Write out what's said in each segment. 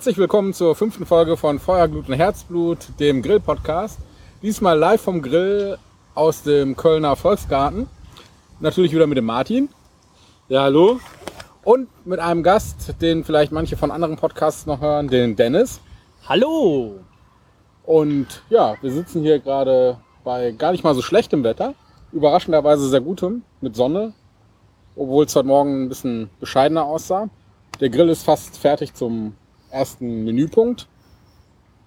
Herzlich willkommen zur fünften Folge von Feuerglut und Herzblut, dem Grill-Podcast. Diesmal live vom Grill aus dem Kölner Volksgarten. Natürlich wieder mit dem Martin. Ja, hallo. Und mit einem Gast, den vielleicht manche von anderen Podcasts noch hören, den Dennis. Hallo! Und ja, wir sitzen hier gerade bei gar nicht mal so schlechtem Wetter. Überraschenderweise sehr gutem, mit Sonne. Obwohl es heute Morgen ein bisschen bescheidener aussah. Der Grill ist fast fertig zum ersten Menüpunkt.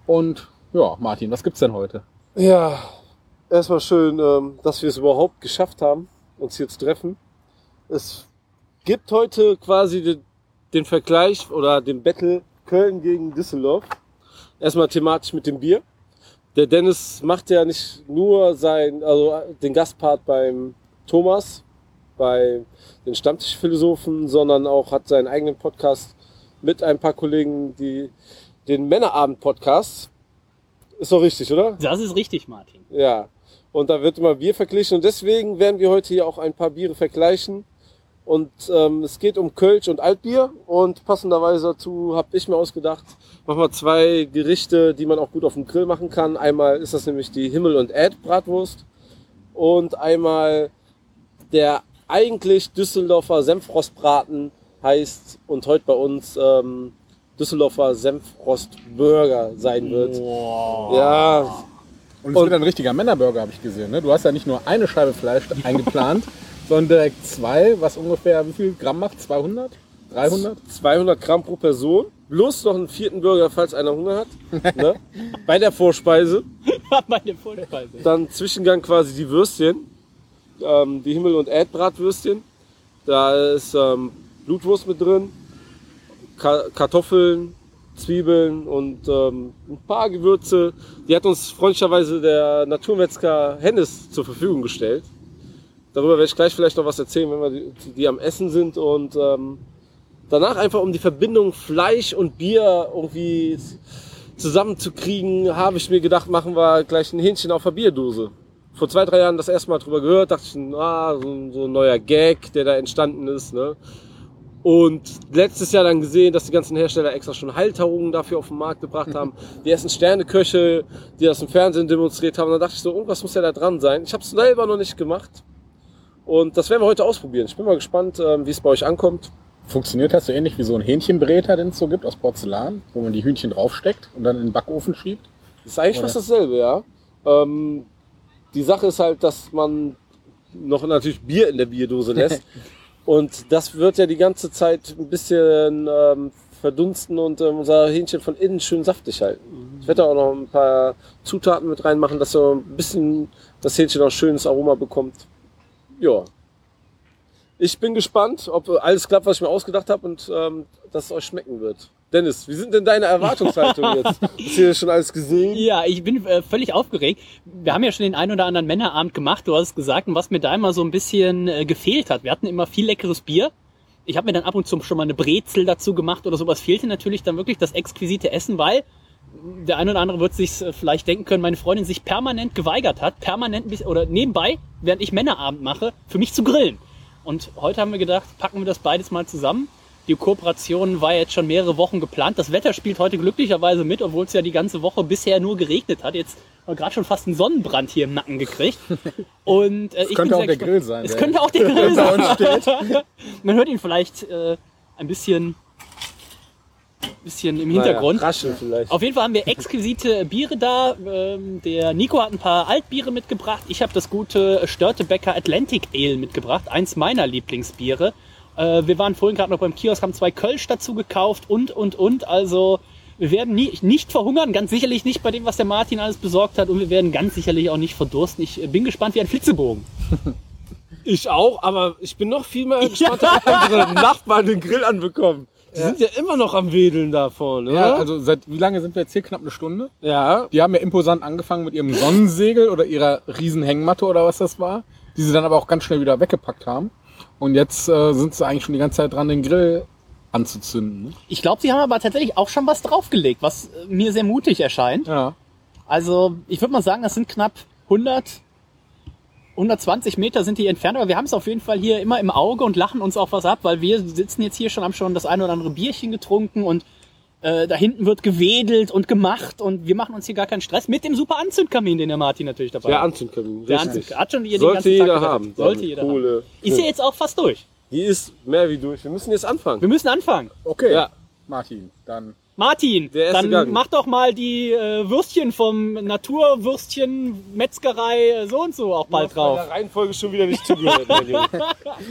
Und ja, Martin, was gibt's denn heute? Ja, erstmal schön, ähm, dass wir es überhaupt geschafft haben, uns hier zu treffen. Es gibt heute quasi den, Vergleich oder den Battle Köln gegen Düsseldorf. Erstmal thematisch mit dem Bier. Der Dennis macht ja nicht nur sein, also den Gastpart beim Thomas, bei den Stammtischphilosophen, sondern auch hat seinen eigenen Podcast mit ein paar Kollegen, die den Männerabend-Podcast. Ist doch richtig, oder? Das ist richtig, Martin. Ja. Und da wird immer Bier verglichen und deswegen werden wir heute hier auch ein paar Biere vergleichen. Und ähm, es geht um Kölsch und Altbier und passenderweise dazu habe ich mir ausgedacht, machen wir zwei Gerichte, die man auch gut auf dem Grill machen kann. Einmal ist das nämlich die Himmel und Erd Bratwurst und einmal der eigentlich Düsseldorfer Senfrostbraten heißt und heute bei uns ähm, Düsseldorfer Senfrostburger sein wird. Wow. Ja, Und es Und- wird ein richtiger Männerburger, habe ich gesehen. Ne? Du hast ja nicht nur eine Scheibe Fleisch eingeplant, sondern direkt zwei, was ungefähr, wie viel Gramm macht? 200? 300? 200 Gramm pro Person. Plus noch einen vierten Burger, falls einer Hunger hat. Ne? Bei der Vorspeise. Meine Vorspeise. Dann Zwischengang quasi die Würstchen. Ähm, die Himmel- und Erdbratwürstchen. Da ist ähm, Blutwurst mit drin. Ka Kartoffeln, Zwiebeln und ähm, ein paar Gewürze. Die hat uns freundlicherweise der Naturmetzger Hennes zur Verfügung gestellt. Darüber werde ich gleich vielleicht noch was erzählen, wenn wir die, die am Essen sind. Und ähm, danach einfach um die Verbindung Fleisch und Bier irgendwie zusammenzukriegen, habe ich mir gedacht, machen wir gleich ein Hähnchen auf der Bierdose. Vor zwei, drei Jahren das erste Mal drüber gehört, dachte ich, ah, so, ein- so ein neuer Gag, der da entstanden ist. Ne? Und letztes Jahr dann gesehen, dass die ganzen Hersteller extra schon Halterungen dafür auf den Markt gebracht haben. Die ersten Sterneköche, die das im Fernsehen demonstriert haben. Da dachte ich so, irgendwas muss ja da dran sein. Ich habe es selber noch nicht gemacht. Und das werden wir heute ausprobieren. Ich bin mal gespannt, ähm, wie es bei euch ankommt. Funktioniert das so ähnlich wie so ein Hähnchenbräter, den es so gibt aus Porzellan, wo man die Hühnchen draufsteckt und dann in den Backofen schiebt? Das ist eigentlich Oder? fast dasselbe, ja. Ähm, die Sache ist halt, dass man noch natürlich Bier in der Bierdose lässt. und das wird ja die ganze Zeit ein bisschen ähm, verdunsten und ähm, unser Hähnchen von innen schön saftig halten. Ich werde da auch noch ein paar Zutaten mit reinmachen, dass so ein bisschen das Hähnchen auch schönes Aroma bekommt. Ja. Ich bin gespannt, ob alles klappt, was ich mir ausgedacht habe und ähm, dass es euch schmecken wird. Dennis, wie sind denn deine Erwartungshaltungen jetzt? Hast du hier schon alles gesehen? Ja, ich bin äh, völlig aufgeregt. Wir haben ja schon den einen oder anderen Männerabend gemacht, du hast es gesagt, und was mir da immer so ein bisschen äh, gefehlt hat. Wir hatten immer viel leckeres Bier. Ich habe mir dann ab und zu schon mal eine Brezel dazu gemacht oder sowas. Fehlte natürlich dann wirklich das exquisite Essen, weil der eine oder andere wird sich äh, vielleicht denken können, meine Freundin sich permanent geweigert hat, permanent bis, oder nebenbei, während ich Männerabend mache, für mich zu grillen. Und heute haben wir gedacht, packen wir das beides mal zusammen. Die Kooperation war jetzt schon mehrere Wochen geplant. Das Wetter spielt heute glücklicherweise mit, obwohl es ja die ganze Woche bisher nur geregnet hat. Jetzt haben wir gerade schon fast einen Sonnenbrand hier im Nacken gekriegt. Und äh, ich könnte auch der. Grill sein, Es der- könnte auch der Grill sein. Man hört ihn vielleicht äh, ein bisschen, bisschen im Hintergrund. Naja, rascheln vielleicht. Auf jeden Fall haben wir exquisite Biere da. Ähm, der Nico hat ein paar Altbiere mitgebracht. Ich habe das gute Störtebecker Atlantic Ale mitgebracht. Eins meiner Lieblingsbiere. Äh, wir waren vorhin gerade noch beim Kiosk, haben zwei Kölsch dazu gekauft und, und, und. Also wir werden nie, nicht verhungern, ganz sicherlich nicht bei dem, was der Martin alles besorgt hat. Und wir werden ganz sicherlich auch nicht verdursten. Ich bin gespannt wie ein Flitzebogen. Ich auch, aber ich bin noch viel mehr gespannt, ob unsere Nachbarn den Grill anbekommen. Die sind ja immer noch am Wedeln da vorne, oder? Ja, also seit wie lange sind wir jetzt hier? Knapp eine Stunde. ja. Die haben ja imposant angefangen mit ihrem Sonnensegel oder ihrer riesen Hängmatte oder was das war, die sie dann aber auch ganz schnell wieder weggepackt haben. Und jetzt äh, sind sie eigentlich schon die ganze Zeit dran, den Grill anzuzünden. Ne? Ich glaube, sie haben aber tatsächlich auch schon was draufgelegt, was äh, mir sehr mutig erscheint. Ja. Also ich würde mal sagen, das sind knapp 100, 120 Meter sind die entfernt, aber wir haben es auf jeden Fall hier immer im Auge und lachen uns auch was ab, weil wir sitzen jetzt hier schon, haben schon das eine oder andere Bierchen getrunken und Äh, da hinten wird gewedelt und gemacht und wir machen uns hier gar keinen Stress mit dem super Anzündkamin, den der Martin natürlich dabei Der hat. Anzündkamin. Der richtig. Anzünd hat schon hier den Sollte ganzen jeder Tag haben. Sollte jeder Kohle. haben. Ist ja jetzt auch fast durch. Die ist mehr wie durch. Wir müssen jetzt anfangen. Wir müssen anfangen. Okay, Ja. Martin, dann Martin, dann Gang. mach doch mal die äh, Würstchen vom Naturwürstchen Metzgerei äh, so und so auch bald drauf. Der Reihenfolge schon wieder nicht zugehört.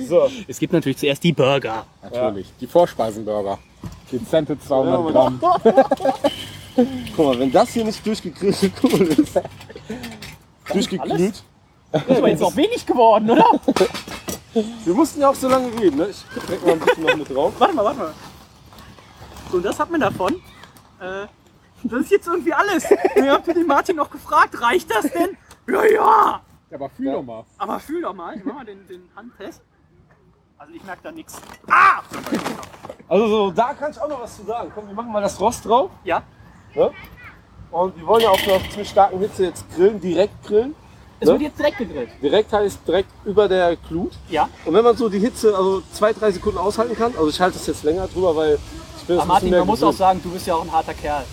so. Es gibt natürlich zuerst die Burger. natürlich die Vorspeisenburger. Dezente Ja, 200 Mann. Gramm. Guck mal, wenn das hier nicht durchgegrillte Kohle ist. Durchgegrillt. Das ist aber jetzt auch wenig geworden, oder? Wir mussten ja auch so lange reden, ne? Ich krieg mal ein bisschen noch mit drauf. warte mal, warte mal. So, das hat man davon. Äh, das ist jetzt irgendwie alles. Wir haben den Martin noch gefragt, reicht das denn? Ja, ja. Aber fühl doch mal. Aber fühl doch mal, ich mach mal den, den Handtest. Also ich merke da nichts. Ah! Also so, da kann ich auch noch was zu sagen. Komm, wir machen mal das Rost drauf. Ja, Ne? Und wir wollen ja auf einer ziemlich starken Hitze jetzt grillen, direkt grillen. es Ne? wird jetzt direkt gegrillt. Direkt heißt direkt über der Glut. Ja. Und wenn man so die Hitze, also zwei, drei Sekunden aushalten kann, also ich halte es jetzt länger drüber, weil ich Aber Martin, man muss auch sagen, du bist ja auch ein harter Kerl.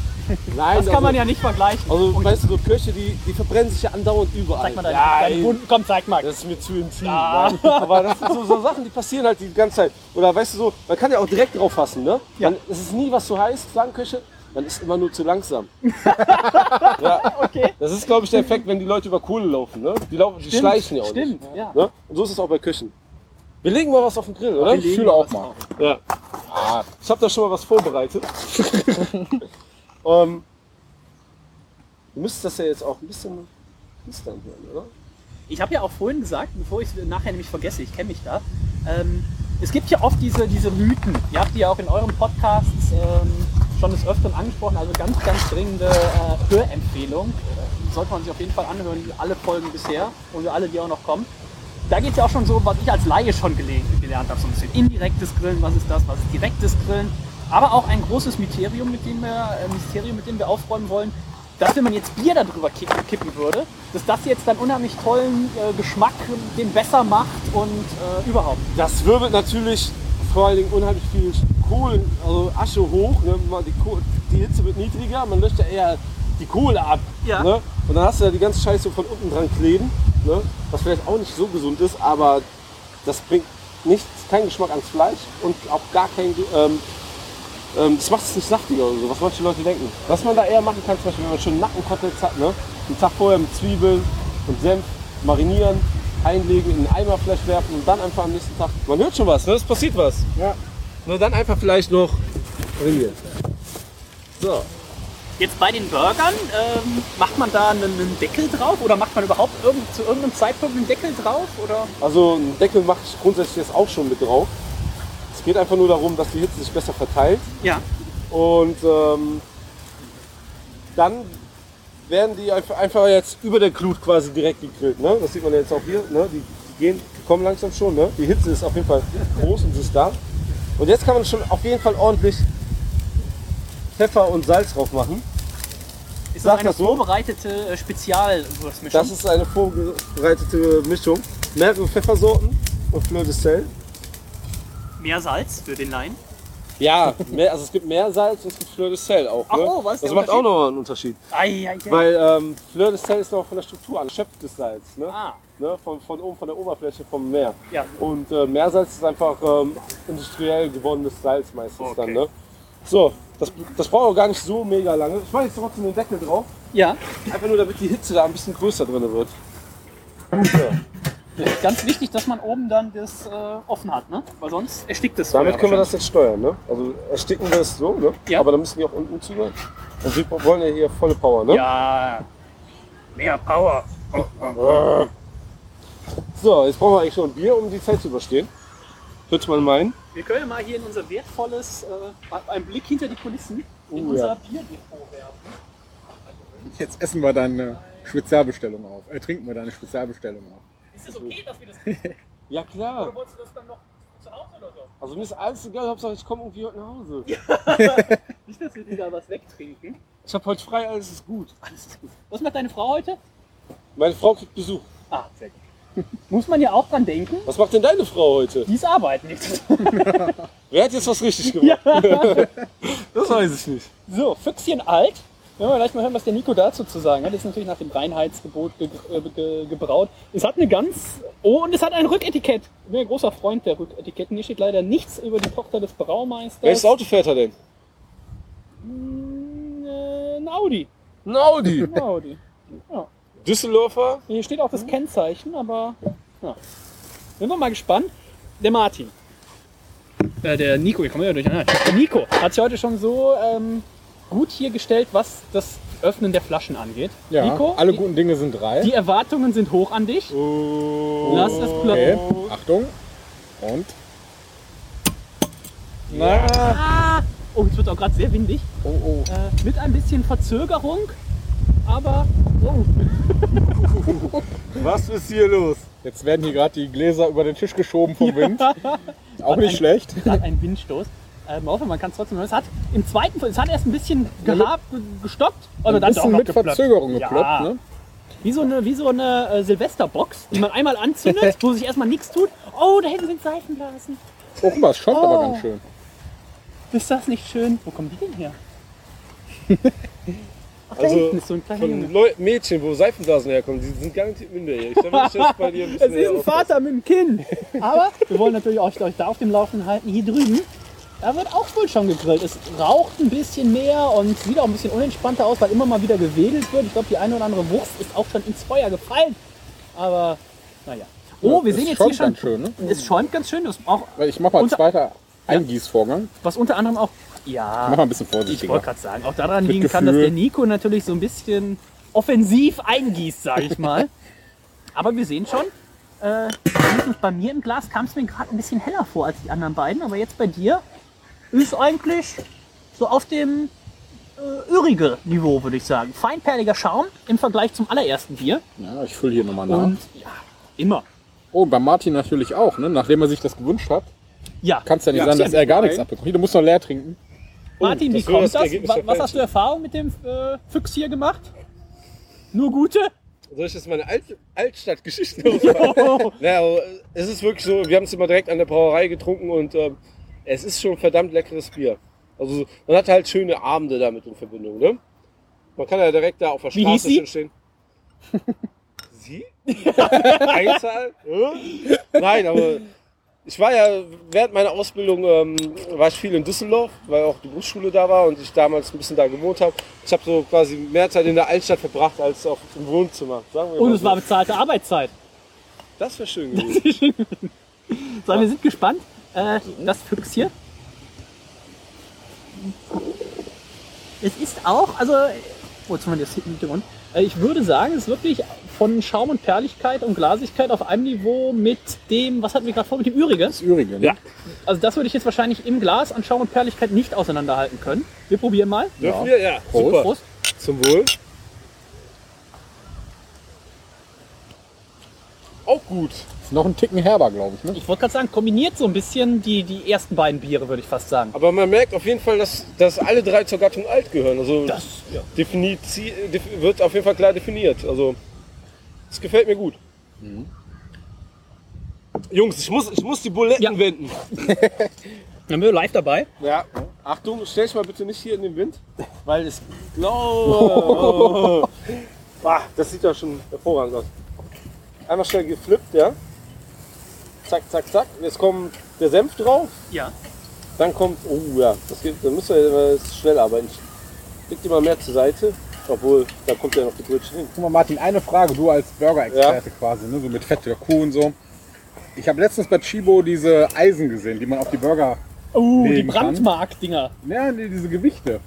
Nein, Das kann also, man ja nicht vergleichen. Also, weißt du, so Köche, die, die verbrennen sich ja andauernd überall. Zeig mal deine, ja, deine Wunden. Komm, zeig mal. Das ist mir zu intim. Ja. Nein. Aber das sind so, so Sachen, die passieren halt die ganze Zeit. Oder weißt du so, man kann ja auch direkt drauf fassen, ne? Ja. Man, es ist nie was so heiß, sagen Köche, man ist immer nur zu langsam. Okay. Das ist, glaube ich, der Effekt, wenn die Leute über Kohle laufen, ne? Die, laufen, die schleichen ja auch Stimmt, nicht. ja. Ne? Und so ist es auch bei Köchen. Wir legen mal was auf den Grill, oder? Ich fühle auch mal. Ja. Ich habe da schon mal was vorbereitet. ähm, du müsstest das ja jetzt auch ein bisschen knistern hören, oder? Ich habe ja auch vorhin gesagt, bevor ich es nachher nämlich vergesse, ich kenne mich da, ähm, es gibt ja oft diese, diese Mythen. Ihr habt die ja auch in euren Podcasts ähm, schon des Öfteren angesprochen, also ganz, ganz dringende äh, Hörempfehlung. Sollte man sich auf jeden Fall anhören, alle Folgen bisher und alle, die auch noch kommen. Da geht es ja auch schon so, was ich als Laie schon gele gelernt habe, so ein bisschen indirektes Grillen, was ist das, was ist direktes Grillen. Aber auch ein großes Mysterium, mit dem wir, äh, Mysterium, mit dem wir aufräumen wollen, dass wenn man jetzt Bier darüber kippen, würde, dass das jetzt dann unheimlich tollen äh, Geschmack den besser macht und äh, überhaupt. Das wirbelt natürlich vor allen Dingen unheimlich viel Kohlen, also Asche hoch. Ne? Die, die Hitze wird niedriger, man löscht ja eher die Kohle ab. Ja. Ne? Und dann hast du ja die ganze Scheiße von unten dran kleben, ne? was vielleicht auch nicht so gesund ist, aber das bringt nichts, keinen Geschmack ans Fleisch und auch gar kein, ähm, ähm, das macht es nicht saftiger oder so, was manche Leute denken. Was man da eher machen kann, zum Beispiel, wenn man schon Nackenkoteletts hat, ne? einen Tag vorher mit Zwiebeln und Senf marinieren, einlegen, in den Eimer vielleicht werfen und dann einfach am nächsten Tag. Man hört schon was, ne? es passiert was. Ja. Nur dann einfach vielleicht noch marinieren. So. Jetzt bei den Burgern, ähm, macht man da einen, einen Deckel drauf oder macht man überhaupt irgend, zu irgendeinem Zeitpunkt einen Deckel drauf? Oder? Also ein Deckel mache ich grundsätzlich jetzt auch schon mit drauf. Es geht einfach nur darum, dass die Hitze sich besser verteilt. Ja. Und ähm, dann werden die einfach, einfach jetzt über der Glut quasi direkt gegrillt. Ne? Das sieht man jetzt auch hier. Ne? Die, die gehen, die kommen langsam schon. Ne? Die Hitze ist auf jeden Fall groß und sie ist da. Und jetzt kann man schon auf jeden Fall ordentlich Pfeffer und Salz drauf machen. Ist Sag das eine das so? vorbereitete äh, Spezialwurstmischung? Das ist eine vorbereitete Mischung. Mehrere Pfeffersorten und Fleur de Sel. Mehr Salz für den Laien. Ja, mehr, also es gibt mehr Salz und es gibt Fleur de Sel auch. Ach Ne? oh, was ist das der macht auch noch einen Unterschied. Ei, ei, ei. Weil ähm, Fleur de Sel ist noch von der Struktur an, schöpftes Salz. Ne? ah, Ne? Von, von oben, von der Oberfläche vom Meer. ja. Und äh, Meersalz ist einfach ähm, industriell gewonnenes Salz meistens Okay. dann. Ne? So, das, das braucht auch gar nicht so mega lange. Ich mache jetzt trotzdem den Deckel drauf. Ja, Einfach nur, damit die Hitze da ein bisschen größer drin wird. So. ganz wichtig, dass man oben dann das äh, offen hat, ne? Weil sonst erstickt es. Damit können wir das jetzt steuern. Ne? Also ersticken wir es so, ne? Ja. aber dann müssen wir auch unten zuhören. Und wir wollen ja hier volle Power. Ne? Ja. Mehr Power. So, jetzt brauchen wir eigentlich schon ein Bier, um die Zeit zu überstehen. Würde man meinen. Wir können mal hier in unser wertvolles, äh, einen Blick hinter die Kulissen, in Oh, unser ja. Bierdepot werfen. Jetzt essen wir deine Spezialbestellung auf. Äh, trinken wir deine Spezialbestellung auf. Ist das okay, dass wir das Ja klar. Oder wolltest du das dann noch zu Hause oder so? Also mir ist alles egal, Hauptsache ich komme irgendwie heute nach Hause. Nicht, dass wir da was wegtrinken. Ich habe heute frei, alles ist gut. Alles gut. Was macht deine Frau heute? Meine Frau kriegt Besuch. Ah, sehr gut. Muss man ja auch dran denken, Was macht denn deine Frau heute? dies arbeiten nicht. Wer hat jetzt was richtig gemacht? das weiß ich nicht. So, Füchschen alt. Wenn wir gleich mal hören, was der Nico dazu zu sagen hat. Das ist natürlich nach dem Reinheitsgebot ge äh, ge gebraut. Es hat eine ganz. Oh, und es hat ein Rücketikett. Ich bin ein großer Freund der Rücketiketten. Hier steht leider nichts über die Tochter des Braumeisters. Welches Auto fährt er denn? Mm, äh, Ein Audi. Ein Audi. Ein Audi. Ja. Düsseldorfer. Hier steht auch das Kennzeichen, aber ja. Sind wir mal gespannt. Der Martin. Äh, der Nico, hier kommen wir ja durcheinander. Der Nico hat sich heute schon so ähm, gut hier gestellt, was das Öffnen der Flaschen angeht. Ja, Nico, alle die, guten Dinge sind drei. die Erwartungen sind hoch an dich. Oh. Lass es okay, platzen. Achtung. Und? Na, Ah! Oh, jetzt wird auch gerade sehr windig. Oh, oh. Äh, mit ein bisschen Verzögerung. Aber. Oh. was ist hier los? Jetzt werden hier gerade die Gläser über den Tisch geschoben vom Wind. Auch nicht schlecht. Es hat einen Windstoß. Ähm, hoffe, man kann es trotzdem hören. Es hat im zweiten, es hat erst ein bisschen gehabt, gestoppt, aber Ein dann bisschen noch mit geploppt. Verzögerung Ja. geploppt. Ne? Wie so eine, wie so eine äh, Silvesterbox, die man einmal anzündet, wo sich erstmal nichts tut. Oh, da hinten sind Seifenblasen. Oh, guck mal, es schäumt Oh. aber ganz schön. Ist das nicht schön? Wo kommen die denn her? Ach, da Also, hinten ist so ein kleiner Von Junge. Leu Mädchen, wo Seifenblasen herkommen, die sind garantiert minderjährig. Da würde ich jetzt bei dir ein bisschen Es ist ein. Vater mit einem Kind. Aber wir wollen natürlich euch, euch da auf dem Laufenden halten. Hier drüben, da wird auch wohl schon gegrillt. Es raucht ein bisschen mehr und sieht auch ein bisschen unentspannter aus, weil immer mal wieder gewedelt wird. Ich glaube, die eine oder andere Wurst ist auch schon ins Feuer gefallen. Aber, naja. Oh, wir Es sehen jetzt hier schon. ganz schön. Ne? Es schäumt ganz schön. Das auch, Weil Ich mache mal einen Unter- zweiter Eingießvorgang. was unter anderem auch. Ja, mach mal ein bisschen ich wollte vorsichtiger. gerade sagen, auch daran Mit liegen kann, dass Gefühl. der Nico natürlich so ein bisschen offensiv eingießt, sage ich mal. Aber wir sehen schon, äh, bei mir im Glas kam es mir gerade ein bisschen heller vor als die anderen beiden. Aber jetzt bei dir ist eigentlich so auf dem äh, ürige Niveau, würde ich sagen. Feinperliger Schaum im Vergleich zum allerersten Bier. Ja, ich fülle hier nochmal nach. Und ja, immer. Oh, und bei Martin natürlich auch. Ne? Nachdem er sich das gewünscht hat, Ja, kann es ja nicht Ja, sein, dass er gar nichts abbekommt. Hier, Du musst noch leer trinken. Martin, wie kommt das Was Fans. hast du Erfahrung mit dem äh, Füchs hier gemacht? Nur gute? Soll ich jetzt meine Alt Altstadtgeschichte auspacken? naja, es ist wirklich so, wir haben es immer direkt an der Brauerei getrunken und ähm, es ist schon verdammt leckeres Bier. Also man hat halt schöne Abende damit in Verbindung. Ne? Man kann ja direkt da auf der Wie hieß Straße sie? schon stehen. Sie? Einzahl? Nein, aber ich war ja während meiner Ausbildung ähm, war ich viel in Düsseldorf, weil auch die Berufsschule da war und ich damals ein bisschen da gewohnt habe. Ich habe so quasi mehr Zeit in der Altstadt verbracht als auf im Wohnzimmer. Und es so. war bezahlte Arbeitszeit. Das wäre schön gewesen. So, wir sind gespannt. Äh, das Füchs hier. Es ist auch, also, oh, jetzt haben wir das Hintergrund. Äh, Ich würde sagen, es ist wirklich von Schaum und Perligkeit und Glasigkeit auf einem Niveau mit dem, was hatten wir gerade vor, mit dem Ürige. Das Übrige. Ne? Ja. Also das würde ich jetzt wahrscheinlich im Glas an Schaum und Perligkeit nicht auseinanderhalten können. Wir probieren mal. Dürfen wir? Ja, Prost. super. Prost. Zum Wohl. Auch gut. Ist noch ein Ticken herber, glaube ich. Ne? Ich wollte gerade sagen, kombiniert so ein bisschen die, die ersten beiden Biere, würde ich fast sagen. Aber man merkt auf jeden Fall, dass, dass alle drei zur Gattung alt gehören. Also Das, ja. definiert, wird auf jeden Fall klar definiert. Also das gefällt mir gut. Jungs, ich muss, ich muss die Buletten Ja. wenden. Dann wir live dabei. Ja. Achtung, stell dich mal bitte nicht hier in den Wind, weil es oh. ah, Das sieht ja schon hervorragend aus. Einmal schnell geflippt, ja. Zack, zack, zack. Jetzt kommt der Senf drauf. Ja. Dann kommt, oh ja, das geht, dann müssen wir jetzt schnell arbeiten. Ich leg die mal mehr zur Seite. Obwohl, da kommt ja noch die Brötchen hin. Guck mal, Martin, eine Frage. Du als Burger-Experte quasi, ne? so mit Fett der Kuh und so. Ich habe letztens bei Chibo diese Eisen gesehen, die man auf die Burger. Oh, die Legen kann. Brandmark-Dinger. Ja, nee, diese Gewichte.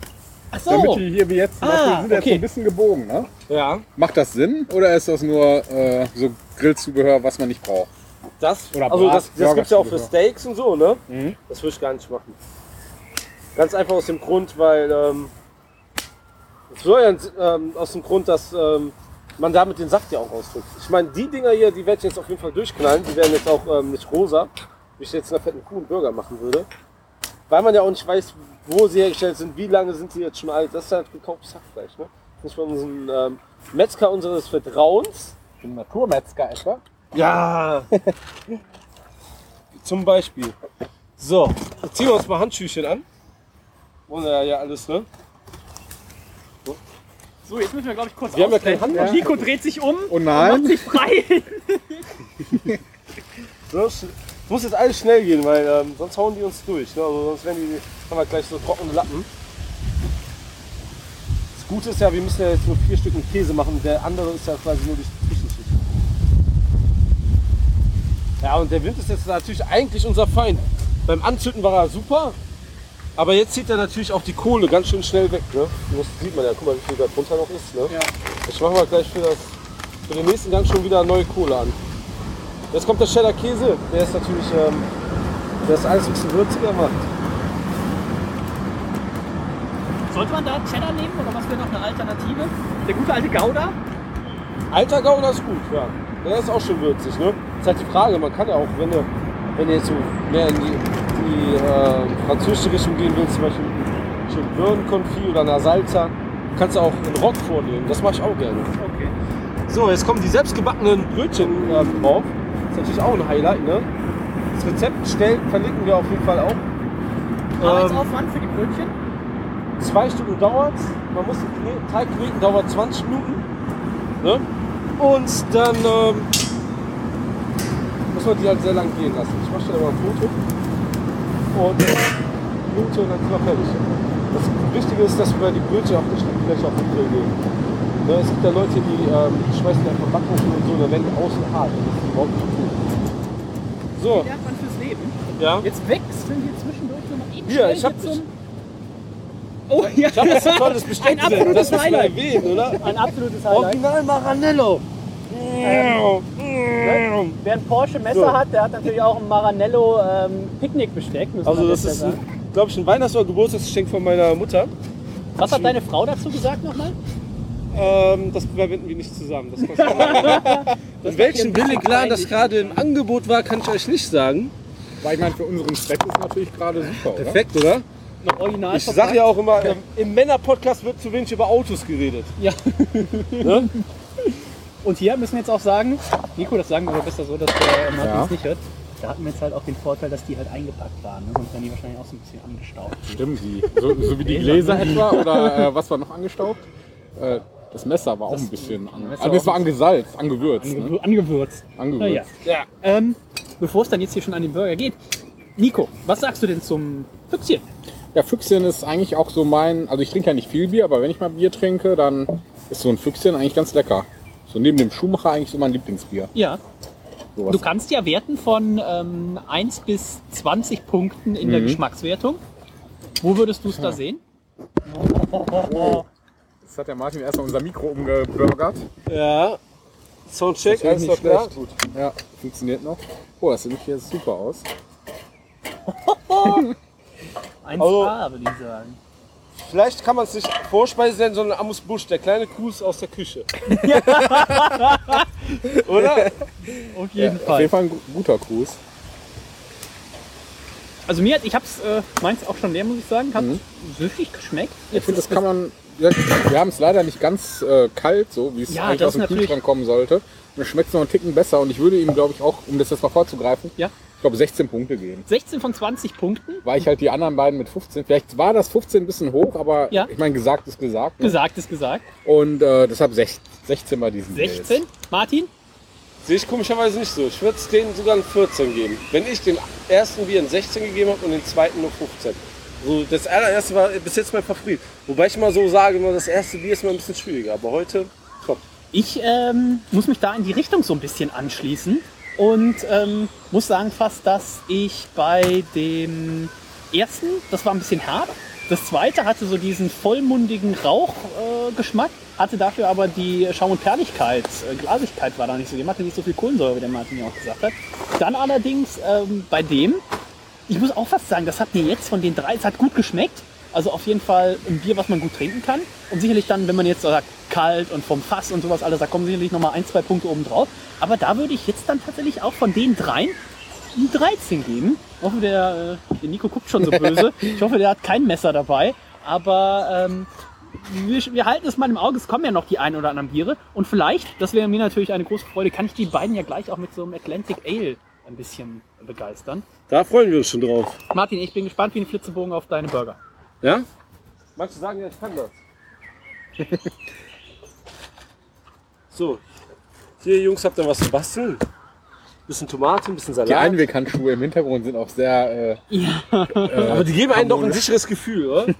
Ach Damit so. die hier wie jetzt zum Ah, sind, jetzt okay. so ein bisschen gebogen. Ne? Ja, Macht das Sinn oder ist das nur äh, so Grillzubehör, was man nicht braucht? das, Oder also Brat- das, das gibt's ja auch für. Steaks und so, ne? Mhm. Das würde ich gar nicht machen. Ganz einfach aus dem Grund, weil ähm, ja, ähm, aus dem Grund, dass ähm, man damit den Saft ja auch ausdrückt. Ich meine, die Dinger hier, die werde ich jetzt auf jeden Fall durchknallen. Die werden jetzt auch ähm, nicht rosa, wie ich jetzt in einer fetten Kuh einen Burger machen würde. Weil man ja auch nicht weiß, wo sie hergestellt sind, wie lange sind die jetzt schon alt. Das ist halt gekauftes Hackfleisch. Ne? Nicht von unserem ähm, Metzger unseres Vertrauens. Ein Naturmetzger etwa? Ja. Zum Beispiel. So, jetzt ziehen wir uns mal Handschüchen an. Ja, ja alles, ne? So, jetzt müssen wir, glaube ich, kurz Wir haben ja kein ausbrechen. Handtuch. Nico dreht sich um Oh und nein. macht sich frei. Das muss jetzt alles schnell gehen, weil ähm, sonst hauen die uns durch. Ne? Also sonst werden die, haben wir gleich so trockene Lappen. Das Gute ist ja, wir müssen ja jetzt nur vier Stücken Käse machen. Der andere ist ja quasi nur die Zwischenschicht. Ja, und der Wind ist jetzt natürlich eigentlich unser Feind. Beim Anzünden war er super, aber jetzt zieht er natürlich auch die Kohle ganz schön schnell weg. Ne? Das sieht man ja, guck mal, wie viel da drunter noch ist. Ne? Ja. Jetzt machen wir gleich für, das, für den nächsten Gang schon wieder neue Kohle an. Jetzt kommt der Cheddar Käse. Der ist natürlich, ähm, der ist alles ein bisschen würziger macht. Sollte man da Cheddar nehmen oder was wäre noch eine Alternative? Der gute alte Gouda? Alter Gouda ist gut, ja. Der ist auch schon würzig, ne? Ist halt die Frage, man kann ja auch, wenn du, wenn du jetzt so mehr in die, die äh, französische Richtung gehen willst, zum Beispiel schön Birnenkonfit oder eine Salsa, kannst du auch einen Rock vornehmen. Das mache ich auch gerne. Okay. So, jetzt kommen die selbstgebackenen Brötchen ähm, drauf. ist natürlich auch ein Highlight, ne? Das Rezept stellen, verlinken wir auf jeden Fall auch. Ähm, Arbeitsaufwand für die Brötchen? Zwei Stunden dauert Man muss den Teig kneten, dauert 20 Minuten. Ne? Und dann ähm, muss man die halt sehr lang gehen lassen. Ich mache dir mal ein Foto. Und und dann sind wir fertig. Das Wichtige ist, dass wir die Brötchen auch nicht gleich auf den Grill legen. Ne? Es gibt ja Leute, die ähm, die schmeißen die einfach Backofen und so, da werden die außen hart. Das ist überhaupt nicht gut. So, Lernt man fürs Leben. ja. Jetzt wechseln wir zwischendurch nochmal eben Hier, ich hab- zum... Oh ja, Ich habe jetzt ein tolles Besteck Ein absolutes Das Highlight. erwähnen, oder? ein absolutes Highlight. Original Maranello. Wer ein Porsche Messer So. hat, der hat natürlich auch ein Maranello ähm, Picknickbesteck. müssen Also das ist, glaube ich, ein Weihnachts- oder Geburtstagsgeschenk von meiner Mutter. Was hat deine Frau dazu gesagt nochmal? Ähm, das verwenden wir nicht zusammen. Das In welchem Billigladen das gerade im Angebot war, kann ich euch nicht sagen. Weil ich meine, für unseren Zweck ist natürlich gerade super, oder? Perfekt, oder? Noch original Ich sage ja auch immer, ähm, im Männer-Podcast wird zu wenig über Autos geredet. Ja. Ne? Und hier müssen wir jetzt auch sagen, Nico, das sagen wir besser so, dass der Martin Ja. es nicht hört. Da hatten wir jetzt halt auch den Vorteil, dass die halt eingepackt waren. Ne? Sonst wären die wahrscheinlich auch so ein bisschen angestaubt. Stimmt, die. So, so wie die Gläser etwa oder äh, was war noch angestaubt? Äh, das Messer war auch ein bisschen an, Messer also es war angesalzt, angewürzt. Angewür Ne? angewürzt. Angewürzt. Naja. Ja. Ähm, bevor es dann jetzt hier schon an den Burger geht. Nico, was sagst du denn zum Füchschen? Ja, Füchschen ist eigentlich auch so mein, also ich trinke ja nicht viel Bier, aber wenn ich mal Bier trinke, dann ist so ein Füchschen eigentlich ganz lecker. So neben dem Schuhmacher eigentlich so mein Lieblingsbier. Ja, Sowas. du kannst ja werten von ähm, 1 bis 20 Punkten in der Mhm. Geschmackswertung. Wo würdest du es da sehen? Jetzt hat der Martin erstmal unser Mikro umgebürgert. Ja. Soundcheck, Das ist alles nicht klar? schlecht. Gut. Ja, funktioniert noch. Oh, das sieht hier super aus. 1A, Also- würde ich sagen. Vielleicht kann man es nicht Vorspeise nennen, sondern Amos Busch, der kleine Gruß aus der Küche. Oder? Auf jeden Auf Fall. jeden Fall ein gu- guter Gruß. Also mir hat, ich hab's, äh, meins auch schon leer, muss ich sagen, hat Mhm. süffig geschmeckt. Ich finde, das kann man. Ja, wir haben es leider nicht ganz äh, kalt, so wie es Ja, eigentlich das aus dem natürlich- Kühlschrank kommen sollte. Und es schmeckt noch einen Ticken besser. Und ich würde ihm, glaube ich, auch, um das jetzt mal vorzugreifen, Ja. Ich glaube 16 Punkte geben. 16 von 20 Punkten. Weil ich halt die anderen beiden mit 15, vielleicht war das 15 ein bisschen hoch, aber Ja. ich meine, gesagt ist gesagt. Ne? Gesagt ist gesagt. Und äh, deshalb 16, 16 bei diesen 16. Martin? Sehe ich komischerweise nicht so. Ich würde es denen sogar ein 14 geben. Wenn ich den ersten Bier ein 16 gegeben habe und den zweiten nur 15. So, das allererste war bis jetzt mein Favorit. Wobei ich immer so sage, immer das erste Bier ist mal ein bisschen schwieriger. Aber heute, top. Ich ähm, muss mich da in die Richtung so ein bisschen anschließen und ähm, muss sagen fast, dass ich bei dem ersten, das war ein bisschen hart. Das zweite hatte so diesen vollmundigen Rauchgeschmack, äh, hatte dafür aber die Schaum- und Perligkeit, äh, Glasigkeit war da nicht so. Dem hatte nicht so viel Kohlensäure, wie der Martin ja auch gesagt hat. Dann allerdings ähm, bei dem, ich muss auch fast sagen, das hat mir jetzt von den drei, es hat gut geschmeckt. Also auf jeden Fall ein Bier, was man gut trinken kann. Und sicherlich dann, wenn man jetzt sagt, kalt und vom Fass und sowas alles, da kommen sicherlich nochmal ein, zwei Punkte oben drauf. Aber da würde ich jetzt dann tatsächlich auch von den dreien ein 13 geben. Ich hoffe, der, äh, der Nico guckt schon so böse. Ich hoffe, der hat kein Messer dabei. Aber ähm, wir, wir halten es mal im Auge. Es kommen ja noch die ein oder anderen Biere. Und vielleicht, das wäre mir natürlich eine große Freude, kann ich die beiden ja gleich auch mit so einem Atlantic Ale ein bisschen begeistern. Da freuen wir uns schon drauf. Martin, ich bin gespannt wie ein Flitzebogen auf deine Burger. Ja? Magst du sagen, ja, ich kann das? so. Hier, Jungs, habt ihr was zu basteln? Bisschen Tomate, ein bisschen Die Salat. Einweghandschuhe im Hintergrund sind auch sehr. Äh, Aber die geben einem doch ein sicheres Gefühl, oder? Und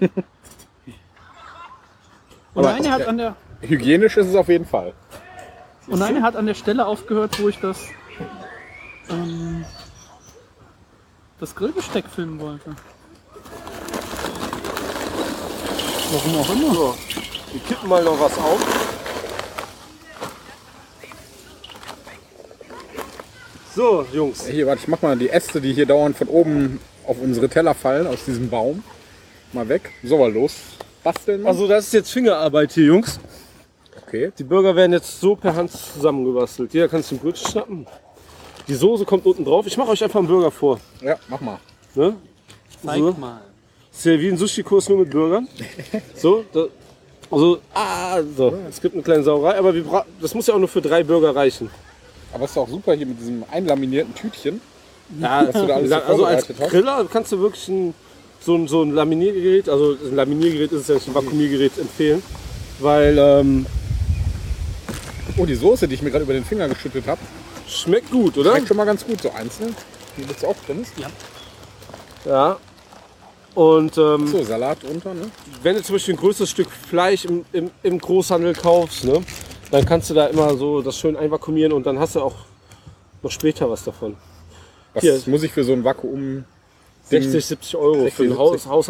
Aber- eine hat an der hygienisch ist es auf jeden Fall. und eine hat an der Stelle aufgehört, wo ich das ähm, das Grillbesteck filmen wollte. Warum auch immer. So. Wir kippen mal noch was auf. So, Jungs. Hier, warte, ich mach mal die Äste, die hier dauernd von oben auf unsere Teller fallen, aus diesem Baum. Mal weg. So, mal los. Basteln. Also das ist jetzt Fingerarbeit hier, Jungs. okay. Die Burger werden jetzt so per Hand zusammengebastelt. Jeder kann sich ein Brötchen schnappen. Die Soße kommt unten drauf. Ich mache euch einfach einen Burger vor. Ja, mach mal. Ne? Zeig So. mal. Ist ja wie ein Sushi-Kurs nur mit Burgern. So, da, also, ah, so. Es gibt eine kleine Sauerei, aber wir bra- das muss ja auch nur für drei Burger reichen. Aber ist doch super hier mit diesem einlaminierten Tütchen. Ja, du da alles so also als vorbereitet hast. Griller kannst du wirklich ein, so, ein, so ein Laminiergerät, also ein Laminiergerät ist es ja nicht, ein Vakuumiergerät empfehlen, weil ähm, Oh, die Soße, die ich mir gerade über den Finger geschüttet habe, schmeckt gut, oder? schmeckt schon mal ganz gut, so einzeln. Die jetzt auch drin ist. Ja. Und ähm, So, Salat drunter, ne? wenn du zum Beispiel ein größeres Stück Fleisch im, im, im Großhandel kaufst, ne, dann kannst du da immer so das schön einvakuumieren und dann hast du auch noch später was davon. Was Hier. muss ich für so ein Vakuum 60, 70 Euro 60, für ein 70. Haus,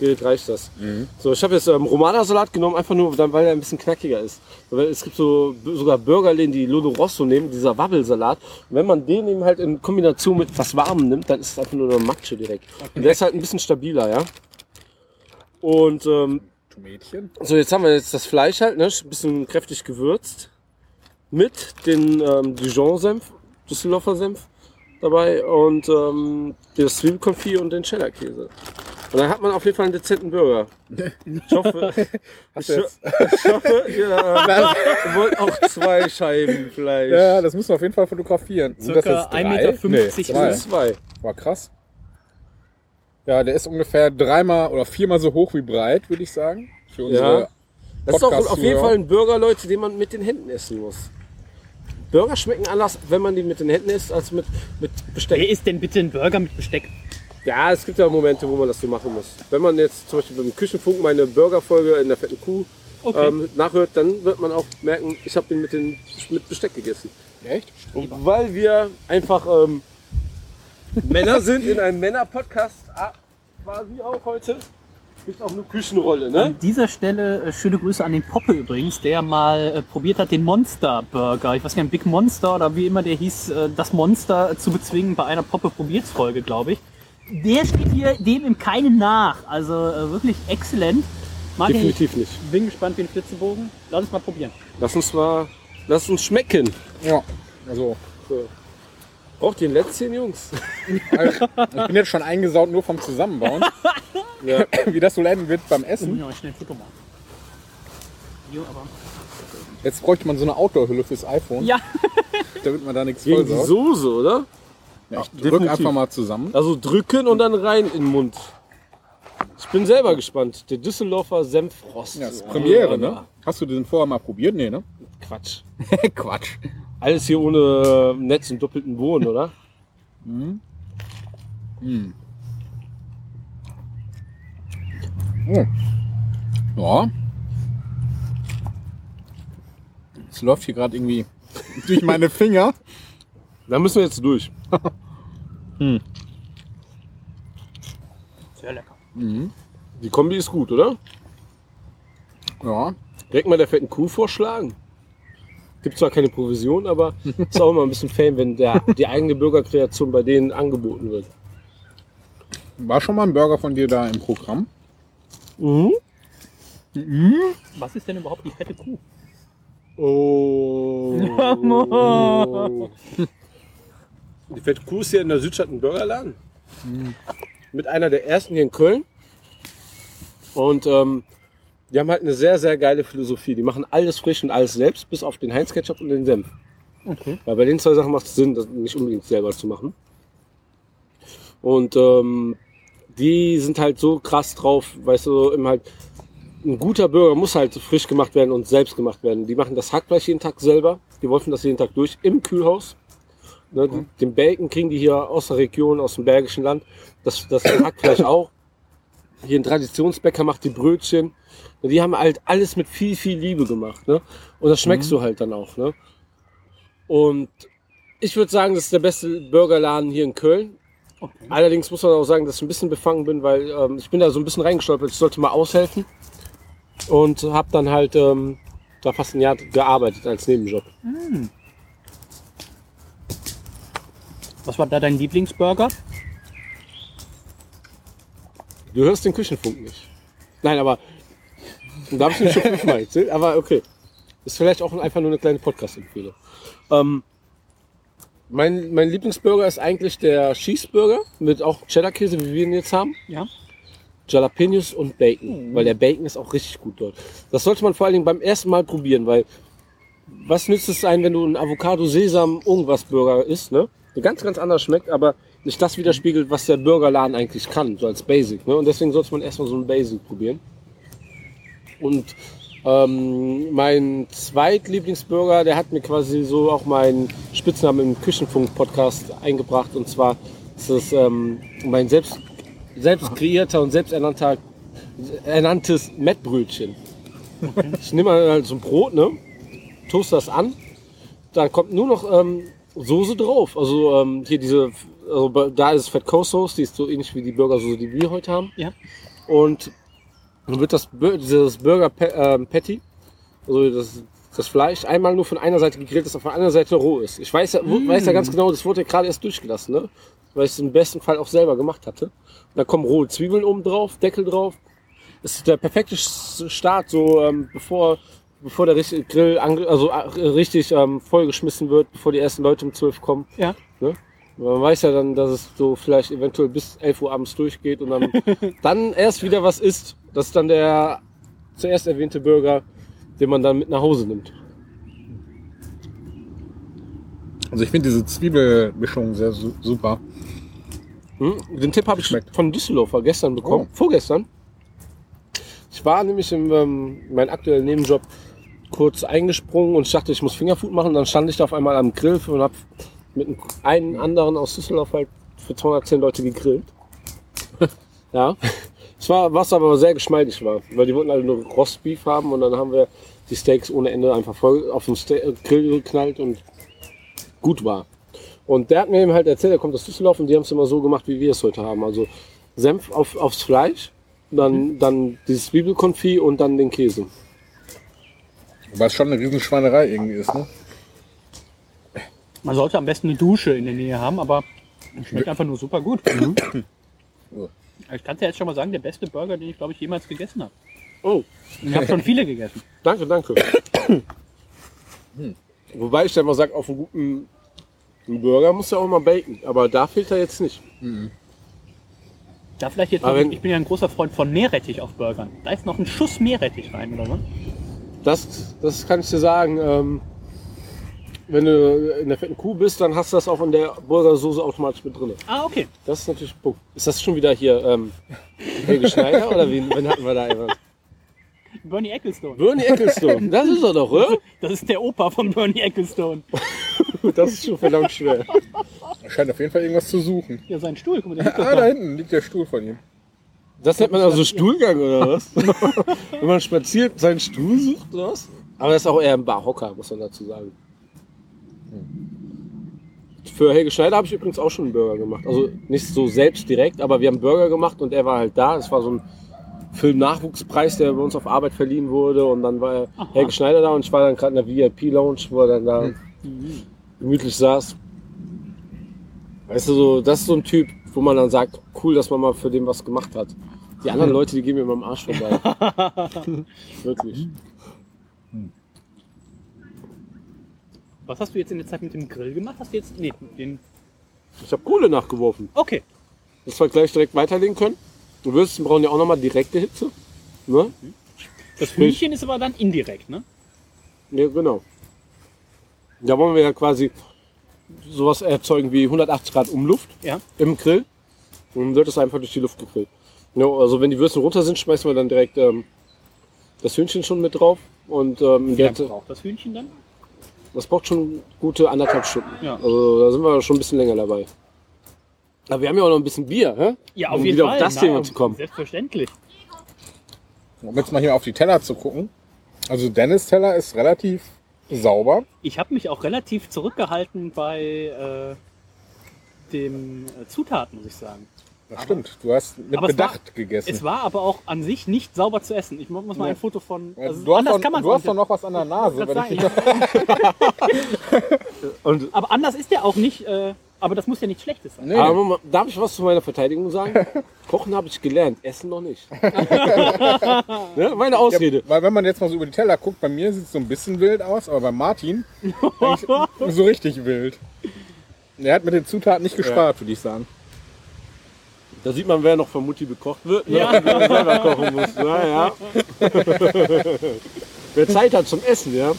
Haushaltsgerät reicht das. So, ich habe jetzt ähm, Romana-Salat genommen, einfach nur, dann, weil er ein bisschen knackiger ist. Weil es gibt so sogar Burgerläden, die Lolo Rosso nehmen, dieser Wabbelsalat. Und wenn man den eben halt in Kombination mit was Warmem nimmt, dann ist es einfach nur eine Matsche direkt. Und der ist halt ein bisschen stabiler, ja. Und ähm, Tomätchen? so, jetzt haben wir jetzt das Fleisch halt, ne, ein bisschen kräftig gewürzt. Mit den ähm, Dijon-Senf, Düsseldorfer Senf dabei und ähm, das Zwiebelkonfit und den Cheddar-Käse. Und dann hat man auf jeden Fall einen dezenten Burger. Ich hoffe, ich, ich hoffe ihr äh, wollt auch zwei Scheiben Fleisch. Ja, das müssen wir auf jeden Fall fotografieren. Circa jetzt drei? 1,50 Nee, Meter zwei. Zwei. War krass. Ja, der ist ungefähr dreimal oder viermal so hoch wie breit, würde ich sagen. Für unsere Ja. Das ist auch auf jeden. Fall ein Burger, Leute, den man mit den Händen essen muss. Burger schmecken anders, wenn man die mit den Händen isst, als mit, mit Besteck. Wer isst denn bitte einen Burger mit Besteck? Ja, es gibt ja Momente, wo man das so machen muss. Wenn man jetzt zum Beispiel beim Küchenfunk meine Burgerfolge in der fetten Kuh Okay. ähm, nachhört, dann wird man auch merken, ich habe den mit, den mit Besteck gegessen. Echt? Und weil wir einfach ähm, Männer sind in einem Männer-Podcast, ah, quasi auch heute, gibt auch eine Küchenrolle, ne? An dieser Stelle äh, schöne Grüße an den Poppe übrigens, der mal äh, probiert hat, den Monster Burger, ich weiß gar nicht, Big Monster oder wie immer der hieß, äh, das Monster zu bezwingen bei einer Poppe probierts Folge, glaube ich. Der steht hier dem im Keinen nach. Also äh, wirklich exzellent. Martin, Definitiv nicht. ich bin gespannt wie ein Flitzebogen. Lass uns mal probieren. Lass uns mal, lass uns schmecken. Ja. Also, So. Braucht ihr ein Lätzchen, Jungs? ich bin jetzt schon eingesaut nur vom Zusammenbauen. Ja. Wie das so enden wird beim Ich Essen. muss noch schnell ein Foto machen. Jo, aber. Jetzt bräuchte man so eine Outdoor-Hülle fürs iPhone, Ja, damit man da nichts Gegen die. Soße, oder? Ja, ich drück definitiv. einfach mal zusammen. Also drücken und dann rein in den Mund. Ich bin selber gespannt. Der Düsseldorfer Senfrost. Ja, das ist Premiere, ne? Hast du den vorher mal probiert? Nee, ne? Quatsch. Quatsch. Alles hier ohne Netz und doppelten Boden, oder? Oh. Ja. Es läuft hier gerade irgendwie durch meine Finger. Da müssen wir jetzt durch. sehr lecker. Die Kombi ist gut, oder? Ja. Direkt mal der fetten Kuh vorschlagen. Gibt zwar keine Provision, aber ist auch immer ein bisschen Fame, wenn der, die eigene Bürgerkreation bei denen angeboten wird. War schon mal ein Burger von dir da im Programm? Mhm. Was ist denn überhaupt die fette Kuh? Oh. Die fette Kuh ist hier in der Südstadt ein Burgerladen. Mit einer der ersten hier in Köln. Und ähm, die haben halt eine sehr, sehr geile Philosophie. Die machen alles frisch und alles selbst, bis auf den Heinz-Ketchup und den Senf. Okay. Weil bei den zwei Sachen macht es Sinn, das nicht unbedingt selber zu machen. Und ähm, die sind halt so krass drauf, weißt du, immer halt, ein guter Burger muss halt frisch gemacht werden und selbst gemacht werden. Die machen das Hackfleisch jeden Tag selber, die wolfen das jeden Tag durch im Kühlhaus. Ne, die- Den Bacon kriegen die hier aus der Region, aus dem Bergischen Land. Das, das Hackfleisch auch. Hier ein Traditionsbäcker macht die Brötchen. Ne, Die haben halt alles mit viel, viel Liebe gemacht. Ne? Und das schmeckst du halt dann auch. Ne? Und ich würde sagen, das ist der beste Burgerladen hier in Köln. okay. Allerdings muss man auch sagen, dass ich ein bisschen befangen bin, weil ähm, ich bin da so ein bisschen reingestolpert. Ich sollte mal aushelfen und habe dann halt ähm, da fast ein Jahr gearbeitet als Nebenjob. Was war da dein Lieblingsburger? Du hörst den Küchenfunk nicht. Nein, aber da habe ich nicht schon fünfmal erzählt, aber okay. Ist vielleicht auch einfach nur eine kleine Podcast-Empfehlung. Ähm, mein, mein Lieblingsburger ist eigentlich der Cheeseburger mit auch Cheddar-Käse, wie wir ihn jetzt haben. Ja. Jalapenos und Bacon, weil der Bacon ist auch richtig gut dort. Das sollte man vor allen Dingen beim ersten Mal probieren, weil was nützt es ein, wenn du einen Avocado Sesam irgendwas Burger isst, ne? Ganz ganz anders schmeckt, aber nicht das widerspiegelt, was der Burgerladen eigentlich kann, so als Basic, ne? Und deswegen sollte man erstmal so einen Basic probieren. Und ähm, mein zweitlieblingsburger, der hat mir quasi so auch meinen Spitznamen im Küchenfunk-Podcast eingebracht. Und zwar ist es ähm, mein selbst, selbst kreierter und selbst ernannter, ernanntes Mettbrötchen. Ich nehme halt so ein Brot, ne? toast das an, dann kommt nur noch ähm, Soße drauf. Also ähm, hier diese, also da ist es Fat Coast Sauce, die ist so ähnlich wie die Burgersoße, die wir heute haben. Ja. Und dann wird das, dieses Burger ähm, Patty, also das, das Fleisch, einmal nur von einer Seite gegrillt, das auf der anderen Seite roh ist. Ich weiß ja, wo- weiß ja ganz genau, das wurde ja gerade erst durchgelassen, ne? weil ich es im besten Fall auch selber gemacht hatte. Und da kommen rohe Zwiebeln oben drauf, Deckel drauf. Das ist der perfekte Start, so ähm, bevor, bevor der richtige Grill also richtig ähm, vollgeschmissen wird, bevor die ersten Leute um 12 kommen. Ja. Ne? Man weiß ja dann, dass es so vielleicht eventuell bis 11 Uhr abends durchgeht und dann, dann erst wieder was isst. Das ist dann der zuerst erwähnte Burger, den man dann mit nach Hause nimmt. Also ich finde diese Zwiebelmischung sehr su super. Hm? Den Tipp habe ich Schmeckt. von Düsseldorfer gestern bekommen, Oh. vorgestern. Ich war nämlich in ähm, meinem aktuellen Nebenjob kurz eingesprungen und ich dachte, ich muss Fingerfood machen. Dann stand ich da auf einmal am Grill und habe mit einem anderen aus Düsseldorf halt für 210 Leute gegrillt. ja. Es war, was aber sehr geschmeidig war, weil die wollten alle nur Rostbeef haben und dann haben wir die Steaks ohne Ende einfach voll auf den Ste äh, Grill geknallt und gut war. Und der hat mir eben halt erzählt, er kommt aus Düsseldorf und die haben es immer so gemacht, wie wir es heute haben. Also Senf auf, aufs Fleisch, dann, dann dieses Zwiebelkonfit und dann den Käse. Weil es schon eine riesen Schweinerei irgendwie ist, ne? Man sollte am besten eine Dusche in der Nähe haben, aber es schmeckt einfach nur super gut. Ich kann dir jetzt schon mal sagen, der beste Burger, den ich glaube ich jemals gegessen habe. Oh, Ich habe schon viele gegessen. danke, danke. Wobei ich dann mal sage, auf einen guten Burger muss ja auch mal Bacon. Aber da fehlt er jetzt nicht. Da vielleicht jetzt noch, wenn- ich bin ja ein großer Freund von Meerrettich auf Burgern. Da ist noch ein Schuss Meerrettich rein, oder was? Das, das kann ich dir sagen. Ähm, wenn du in der fetten Kuh bist, dann hast du das auch in der Burgersoße automatisch mit drin. Ah, okay. Das ist natürlich ein Punkt. Ist das schon wieder hier ähm, Helge Schneider oder wen, wen hatten wir da? Immer? Bernie Ecclestone. Bernie Ecclestone. Das ist er doch, oder? Das ist der Opa von Bernie Ecclestone. Das ist schon verdammt schwer. Er scheint auf jeden Fall irgendwas zu suchen. Ja, sein Stuhl, guck mal, der liegt Ah, da. hinten liegt der Stuhl von ihm. Das nennt man also Stuhlgang oder was? Wenn man spaziert, seinen Stuhl sucht oder was? Aber das ist auch eher ein Barhocker, muss man dazu sagen. Für Helge Schneider habe ich übrigens auch schon einen Burger gemacht. Also nicht so selbst direkt, aber wir haben einen Burger gemacht und er war halt da. Das war so ein Filmnachwuchspreis, der bei uns auf Arbeit verliehen wurde. Und dann war Helge Schneider da und ich war dann gerade in der VIP-Lounge, wo er dann da gemütlich saß. Weißt du, so, das ist so ein Typ, wo man dann sagt, cool, dass man mal für den was gemacht hat. Die anderen Leute, die gehen mir immer am Arsch vorbei. Wirklich. Was hast du jetzt in der Zeit mit dem Grill gemacht? Hast du jetzt. Nee, den. Ich habe Kohle nachgeworfen, Okay. dass wir gleich direkt weiterlegen können. Die Würstchen brauchen ja auch nochmal direkte Hitze. Ne? Das Hühnchen ist aber dann indirekt, ne? Ja, genau. Da wollen wir ja quasi sowas erzeugen wie 180 Grad Umluft Ja. im Grill. Und dann wird es einfach durch die Luft gegrillt. Ja, also wenn die Würste runter sind, schmeißen wir dann direkt ähm, das Hühnchen schon mit drauf. Und ähm, Wie der, lange braucht das Hühnchen dann? das braucht schon gute anderthalb Stunden. Ja. Also da sind wir schon ein bisschen länger dabei. Aber wir haben ja auch noch ein bisschen Bier, hä? Ja, Um auf jeden wieder Fall. auf das Na, Thema zu kommen. Selbstverständlich. Um jetzt mal hier auf die Teller zu gucken. Also Dennis Teller ist relativ sauber. Ich habe mich auch relativ zurückgehalten bei äh, dem äh, Zutaten, muss ich sagen. Das stimmt. Du hast mit Aber es Bedacht war- gegessen. Es war aber auch an sich nicht sauber zu essen. Ich mu- muss mal Ja. ein Foto von. Ja, Also du hast, anders doch, kann man du hast doch noch was an der Nase. Und Aber anders ist der auch nicht. Äh, aber das muss ja nichts Schlechtes sein. nee, Aber darf ich was zu meiner Verteidigung sagen? Kochen habe ich gelernt, Essen noch nicht. ne? Meine Ausrede. ja, weil wenn man jetzt mal so über die Teller guckt, bei mir sieht es so ein bisschen wild aus, aber bei Martin so richtig wild. Er hat mit den Zutaten nicht gespart, würde ich sagen. Da sieht man, wer noch von Mutti bekocht wird. Ne? Ja. Wer selber kochen muss. Ja, ja. wer Zeit hat zum Essen, ja.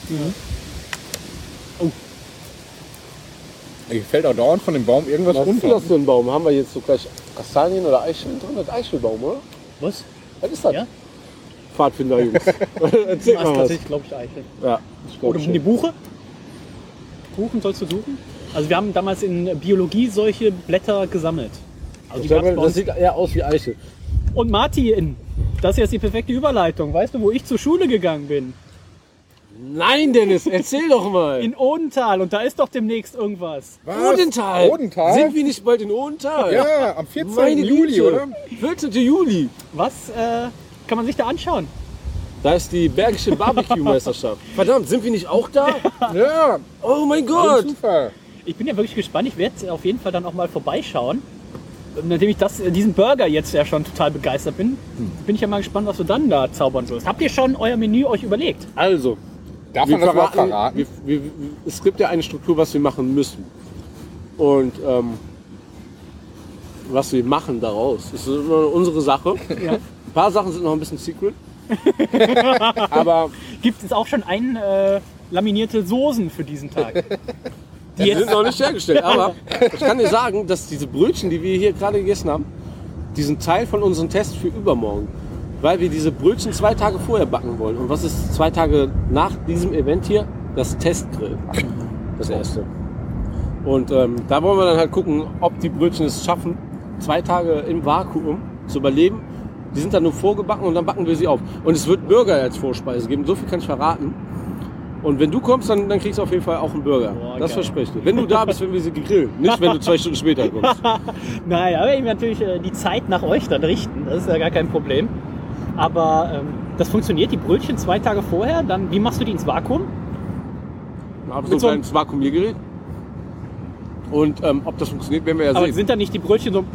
Mir fällt auch dauernd von dem Baum irgendwas Was ist runter. das für ein Baum? Haben wir jetzt so gleich Kastanien oder Eicheln drin? Das ist Eichelbaum, oder? Was? Was ist das? Ja? Pfadfinder, Jungs. Erzähl Das ist mal was. tatsächlich, glaube ich, Eichel. Ja, ich glaub Oder schon. die Buche? Buchen sollst du suchen? Also wir haben damals in Biologie solche Blätter gesammelt. Also die Das, bei das sieht eher aus wie Eichel. Und Martin, das ist jetzt die perfekte Überleitung. Weißt du, wo ich zur Schule gegangen bin? Nein, Dennis, erzähl doch mal. In Odenthal. Und da ist doch demnächst irgendwas. Was? Odenthal. Odenthal? Sind wir nicht bald in Odenthal? Ja, am 14. Meine Juli, Güte. oder? 14. Juli. Was äh, kann man sich da anschauen? Da ist die Bergische Barbecue-Meisterschaft. Verdammt, sind wir nicht auch da? Ja, Oh mein ein Gott. Zufall. Ich bin ja wirklich gespannt. Ich werde auf jeden Fall dann auch mal vorbeischauen. Nachdem ich das, diesen Burger jetzt ja schon total begeistert bin, bin ich ja mal gespannt, was du dann da zaubern wirst. Habt ihr schon euer Menü euch überlegt? Also, Darf wir man das überhaupt verraten, verraten? wir, wir, wir, es gibt ja eine Struktur, was wir machen müssen. Und ähm, was wir machen daraus, ist immer unsere Sache. Ja. Ein paar Sachen sind noch ein bisschen secret. Aber Gibt es auch schon ein äh, laminierte Soßen für diesen Tag? Die die sind jetzt, noch nicht hergestellt. Aber ich kann dir sagen, dass diese Brötchen, die wir hier gerade gegessen haben, die sind Teil von unserem Test für übermorgen. Weil wir diese Brötchen zwei Tage vorher backen wollen. Und was ist zwei Tage nach diesem Event hier? Das Testgrill. Das erste. Und ähm, da wollen wir dann halt gucken, ob die Brötchen es schaffen, zwei Tage im Vakuum zu überleben. Die sind dann nur vorgebacken und dann backen wir sie auf. Und es wird Burger als Vorspeise geben. So viel kann ich verraten. Und wenn du kommst, dann, dann kriegst du auf jeden Fall auch einen Burger. Boah, das verspreche ich dir. Wenn du da bist, wenn wir sie grillen. Nicht, wenn du zwei Stunden später kommst. naja, werde ich natürlich äh, die Zeit nach euch dann richten. Das ist ja gar kein Problem. Aber ähm, das funktioniert, die Brötchen zwei Tage vorher. Dann, wie machst du die ins Vakuum? Wir haben so ein kleines Vakuumiergerät. Und ähm, ob das funktioniert, werden wir ja Aber sehen. sind da nicht die Brötchen so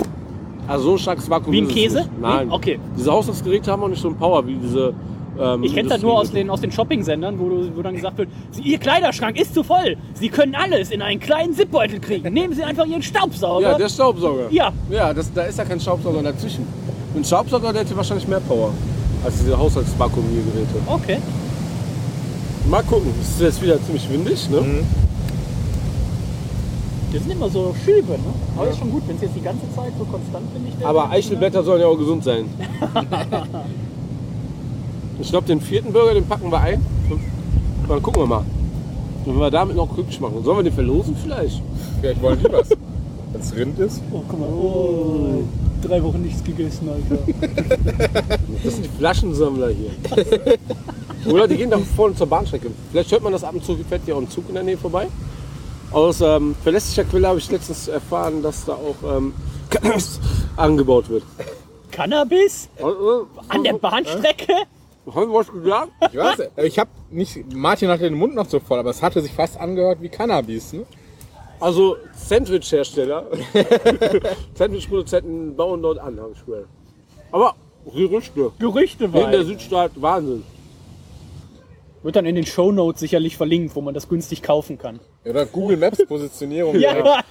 Also so ein starkes Vakuum wie ein Käse? Nein. Okay. Diese Haushaltsgeräte haben auch nicht so einen Power wie diese. Ähm, Ich kenne das nur aus den, aus den Shopping-Sendern, wo, du- wo dann gesagt wird, Ihr Kleiderschrank ist zu voll. Sie können alles in einen kleinen Zipbeutel kriegen. Nehmen Sie einfach Ihren Staubsauger. Ja, der Staubsauger. Ja. Ja, das, da ist ja kein Staubsauger dazwischen. Ein Staubsauger, der hätte wahrscheinlich mehr Power als diese Haushaltsvakuumiergeräte. Okay. Mal gucken. Es ist jetzt wieder ziemlich windig, ne? Mhm. Das sind immer so Schübe, ne? Aber ist schon gut, wenn es jetzt die ganze Zeit so konstant bin ich. Aber Eichelblätter sollen ja auch gesund sein. ich glaube, den vierten Burger, den packen wir ein. Und dann gucken wir mal. Wenn wir damit noch glücklich machen. Sollen wir den verlosen vielleicht? Vielleicht wollen die was. Wenn es Rind ist. Oh, guck mal. Oh, drei Wochen nichts gegessen, Alter. Das sind die Flaschensammler hier. Oder die gehen da vorne zur Bahnstrecke. Vielleicht hört man das ab und zu, fährt hier auch ein Zug in der Nähe vorbei. Aus ähm, verlässlicher Quelle habe ich letztens erfahren, dass da auch ähm, Cannabis angebaut wird. Cannabis? Also, An der Bahnstrecke? Haben wir was gesagt? Ich weiß, äh, ich habe nicht, Martin hatte den Mund noch so voll, aber es hatte sich fast angehört wie Cannabis. Ne? Also Sandwich-Hersteller, Sandwich-Produzenten bauen dort an, habe ich gehört. Aber Gerüchte. Gerüchte In der weil. Südstaat Wahnsinn. Wird dann in den Shownotes sicherlich verlinkt, wo man das günstig kaufen kann. Oder Google Maps Positionierung. Ja,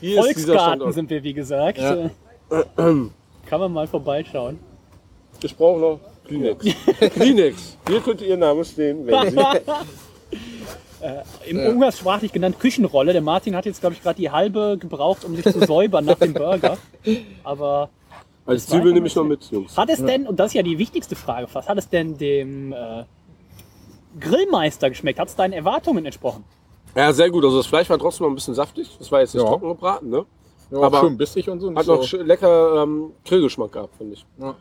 Hier Volksgarten sind wir, wie gesagt. Ja. Äh, Kann man mal vorbeischauen. Ich brauche noch Kleenex. Kleenex. Hier könnte Ihr Name stehen, wenn Sie. Im Ja. umgangssprachlich genannt Küchenrolle. Der Martin hat jetzt, glaube ich, gerade die halbe gebraucht, um sich zu säubern nach dem Burger. Aber Als Zwiebel nehme ich noch mit, Jungs. hat es denn, und das ist ja die wichtigste Frage fast, hat es denn dem äh, Grillmeister geschmeckt? Hat es deinen Erwartungen entsprochen? Ja, sehr gut. Also das Fleisch war trotzdem noch ein bisschen saftig. Das war jetzt nicht Ja. trocken gebraten, ne? Ja, Aber schön bissig und so. Hat noch so. lecker ähm, Grillgeschmack gehabt, finde ich. Ja.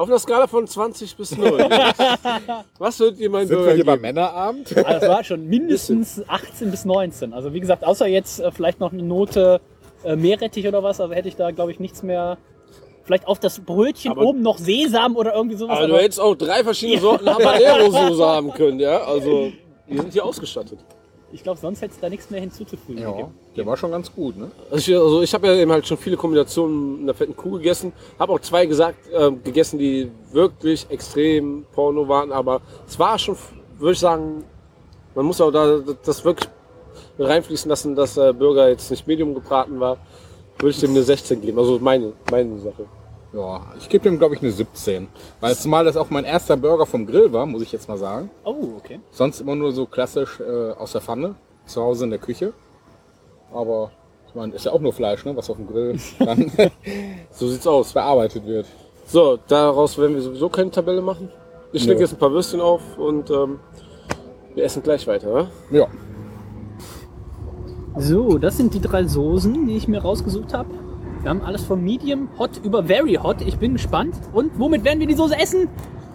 Auf einer Skala von 20 bis 0. Was würdet ihr meinen Sind wir Burger hier beim? Männerabend? Also das war schon mindestens 18 bis 19. Also wie gesagt, außer jetzt äh, vielleicht noch eine Note äh, Meerrettich oder was, also hätte ich da, glaube ich, nichts mehr. Vielleicht auf das Brötchen Aber- oben noch Sesam oder irgendwie sowas. Aber du aber- hättest auch drei verschiedene Sorten Habanero-Soße haben können, ja? Also, die sind hier ausgestattet. Ich glaube, sonst hätte es da nichts mehr hinzuzufügen. Ja, gegeben. der war schon ganz gut, ne? Also ich, also ich habe ja eben halt schon viele Kombinationen in der fetten Kuh gegessen. Habe auch zwei gesagt, ähm, gegessen, die wirklich extrem Porno waren. Aber es war schon, würde ich sagen, man muss auch da das wirklich reinfließen lassen, dass der Burger jetzt nicht Medium gebraten war. Würde ich dem eine 16 geben. Also meine, meine Sache. Ja, ich gebe dem, glaube ich, eine 17. Weil zumal das auch mein erster Burger vom Grill war, muss ich jetzt mal sagen. Oh, okay. Sonst immer nur so klassisch äh, aus der Pfanne, zu Hause in der Küche. Aber ich meine, ist ja auch nur Fleisch, ne, was auf dem Grill dann So sieht's aus. bearbeitet wird. So, daraus werden wir sowieso keine Tabelle machen. Ich Nö. jetzt ein paar Würstchen auf und ähm, wir essen gleich weiter. Ja? Ja, So, das sind die drei Soßen, die ich mir rausgesucht habe. Wir haben alles von Medium Hot über Very Hot. Ich bin gespannt. Und womit werden wir die Soße essen?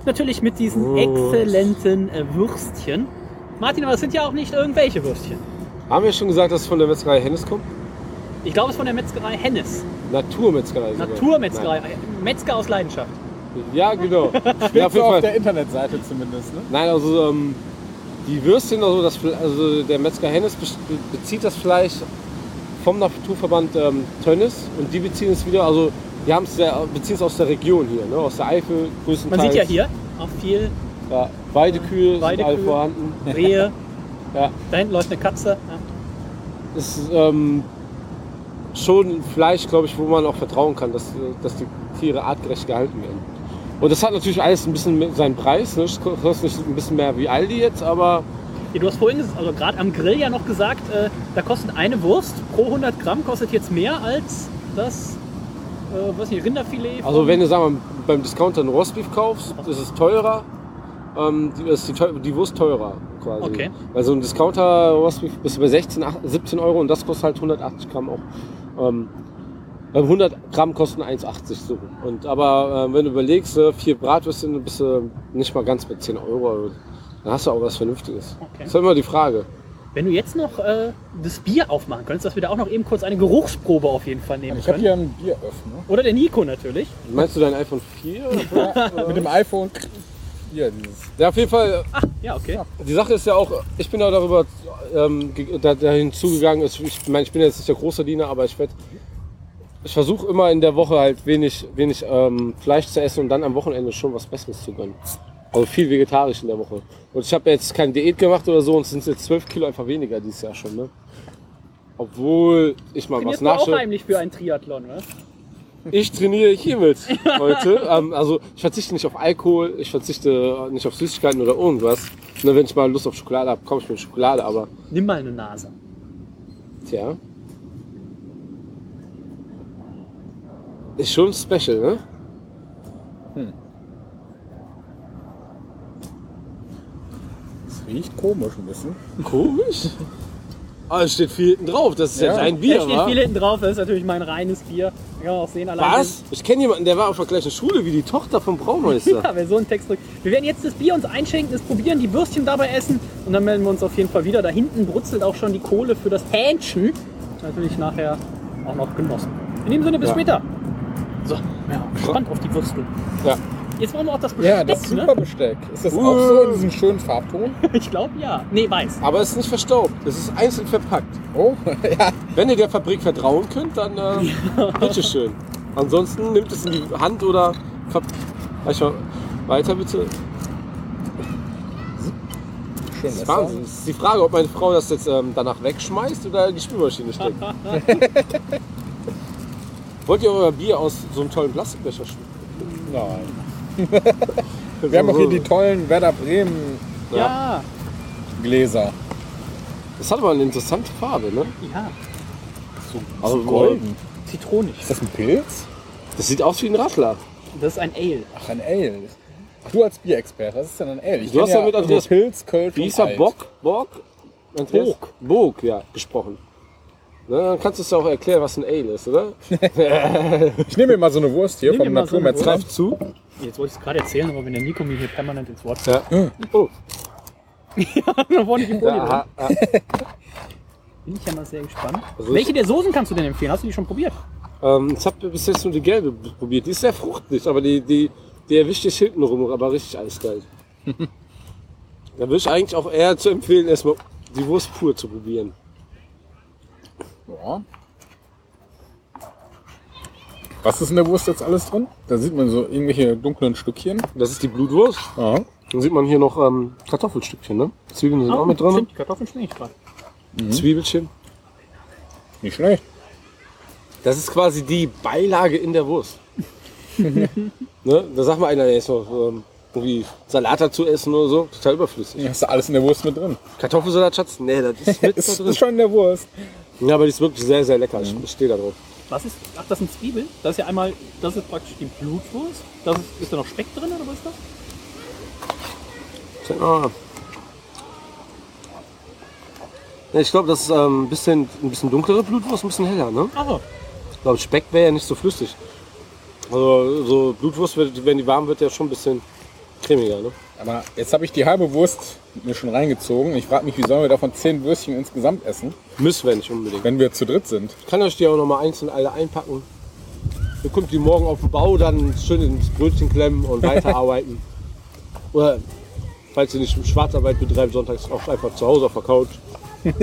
Natürlich mit diesen Wurst. exzellenten äh, Würstchen. Martin, aber es sind ja auch nicht irgendwelche Würstchen. Haben wir schon gesagt, dass es von der Metzgerei Hennes kommt? Ich glaube, es ist von der Metzgerei Hennes. Naturmetzgerei. sogar. Naturmetzgerei. Metzger aus Leidenschaft. Ja, genau. ja, auf auf der Internetseite zumindest, ne? Nein, also ähm, die Würstchen, also, das, also der Metzger Hennes be- bezieht das Fleisch vom Naturverband ähm, Tönnis und die beziehen es wieder, also die haben es beziehen es aus der Region hier, ne? aus der Eifel Man größtenteils. sieht ja hier auch viel Ja, Weidekühe sind Weidekühe. alle vorhanden. Rehe. Ja. Da hinten läuft eine Katze. Ja. Ist ähm, schon Fleisch, glaube ich, wo man auch vertrauen kann, dass, dass die Tiere artgerecht gehalten werden. Und das hat natürlich alles ein bisschen seinen Preis. Ne? Es kostet ein bisschen mehr wie Aldi jetzt, aber Ja, du hast vorhin, also gerade am Grill ja noch gesagt, äh, da kostet eine Wurst pro 100 Gramm kostet jetzt mehr als das, äh, was nicht, Rinderfilet. Also wenn du sagen wir, mal, beim Discounter ein Rostbeef kaufst, ist es teurer. Ähm, die, ist die, die Wurst teurer quasi. Okay. Weil so ein Discounter Rostbeef bist du bei 16, ach- 17 Euro und das kostet halt 180 Gramm auch. Ähm, beim 100 Gramm kosten 1,80 so. Und, aber äh, wenn du überlegst, äh, vier Bratwürste, bist du nicht mal ganz bei 10 Euro. Also, Dann hast du auch was Vernünftiges. Okay. Das ist immer die Frage. Wenn du jetzt noch äh, das Bier aufmachen könntest, dass wir da auch noch eben kurz eine Geruchsprobe auf jeden Fall nehmen Ich habe können. hier einen Bieröffner. Oder der Nico natürlich. Meinst du dein iPhone 4? oder? Mit dem iPhone. Hier, dieses. ja, auf jeden Fall Ja, okay. Die Sache ist ja auch, ich bin auch darüber ähm, dahin zugegangen. Ich, ich meine, ich bin jetzt nicht der große Diener, aber ich werde, ich versuche immer in der Woche halt wenig, wenig ähm, Fleisch zu essen und dann am Wochenende schon was Besseres zu gönnen. Also viel vegetarisch in der Woche. Und ich habe jetzt keine Diät gemacht oder so und es sind jetzt 12 Kilo einfach weniger dieses Jahr schon. Ne? Obwohl ich mal was Trainierst du auch nasche. heimlich für einen Triathlon, ne? Ich trainiere hiermit heute. Ähm, also ich verzichte nicht auf Alkohol, ich verzichte nicht auf Süßigkeiten oder irgendwas. Nur wenn ich mal Lust auf Schokolade habe, komme ich mit Schokolade, aber Nimm mal eine Nase. tja. Ist schon special, ne? Riecht komisch ein bisschen. Komisch. Ah, es steht viel hinten drauf. Das ist ja, Ja. ein Da Bier, steht wa? viel hinten drauf, das ist natürlich mein reines Bier. Da kann man auch sehen, allein. Was? Ich kenne jemanden, der war auf der gleichen Schule wie die Tochter vom Braumeister. Ja, wer so einen Text drückt. Wir werden jetzt das Bier uns einschenken, es probieren, die Würstchen dabei essen und dann melden wir uns auf jeden Fall wieder. Da hinten brutzelt auch schon die Kohle für das Hähnchen. Natürlich nachher auch noch genossen. In dem Sinne, bis Ja. später. So, ja, gespannt auf die Würstel. Ja. Jetzt brauchen wir auch das Besteck, Ja, das super ne? Besteck. Ist das auch so in diesem schönen Farbton? Ich glaube ja. Nee, weiß. Aber es ist nicht verstaubt. Es ist einzeln verpackt. Oh, ja. Wenn ihr der Fabrik vertrauen könnt, dann äh, bitteschön. Ansonsten nimmt es in die Hand oder weiter bitte. Schön Das ist Wahnsinn. Es ist die Frage, ob meine Frau das jetzt ähm, danach wegschmeißt oder in die Spülmaschine steckt. Wollt ihr euer Bier aus so einem tollen Plastikbecher schmecken? Nein. Wir haben auch hier die tollen Werder Bremen. Ja. Gläser. Das hat aber eine interessante Farbe, ne? Ja, So, Also so golden. zitronig. Ist das ein Pilz? Das sieht aus wie ein Radler. Das ist ein Ale. Ach, ein Ale. Ach, du als Bierexperte, was ist denn ein Ale? Ich Du hast ja mit Andreas- so Pilz, Kölsch Wie hieß er? Alt. Bock? Bock? Andreas? Bog. Bog, ja, gesprochen. Na, dann kannst du es ja auch erklären, was ein Ale ist, oder? Ich nehme mir mal so eine Wurst hier Nimm vom mal so eine Naturmetzger. Greif zu. Jetzt wollte ich es gerade erzählen, aber wenn der Nico mir hier permanent ins Wort Ja. Oh, Da vorne Folie drin. aha, aha. Bin ich ja mal sehr gespannt. Also Welche der Soßen kannst du denn empfehlen? Hast du die schon probiert? Ähm, ich habe bis jetzt nur die gelbe probiert. Die ist sehr fruchtig, aber die, die, die erwischt dich hinten rum, aber richtig eiskalt. da würde ich eigentlich auch eher zu empfehlen, erstmal die Wurst pur zu probieren. Ja. Was ist in der Wurst jetzt alles drin? Da sieht man so irgendwelche dunklen Stückchen. Das ist die Blutwurst. Ja. Dann sieht man hier noch ähm, Kartoffelstückchen, ne? Zwiebeln sind auch mit drin. Stimmt, die Kartoffeln schmecke ich gerade. Zwiebelchen. Nicht schlecht. Das ist quasi die Beilage in der Wurst. ne? Da sagt mal einer, der ist noch ähm, irgendwie Salat dazu essen oder so. Total überflüssig. Hast du alles in der Wurst mit drin? Kartoffelsalat, Schatz? Nee, das ist mit da Ist, drin. ist schon in der Wurst. Ja, aber die ist wirklich sehr, sehr lecker. Ich stehe da drauf. Was ist, ach, das sind Zwiebeln? Das ist ja einmal, das ist praktisch die Blutwurst. Das ist, ist da noch Speck drin oder was ist das? Ja, ich glaube, das ist ähm, ein, bisschen, ein bisschen dunklere Blutwurst, ein bisschen heller. Ne? Ich glaube, Speck wäre ja nicht so flüssig. Also so Blutwurst, wird- wenn die warm wird, ja schon ein bisschen cremiger. Ne? Aber jetzt habe ich die halbe Wurst mir schon reingezogen. Ich frage mich, wie sollen wir davon zehn Würstchen insgesamt essen, Müssen wir nicht unbedingt. wenn wir zu dritt sind? Ich kann euch die auch noch mal einzeln alle einpacken. Ihr könnt die morgen auf dem Bau dann schön ins Brötchen klemmen und weiterarbeiten. Oder falls ihr nicht Schwarzarbeit betreibt, sonntags auch einfach zu Hause auf der Couch.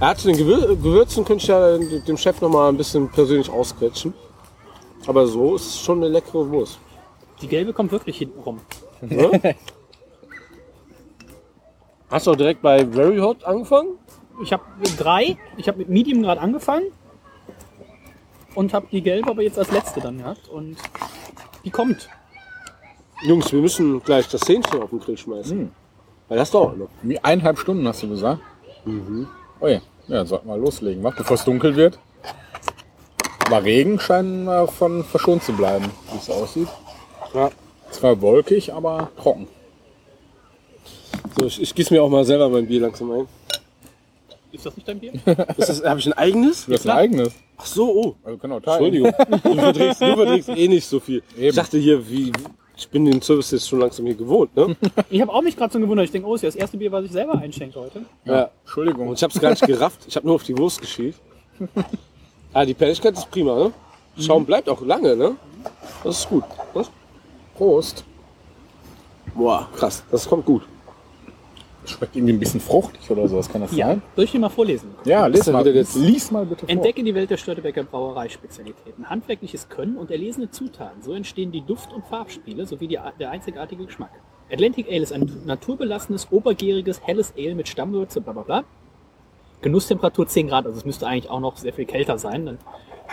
ja, zu den Gewür Gewürzen könnte ich ja dem Chef noch mal ein bisschen persönlich ausquetschen. Aber so ist es schon eine leckere Wurst. Die gelbe kommt wirklich hinten rum. Ne? Hast du auch direkt bei Very Hot angefangen? Ich habe drei. Ich habe mit Medium gerade angefangen. Und habe die gelbe aber jetzt als letzte dann gehabt. Und die kommt. Jungs, wir müssen gleich das Hähnchen auf den Grill schmeißen. Weil das dauert noch. Wie eineinhalb Stunden hast du gesagt? Oh ja, ja sollten wir loslegen, wa? bevor es dunkel wird. Aber Regen scheint äh, von verschont zu bleiben, wie es aussieht. Ja. Zwar wolkig, aber trocken. So, ich, ich gieße mir auch mal selber mein Bier langsam ein. Ist das nicht dein Bier? Ist das, habe ich ein eigenes? Du hast ein eigenes. Ach so, oh. Also können wir teilen. Entschuldigung. Du verträgst, du verträgst eh nicht so viel. Ich Eben. dachte hier, wie, ich bin den Service jetzt schon langsam hier gewohnt, ne? Ich habe auch mich gerade so gewundert. Ich denke, oh, ist ja das erste Bier, was ich selber einschenke heute. Ja. Entschuldigung. Und ich habe es gar nicht gerafft. Ich habe nur auf die Wurst geschielt. Ah, die Pelligkeit ist prima, ne? Schaum bleibt auch lange, ne? Das ist gut. Was? Prost. Boah, krass. Das kommt gut. Schmeckt irgendwie ein bisschen fruchtig oder so, was kann das Ja. sein? Soll ich dir mal vorlesen? Ja, lies mal, wieder jetzt- lies mal bitte vor. Entdecke die Welt der Störtebecker Brauereispezialitäten. Handwerkliches Können und erlesene Zutaten. So entstehen die Duft- und Farbspiele sowie die, der einzigartige Geschmack. Atlantic Ale ist ein naturbelassenes, obergäriges, helles Ale mit Stammwürze, bla bla bla. Genusstemperatur 10 Grad, also es müsste eigentlich auch noch sehr viel kälter sein, dann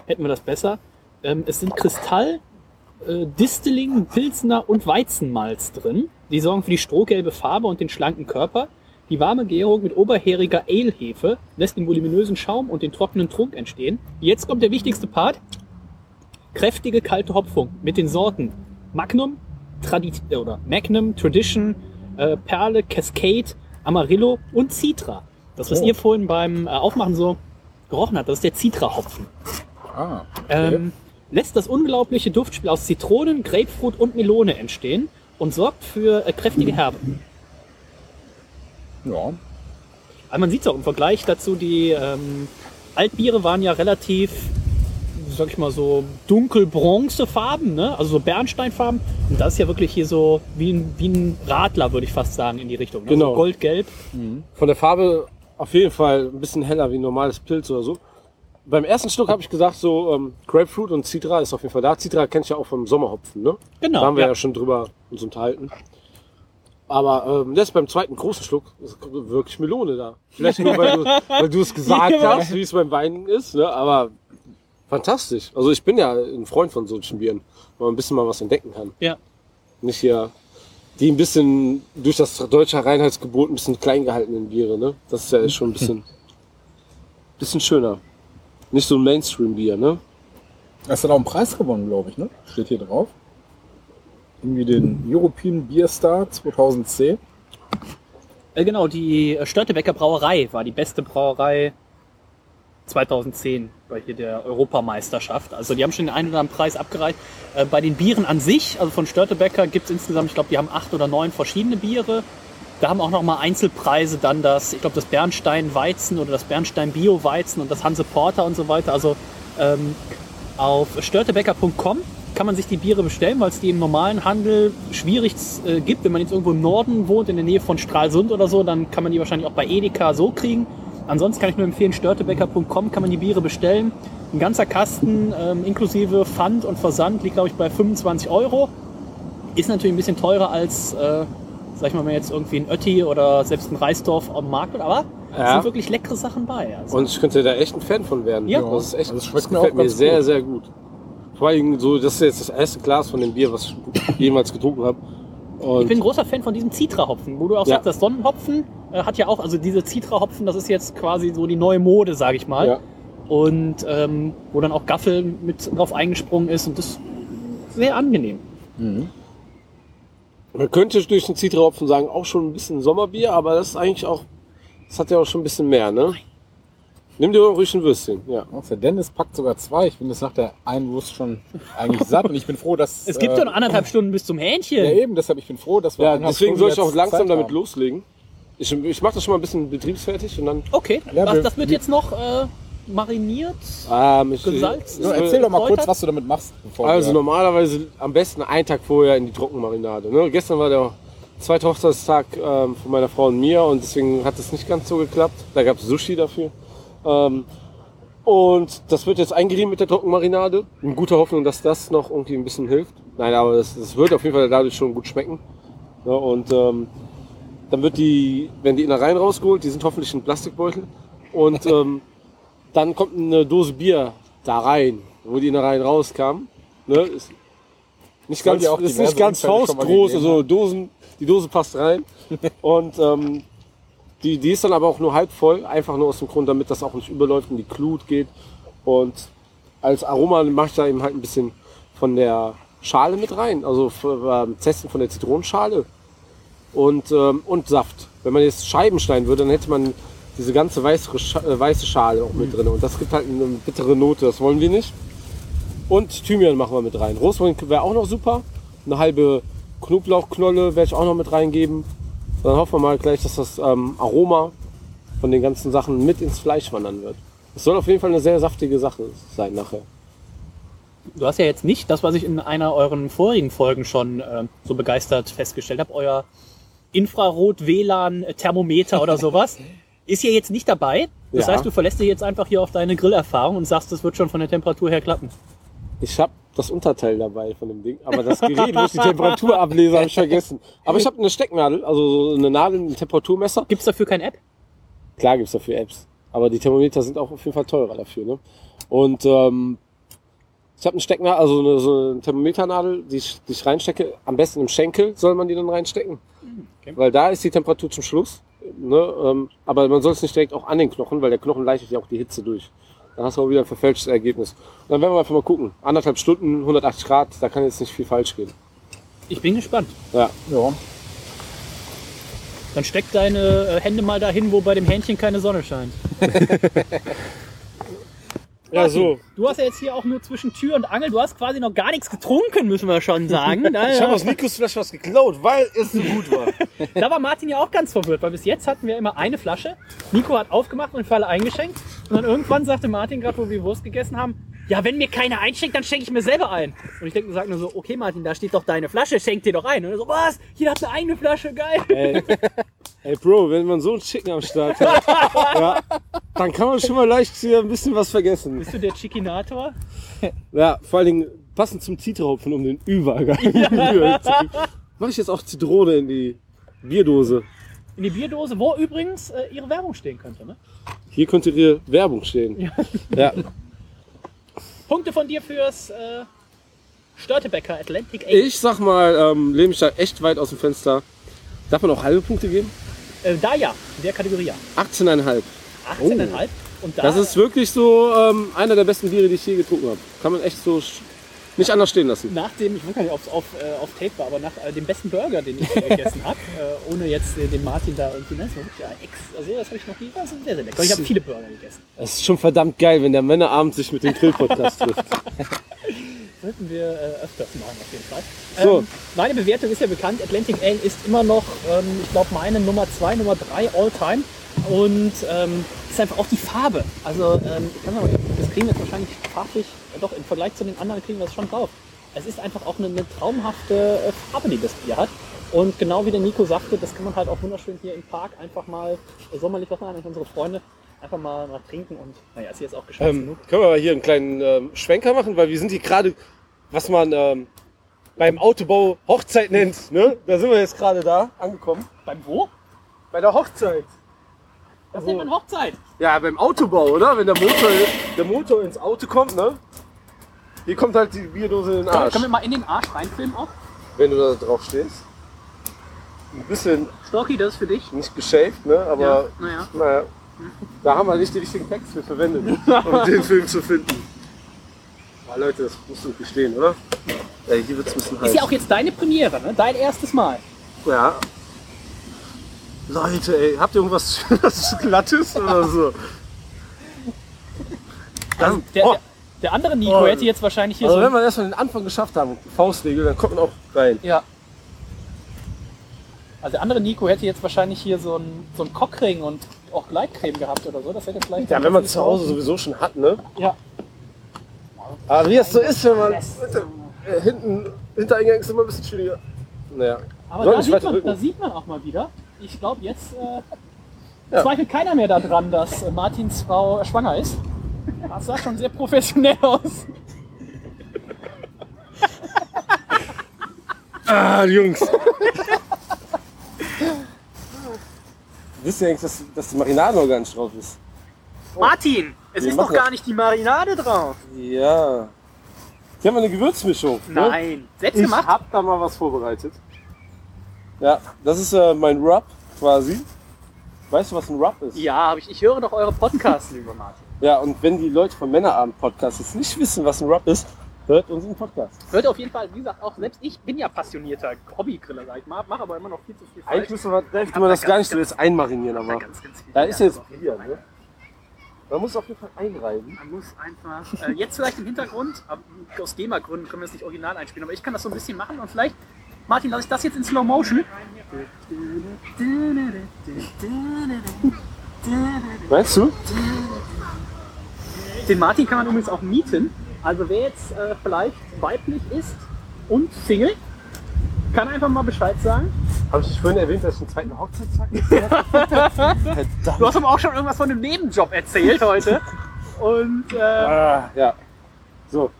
hätten wir das besser. Ähm, es sind Kristall, äh, Distilling, Pilsner und Weizenmalz drin. Die sorgen für die strohgelbe Farbe und den schlanken Körper. Die warme Gärung mit oberhäriger Ale-Hefe lässt den voluminösen Schaum und den trockenen Trunk entstehen. Jetzt kommt der wichtigste Part. Kräftige kalte Hopfung mit den Sorten Magnum, Tradi äh, oder Magnum, Tradition, äh, Perle, Cascade, Amarillo und Citra. Das, was Oh. ihr vorhin beim äh, Aufmachen so gerochen habt, das ist der Citra-Hopfen. Ah, okay. Ähm, lässt das unglaubliche Duftspiel aus Zitronen, Grapefruit und Melone entstehen und sorgt für äh, kräftige Herbe. ja. Aber man sieht es auch im Vergleich dazu, die ähm, Altbiere waren ja relativ, sag ich mal so, dunkel-bronzefarben, ne? also so Bernsteinfarben. Und das ist ja wirklich hier so wie ein, wie ein Radler, würde ich fast sagen, in die Richtung. Ne? Genau. So goldgelb. Von der Farbe auf jeden Fall ein bisschen heller wie ein normales Pilz oder so. Beim ersten Schluck habe ich gesagt, so ähm, Grapefruit und Citra ist auf jeden Fall da. Citra kennt ich ja auch vom Sommerhopfen, ne? Genau, Da haben wir ja, ja. schon drüber uns unterhalten. Aber ähm, jetzt beim zweiten großen Schluck ist wirklich Melone da. Vielleicht nur, weil du, weil du es gesagt Ja. hast, wie es beim Weinen ist, ne? Aber fantastisch. Also ich bin ja ein Freund von solchen Bieren, wo man ein bisschen mal was entdecken kann. Ja. Nicht hier die ein bisschen durch das deutsche Reinheitsgebot ein bisschen klein gehaltenen Biere, ne? Das ist ja schon ein bisschen, bisschen schöner. Nicht so ein Mainstream-Bier, ne? Hast du da auch einen Preis gewonnen, glaube ich, ne? Steht hier drauf. Irgendwie den European Beer Star 2010. Äh, genau, die Störtebecker Brauerei war die beste Brauerei 2010 bei hier der Europameisterschaft. Also die haben schon den einen oder anderen Preis abgereicht. Äh, bei den Bieren an sich, also von Störtebecker gibt es insgesamt, ich glaube, die haben acht oder neun verschiedene Biere. Da haben auch nochmal Einzelpreise dann das, ich glaube, das Bernstein Weizen oder das Bernstein Bio Weizen und das Hanse Porter und so weiter. Also ähm, auf störtebecker.com kann man sich die Biere bestellen, weil es die im normalen Handel schwierig äh, gibt. Wenn man jetzt irgendwo im Norden wohnt, in der Nähe von Stralsund oder so, dann kann man die wahrscheinlich auch bei Edeka so kriegen. Ansonsten kann ich nur empfehlen, störtebecker.com kann man die Biere bestellen. Ein ganzer Kasten ähm, inklusive Pfand und Versand liegt, glaube ich, bei 25 Euro. Ist natürlich ein bisschen teurer als, äh, sag ich mal, wenn jetzt irgendwie ein Ötti oder selbst ein Reisdorf am Markt wird, aber es Ja. sind wirklich leckere Sachen bei. Also. Und ich könnte da echt ein Fan von werden. Ja. Das ist echt, Also das schmeckt mir gefällt auch mir sehr, gut. sehr gut. Vor allem so, das ist jetzt das erste Glas von dem Bier, was ich jemals getrunken habe. Und Ich bin ein großer Fan von diesem Citra-Hopfen, wo du auch Ja. sagst, das Sonnenhopfen äh, hat ja auch, also diese Citra-Hopfen, das ist jetzt quasi so die neue Mode, sage ich mal. ja. Und ähm, wo dann auch Gaffel mit drauf eingesprungen ist und das ist sehr angenehm. Man könnte durch den Zitrahopfen sagen, auch schon ein bisschen Sommerbier, aber das ist eigentlich auch, das hat ja auch schon ein bisschen mehr, ne? Nimm dir ruhig ein Würstchen, ja. Auch der Dennis packt sogar zwei. Ich bin das nach der einen Wurst schon eigentlich satt und ich bin froh, dass. Es gibt äh, ja noch anderthalb Stunden bis zum Hähnchen. Ja, eben, deshalb ich bin froh, dass wir. Ja, deswegen Stunden soll ich auch langsam damit loslegen. Ich, ich mache das schon mal ein bisschen betriebsfertig und dann. Okay, Ja, was, wir- das wird jetzt noch äh, mariniert. Ähm, ich, Gesalzen? So, erzähl doch mal kurz, was du damit machst. Bevor Also wir, normalerweise am besten einen Tag vorher in die Trockenmarinade. Ne? Gestern war der zweite Hochzeitstag ähm, von meiner Frau und mir und deswegen hat es nicht ganz so geklappt. Da gab es Sushi dafür. Ähm, und das wird jetzt eingerieben mit der Trockenmarinade. In guter Hoffnung, dass das noch irgendwie ein bisschen hilft. Nein, aber das, das wird auf jeden Fall dadurch schon gut schmecken. Ja, und ähm, dann wird die, werden die Innereien rausgeholt, die sind hoffentlich in Plastikbeutel. Und ähm, dann kommt eine Dose Bier da rein, wo die Innereien rauskamen. Ne? Ist nicht ganz, ist nicht ganz faustgroß, also Dosen, die Dose passt rein. Und ähm, die, die ist dann aber auch nur halb voll, einfach nur aus dem Grund, damit das auch nicht überläuft und die Glut geht. Und als Aroma mache ich da eben halt ein bisschen von der Schale mit rein, also für, ähm, Testen von der Zitronenschale und, ähm, und Saft. Wenn man jetzt Scheiben schneiden würde, dann hätte man diese ganze weiße, Scha äh, weiße Schale auch mit drin. Und das gibt halt eine bittere Note, das wollen wir nicht. Und Thymian machen wir mit rein. Rosmarin wäre auch noch super. Eine halbe Knoblauchknolle werde ich auch noch mit reingeben. Dann hoffen wir mal gleich, dass das ähm, Aroma von den ganzen Sachen mit ins Fleisch wandern wird. Es soll auf jeden Fall eine sehr saftige Sache sein nachher. Du hast ja jetzt nicht das, was ich in einer euren vorigen Folgen schon äh, so begeistert festgestellt habe, euer Infrarot-WLAN-Thermometer oder sowas. Ist hier jetzt nicht dabei. Das Ja. heißt, du verlässt dich jetzt einfach hier auf deine Grillerfahrung und sagst, das wird schon von der Temperatur her klappen. Ich habe das Unterteil dabei von dem Ding, aber das Gerät, wo ich die Temperatur ablese, habe ich vergessen. Aber ich habe eine Stecknadel, also so eine Nadel, ein Temperaturmesser. Gibt es dafür keine App? Klar gibt's dafür Apps, aber die Thermometer sind auch auf jeden Fall teurer dafür. Ne? Und ähm, ich habe eine Stecknadel, also eine, so eine Thermometernadel, die ich, die ich reinstecke. Am besten im Schenkel soll man die dann reinstecken, Okay. weil da ist die Temperatur zum Schluss. Ne? Ähm, aber man soll es nicht direkt auch an den Knochen, weil der Knochen leitet ja auch die Hitze durch. Dann hast du auch wieder ein verfälschtes Ergebnis. Und dann werden wir einfach mal gucken. Anderthalb Stunden, 180 Grad, da kann jetzt nicht viel falsch gehen. Ich bin gespannt. Ja. ja. Dann steck deine äh, Hände mal dahin, wo bei dem Hähnchen keine Sonne scheint. Ja, so. Du hast ja jetzt hier auch nur zwischen Tür und Angel, du hast quasi noch gar nichts getrunken, müssen wir schon sagen. Da, Nikos Flasche was geklaut, weil es so gut war. da war Martin ja auch ganz verwirrt, weil bis jetzt hatten wir immer eine Flasche. Nico hat aufgemacht und für alle eingeschenkt. Und dann irgendwann sagte Martin, gerade wo wir Wurst gegessen haben, ja, wenn mir keiner einschenkt, dann schenke ich mir selber ein. Und ich denke, sag nur so, okay Martin, da steht doch deine Flasche, schenk dir doch ein. Und er so, was? Jeder hat eine eigene Flasche, geil. Ey, ey, Bro, wenn man so einen Chicken am Start hat, ja, dann kann man schon mal leicht hier ein bisschen was vergessen. Bist du der Chickinator? Ja, vor allen Dingen passend zum Zitrahopfen, um den Übergang. Mache ich jetzt auch Zitrone in die Bierdose. In die Bierdose, wo übrigens äh, ihre Werbung stehen könnte, ne? Hier könnte ihre Werbung stehen. Ja. Punkte von dir fürs äh, Störtebecker, Atlantic 8. Ich sag mal, ähm, lehne mich da echt weit aus dem Fenster. Darf man auch halbe Punkte geben? Äh, da ja, in der Kategorie ja. 18,5. 18,5. Und da, Das ist wirklich so ähm, einer der besten Biere, die ich je getrunken habe. Kann man echt so nicht anders stehen lassen. nach dem, ich weiß gar nicht, ob es auf, äh, auf Tape war, aber nach äh, dem besten Burger, den ich gegessen habe, äh, ohne jetzt äh, den Martin da irgendwie, ne, das wirklich ja, ex, also das habe ich noch nie, das ist sehr, sehr lecker. Ich habe viele Burger gegessen. Es ist schon verdammt geil, wenn der Männerabend sich mit dem Grill-Podcast trifft. Sollten wir äh, öfters machen auf jeden Fall. So. Ähm, meine Bewertung ist ja bekannt, Atlantic Ale ist immer noch, ähm, ich glaube, meine Nummer 2, Nummer 3 All-Time. Und ähm, ist einfach auch die Farbe. Also, ähm, ich kann das kriegen wir jetzt wahrscheinlich farblich, äh, doch im Vergleich zu den anderen kriegen wir es schon drauf. Es ist einfach auch eine, eine traumhafte äh, Farbe, die das Bier hat. Und genau wie der Nico sagte, das kann man halt auch wunderschön hier im Park einfach mal äh, sommerlich, was eigentlich unsere Freunde einfach mal, mal trinken und naja, ist jetzt auch geschafft ähm, genug. können wir mal hier einen kleinen ähm, Schwenker machen, weil wir sind hier gerade, was man ähm, beim Autobau Hochzeit nennt. Ne? Da sind wir jetzt gerade da angekommen. Beim wo? Bei der Hochzeit. Was nennt man Hochzeit? Ja, beim Autobau, oder? Wenn der Motor, der Motor ins Auto kommt, ne? Hier kommt halt die Bierdose in den Arsch. können wir mal in den Arsch reinfilmen auch? Wenn du da drauf stehst. Ein bisschen Storky, das ist für dich. nicht geschäft, ne? Aber ja, naja. naja. Da haben wir nicht die richtigen Texte für verwendet, um den Film zu finden. Ja, Leute, das musst du gestehen, oder? Ey, hier wird's ein bisschen heiß. Ist ja auch jetzt deine Premiere, ne? Dein erstes Mal. Ja. Leute, ey, habt ihr irgendwas was Glattes oder so? Also der, oh, der, der andere Nico Oh. hätte jetzt wahrscheinlich hier also so. wenn wir erstmal den Anfang geschafft haben, Faustregel, dann kommt man auch rein. ja. Also der andere Nico hätte jetzt wahrscheinlich hier so einen so einen Cockring und auch Gleitcreme gehabt oder so. Das hätte vielleicht. Ja, wenn man zu Hause sowieso schon hat, ne? Ja. Aber wie es so ist, wenn man äh, hinten, Hintereingang ist immer ein bisschen schwieriger. Naja. Aber da sieht, man, da sieht man auch mal wieder. Ich glaube, jetzt äh, Ja. zweifelt keiner mehr daran, dass äh, Martins Frau äh, schwanger ist. Das sah schon sehr professionell aus. Ah, Jungs. Wisst ihr eigentlich, dass, dass die Marinade noch gar nicht drauf ist? Martin, es Wir ist doch machen gar nicht die Marinade drauf. Ja. Die haben eine Gewürzmischung. Ne? Nein. Selbst Ich gemacht? hab da mal was vorbereitet. Ja, das ist äh, mein Rub quasi. Weißt du, was ein Rub ist? Ja, habe ich. Ich höre doch eure Podcasts, lieber Martin. Ja, und wenn die Leute vom Männerabend-Podcast jetzt nicht wissen, was ein Rub ist, hört unseren Podcast. Hört auf jeden Fall, wie gesagt, auch selbst ich bin ja passionierter Hobbygriller, sag ich mal, mache aber immer noch viel zu viel falsch. Eigentlich müssen wir, dürfte man das gar nicht so jetzt einmarinieren, aber ganz, ganz viel da ist jetzt Bier, ne? Man muss auf jeden Fall einreiben. Man muss einfach, äh, jetzt vielleicht im Hintergrund, aus GEMA-Gründen können wir es nicht original einspielen, aber ich kann das so ein bisschen machen und vielleicht, Martin, lasse ich das jetzt in Slow Motion? Meinst du? Den Martin kann man übrigens auch mieten. Also wer jetzt äh, vielleicht weiblich ist und Single, kann einfach mal Bescheid sagen. Habe ich vorhin erwähnt, dass ich einen zweiten Hochzeitstag Verdammt. Du hast aber auch schon irgendwas von einem Nebenjob erzählt heute. Und äh, Ah, ja. So,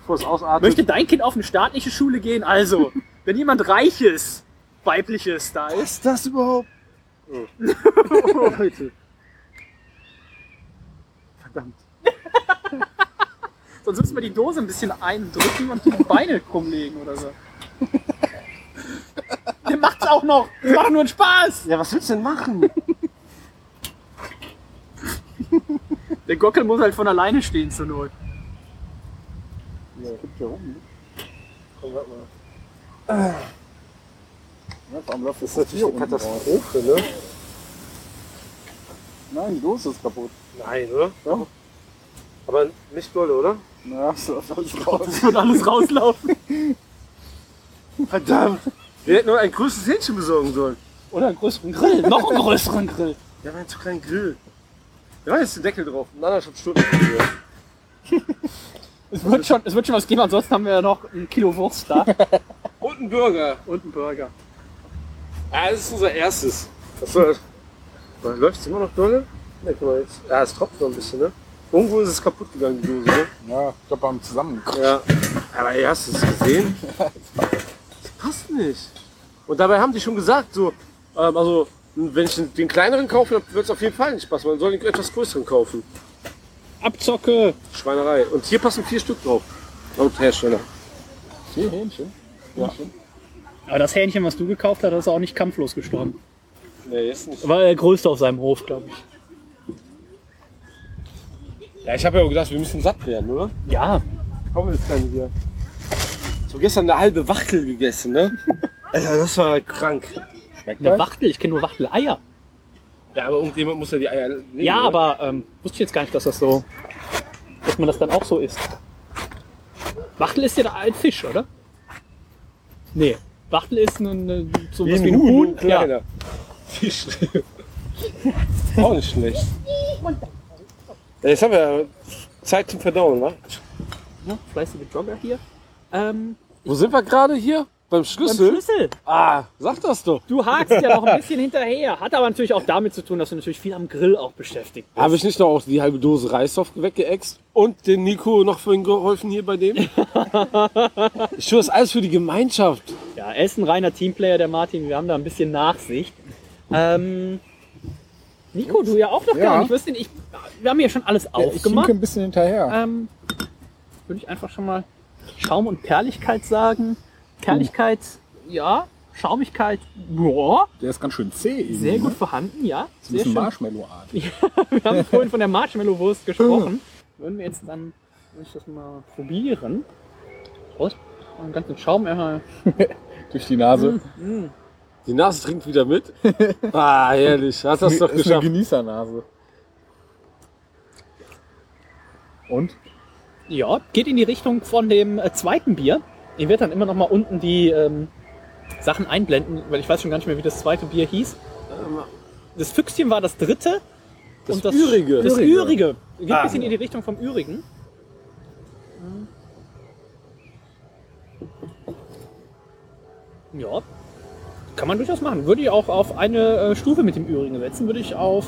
bevor es ausatmet. möchte dein Kind auf eine staatliche Schule gehen? Also, wenn jemand Reiches, Weibliches da ist, ist das überhaupt? Oh. Leute. Verdammt. sonst müssen wir die Dose ein bisschen eindrücken und die Beine krumm legen oder so. Der macht's auch noch. Das macht nur einen Spaß. Ja, was willst du denn machen? Der Gockel muss halt von alleine stehen zur Not. Ja, gibt ja rum. ne? Komm, warte mal. Ja, vor allem läuft Das ist natürlich eine Katastrophe, ne? Nein, die Dose ist kaputt. Nein, oder? Ja. Aber nicht doll, oder? Na, es läuft alles raus. Das wird alles rauslaufen. Verdammt! Wir hätten nur ein größeres Hähnchen besorgen sollen. Oder einen größeren Grill. Noch einen größeren Grill. Wir haben einen zu kleinen Grill. Da war jetzt der Deckel drauf. In anderthalb Stunden. Es wird schon, es wird schon was geben, ansonsten haben wir ja noch ein Kilo Wurst da. Und ein Burger. Und einen Burger. Ah, das ist unser erstes. Das? Läuft es immer noch dolle? Ne, guck mal jetzt. Ja, es tropft noch ein bisschen, ne? Irgendwo ist es kaputt gegangen, die Dose, ne? Ja, ich glaube, beim Zusammenkommen. Ja. Aber ey, hast du es gesehen? Das passt nicht. Und dabei haben die schon gesagt, so, ähm, also, wenn ich den kleineren kaufe, dann wird es auf jeden Fall nicht passen. Man soll den etwas größeren kaufen. Abzocke. Schweinerei. Und hier passen vier Stück drauf. Laut Hersteller. Hier, Hähnchen. Ja. Aber das Hähnchen, was du gekauft hast, ist auch nicht kampflos gestorben. Nee, ist nicht. War der größte auf seinem Hof, glaube ich. Ja, ich habe ja auch gedacht, wir müssen satt werden, oder? Ja, Komm jetzt keine hier. So gestern eine halbe Wachtel gegessen, ne? Alter, das war krank. Schmeckt eine Wachtel. Ich kenne nur Wachteleier. Ja, aber irgendjemand muss ja die Eier legen. Ja, oder? aber ähm, wusste ich jetzt gar nicht, dass das so, dass man das dann auch so isst. Wachtel ist ja da ein Fisch, oder? Nee, Wachtel ist ein, ein- so Wie was ein wie ein Huhn, Huhn. ein kleiner. Fisch. auch nicht schlecht. Ja, jetzt haben wir Zeit zum Verdauen, wa? Ja. Ja, fleißige Jogger hier. Ähm, Wo sind wir gerade hier? Beim beim Schlüssel? Schlüssel. Ah, sag das doch. Du hakst ja noch ein bisschen hinterher. Hat aber natürlich auch damit zu tun, dass du natürlich viel am Grill auch beschäftigt bist. Habe ich nicht noch auch die halbe Dose Reissoft weggeext? Und den Nico noch vorhin geholfen hier bei dem? ich tue das alles für die Gemeinschaft. Ja, er ist ein reiner Teamplayer, der Martin. Wir haben da ein bisschen Nachsicht. Ähm, Nico, du ja auch noch Ja. gar nicht. Nicht- Ich, wir haben ja schon alles Ja, ich aufgemacht. hinke ein bisschen hinterher. ähm, würde ich einfach schon mal Schaum und Perligkeit sagen. Perligkeit, ja. Schaumigkeit, boah, Der ist ganz schön zäh. irgendwie, sehr ne? gut vorhanden, ja. Ein Sehr bisschen. Marshmallow-artig. Wir haben vorhin von der Marshmallow-Wurst gesprochen. Würden wir jetzt dann, ich das mal probieren. Prost. Einen ganzen Schaum. Äh, Durch die Nase. mm. Die Nase trinkt wieder mit. Ah, herrlich. Hast das doch ist eine geschafft. Genießernase. Und? Ja, geht in die Richtung von dem äh, zweiten Bier. Ich werde dann immer noch mal unten die ähm, Sachen einblenden, weil ich weiß schon gar nicht mehr, wie das zweite Bier hieß. Das Füchschen war das dritte. Das und das Ürige. Das Ürige. Ürige. Geht Ah. ein bisschen in die Richtung vom Ürigen. Ja, kann man durchaus machen. Würde ich auch auf eine äh, Stufe mit dem Ürigen setzen. Würde ich auf,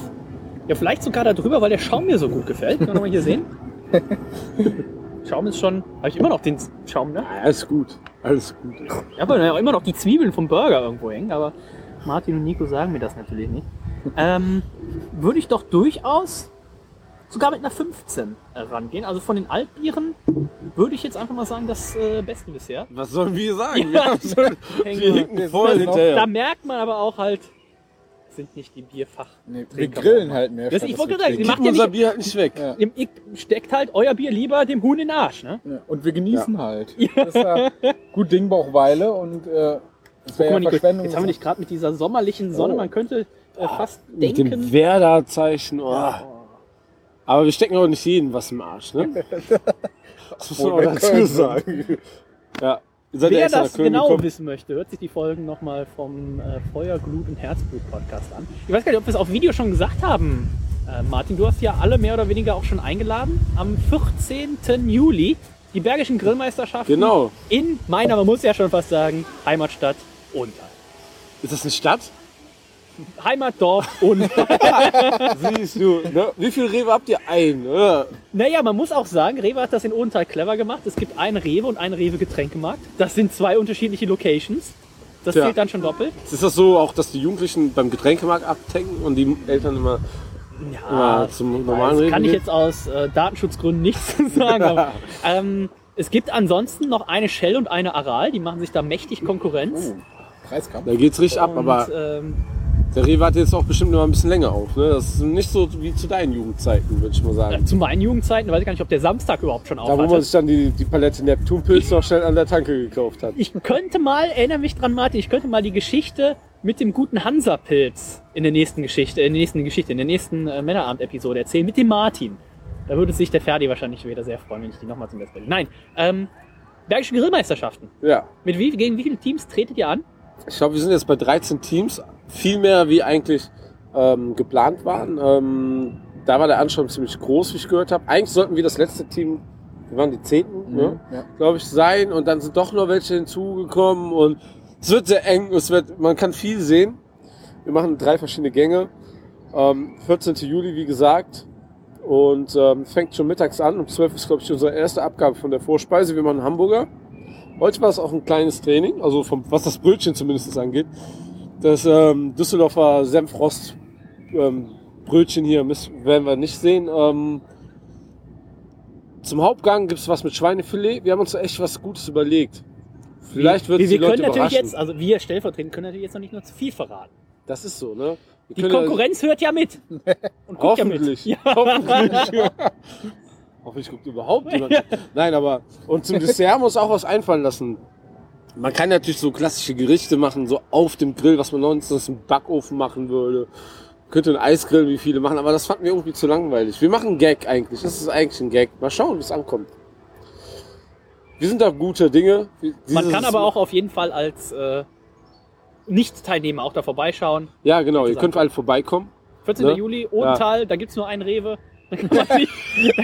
ja vielleicht sogar da drüber, weil der Schaum mir so gut gefällt. Können wir mal hier sehen. Schaum ist schon, habe ich immer noch den Schaum, ne? Alles gut. Alles gut. Ich habe ja auch immer noch die Zwiebeln vom Burger irgendwo hängen, aber Martin und Nico sagen mir das natürlich nicht. Ähm, würde ich doch durchaus sogar mit einer 15 rangehen. Also von den Altbieren würde ich jetzt einfach mal sagen, das äh, Beste bisher. Was sollen wir sagen? Ja. Wir, schon, wir hinken voll das- Da hinterher. merkt man aber auch halt, sind nicht die Bierfach. Nee, wir grillen halt mehr. Das- ich wollte sagen, die macht Kippen ja unser nicht- Bier halt nicht weg. Ja. Ihr ihr steckt halt euer Bier lieber dem Huhn in den Arsch, ne? Ja. Und wir genießen halt. Das ist ja gut Ding braucht Weile und äh, Guck wäre mal, ja Nico, Verschwendung. jetzt haben wir nicht gerade mit dieser sommerlichen Sonne, Oh. man könnte äh, fast Mit denken. dem Werder-Zeichen. Oh. Aber wir stecken auch nicht jeden was im Arsch, ne? Das muss man auch wir dazu sagen. Ja. Seid Wer das genau gekommen. wissen möchte, hört sich die Folgen nochmal vom äh, Feuer, Glut und Herzblut Podcast an. Ich weiß gar nicht, ob wir es auf Video schon gesagt haben. Äh, Martin, du hast ja alle mehr oder weniger auch schon eingeladen. Am 14. Juli die Bergischen Grillmeisterschaften Genau. in meiner, man muss ja schon fast sagen, Heimatstadt Untal. Ist das eine Stadt? Heimatdorf und Siehst du. Ne? Wie viel Rewe habt ihr? Ein. Ja. naja, man muss auch sagen, Rewe hat das in Untal clever gemacht. Es gibt einen Rewe und einen Rewe Getränkemarkt. Das sind zwei unterschiedliche Locations. Das Tja. zählt dann schon doppelt. Ist das so auch, dass die Jugendlichen beim Getränkemarkt abtanken und die Eltern immer, immer zum normalen Das Rewe kann ich jetzt aus äh, Datenschutzgründen nichts zu sagen. aber, ähm, es gibt ansonsten noch eine Shell und eine Aral, die machen sich da mächtig Konkurrenz. Oh, Preiskampf. Da geht's richtig ab, und, aber ähm, der Rewe hat jetzt auch bestimmt noch ein bisschen länger auf. Ne? Das ist nicht so wie zu deinen Jugendzeiten, würde ich mal sagen. äh, zu meinen Jugendzeiten weiß ich gar nicht, ob der Samstag überhaupt schon auf Da, wo man sich dann die, die Palette Neptunpilz noch schnell an der Tanke gekauft hat. Ich könnte mal, erinnere mich dran, Martin, ich könnte mal die Geschichte mit dem guten Hansa-Pilz in der nächsten Geschichte, in der nächsten Geschichte, in der nächsten äh, Männerabend-Episode erzählen, mit dem Martin. Da würde sich der Ferdi wahrscheinlich wieder sehr freuen, wenn ich die nochmal zum Besten. Nein, ähm, Bergische Grillmeisterschaften. Ja. Mit wie, gegen wie viele Teams tretet ihr an? Ich glaube, wir sind jetzt bei 13 Teams. Viel mehr, wie eigentlich ähm, geplant waren. Ähm, da war der Anschauung ziemlich groß, wie ich gehört habe. Eigentlich sollten wir das letzte Team, wir waren die Zehnten, ne, Ja. glaube ich, sein. Und dann sind doch noch welche hinzugekommen. Und es wird sehr eng. Es wird, man kann viel sehen. Wir machen drei verschiedene Gänge. Ähm, 14. Juli, wie gesagt. Und ähm, fängt schon mittags an. Um 12 ist, glaube ich, unsere erste Abgabe von der Vorspeise. Wir machen Hamburger. Heute war es auch ein kleines Training, also vom, was das Brötchen zumindest angeht. Das ähm, Düsseldorfer Senfrost ähm, Brötchen hier müssen, werden wir nicht sehen. Ähm, zum Hauptgang gibt's was mit Schweinefilet. Wir haben uns echt was Gutes überlegt. Vielleicht wird wir, es wir die Leute können natürlich überraschen. jetzt, also wir stellvertretend können natürlich jetzt noch nicht nur zu viel verraten. Das ist so, ne? Wir Die können ja- Konkurrenz hört ja mit. Und guckt ja mit. Hoffentlich. Ja. Hoffentlich. Hoffentlich guckt überhaupt jemand. Nein, aber und zum Dessert muss auch was einfallen lassen. Man kann natürlich so klassische Gerichte machen, so auf dem Grill, was man sonst im Backofen machen würde. Könnte ein Eisgrill, wie viele machen, aber das fanden wir irgendwie zu langweilig. Wir machen Gag eigentlich. Das ist eigentlich ein Gag. Mal schauen, wie es ankommt. Wir sind da gute Dinge. Man Dieses- kann aber auch auf jeden Fall als äh, Nicht-Teilnehmer auch da vorbeischauen. Ja, genau. Ihr könnt alle vorbeikommen. 14. Ne? Juli, Odenthal, da gibt's nur einen Rewe. Da kann, man sich,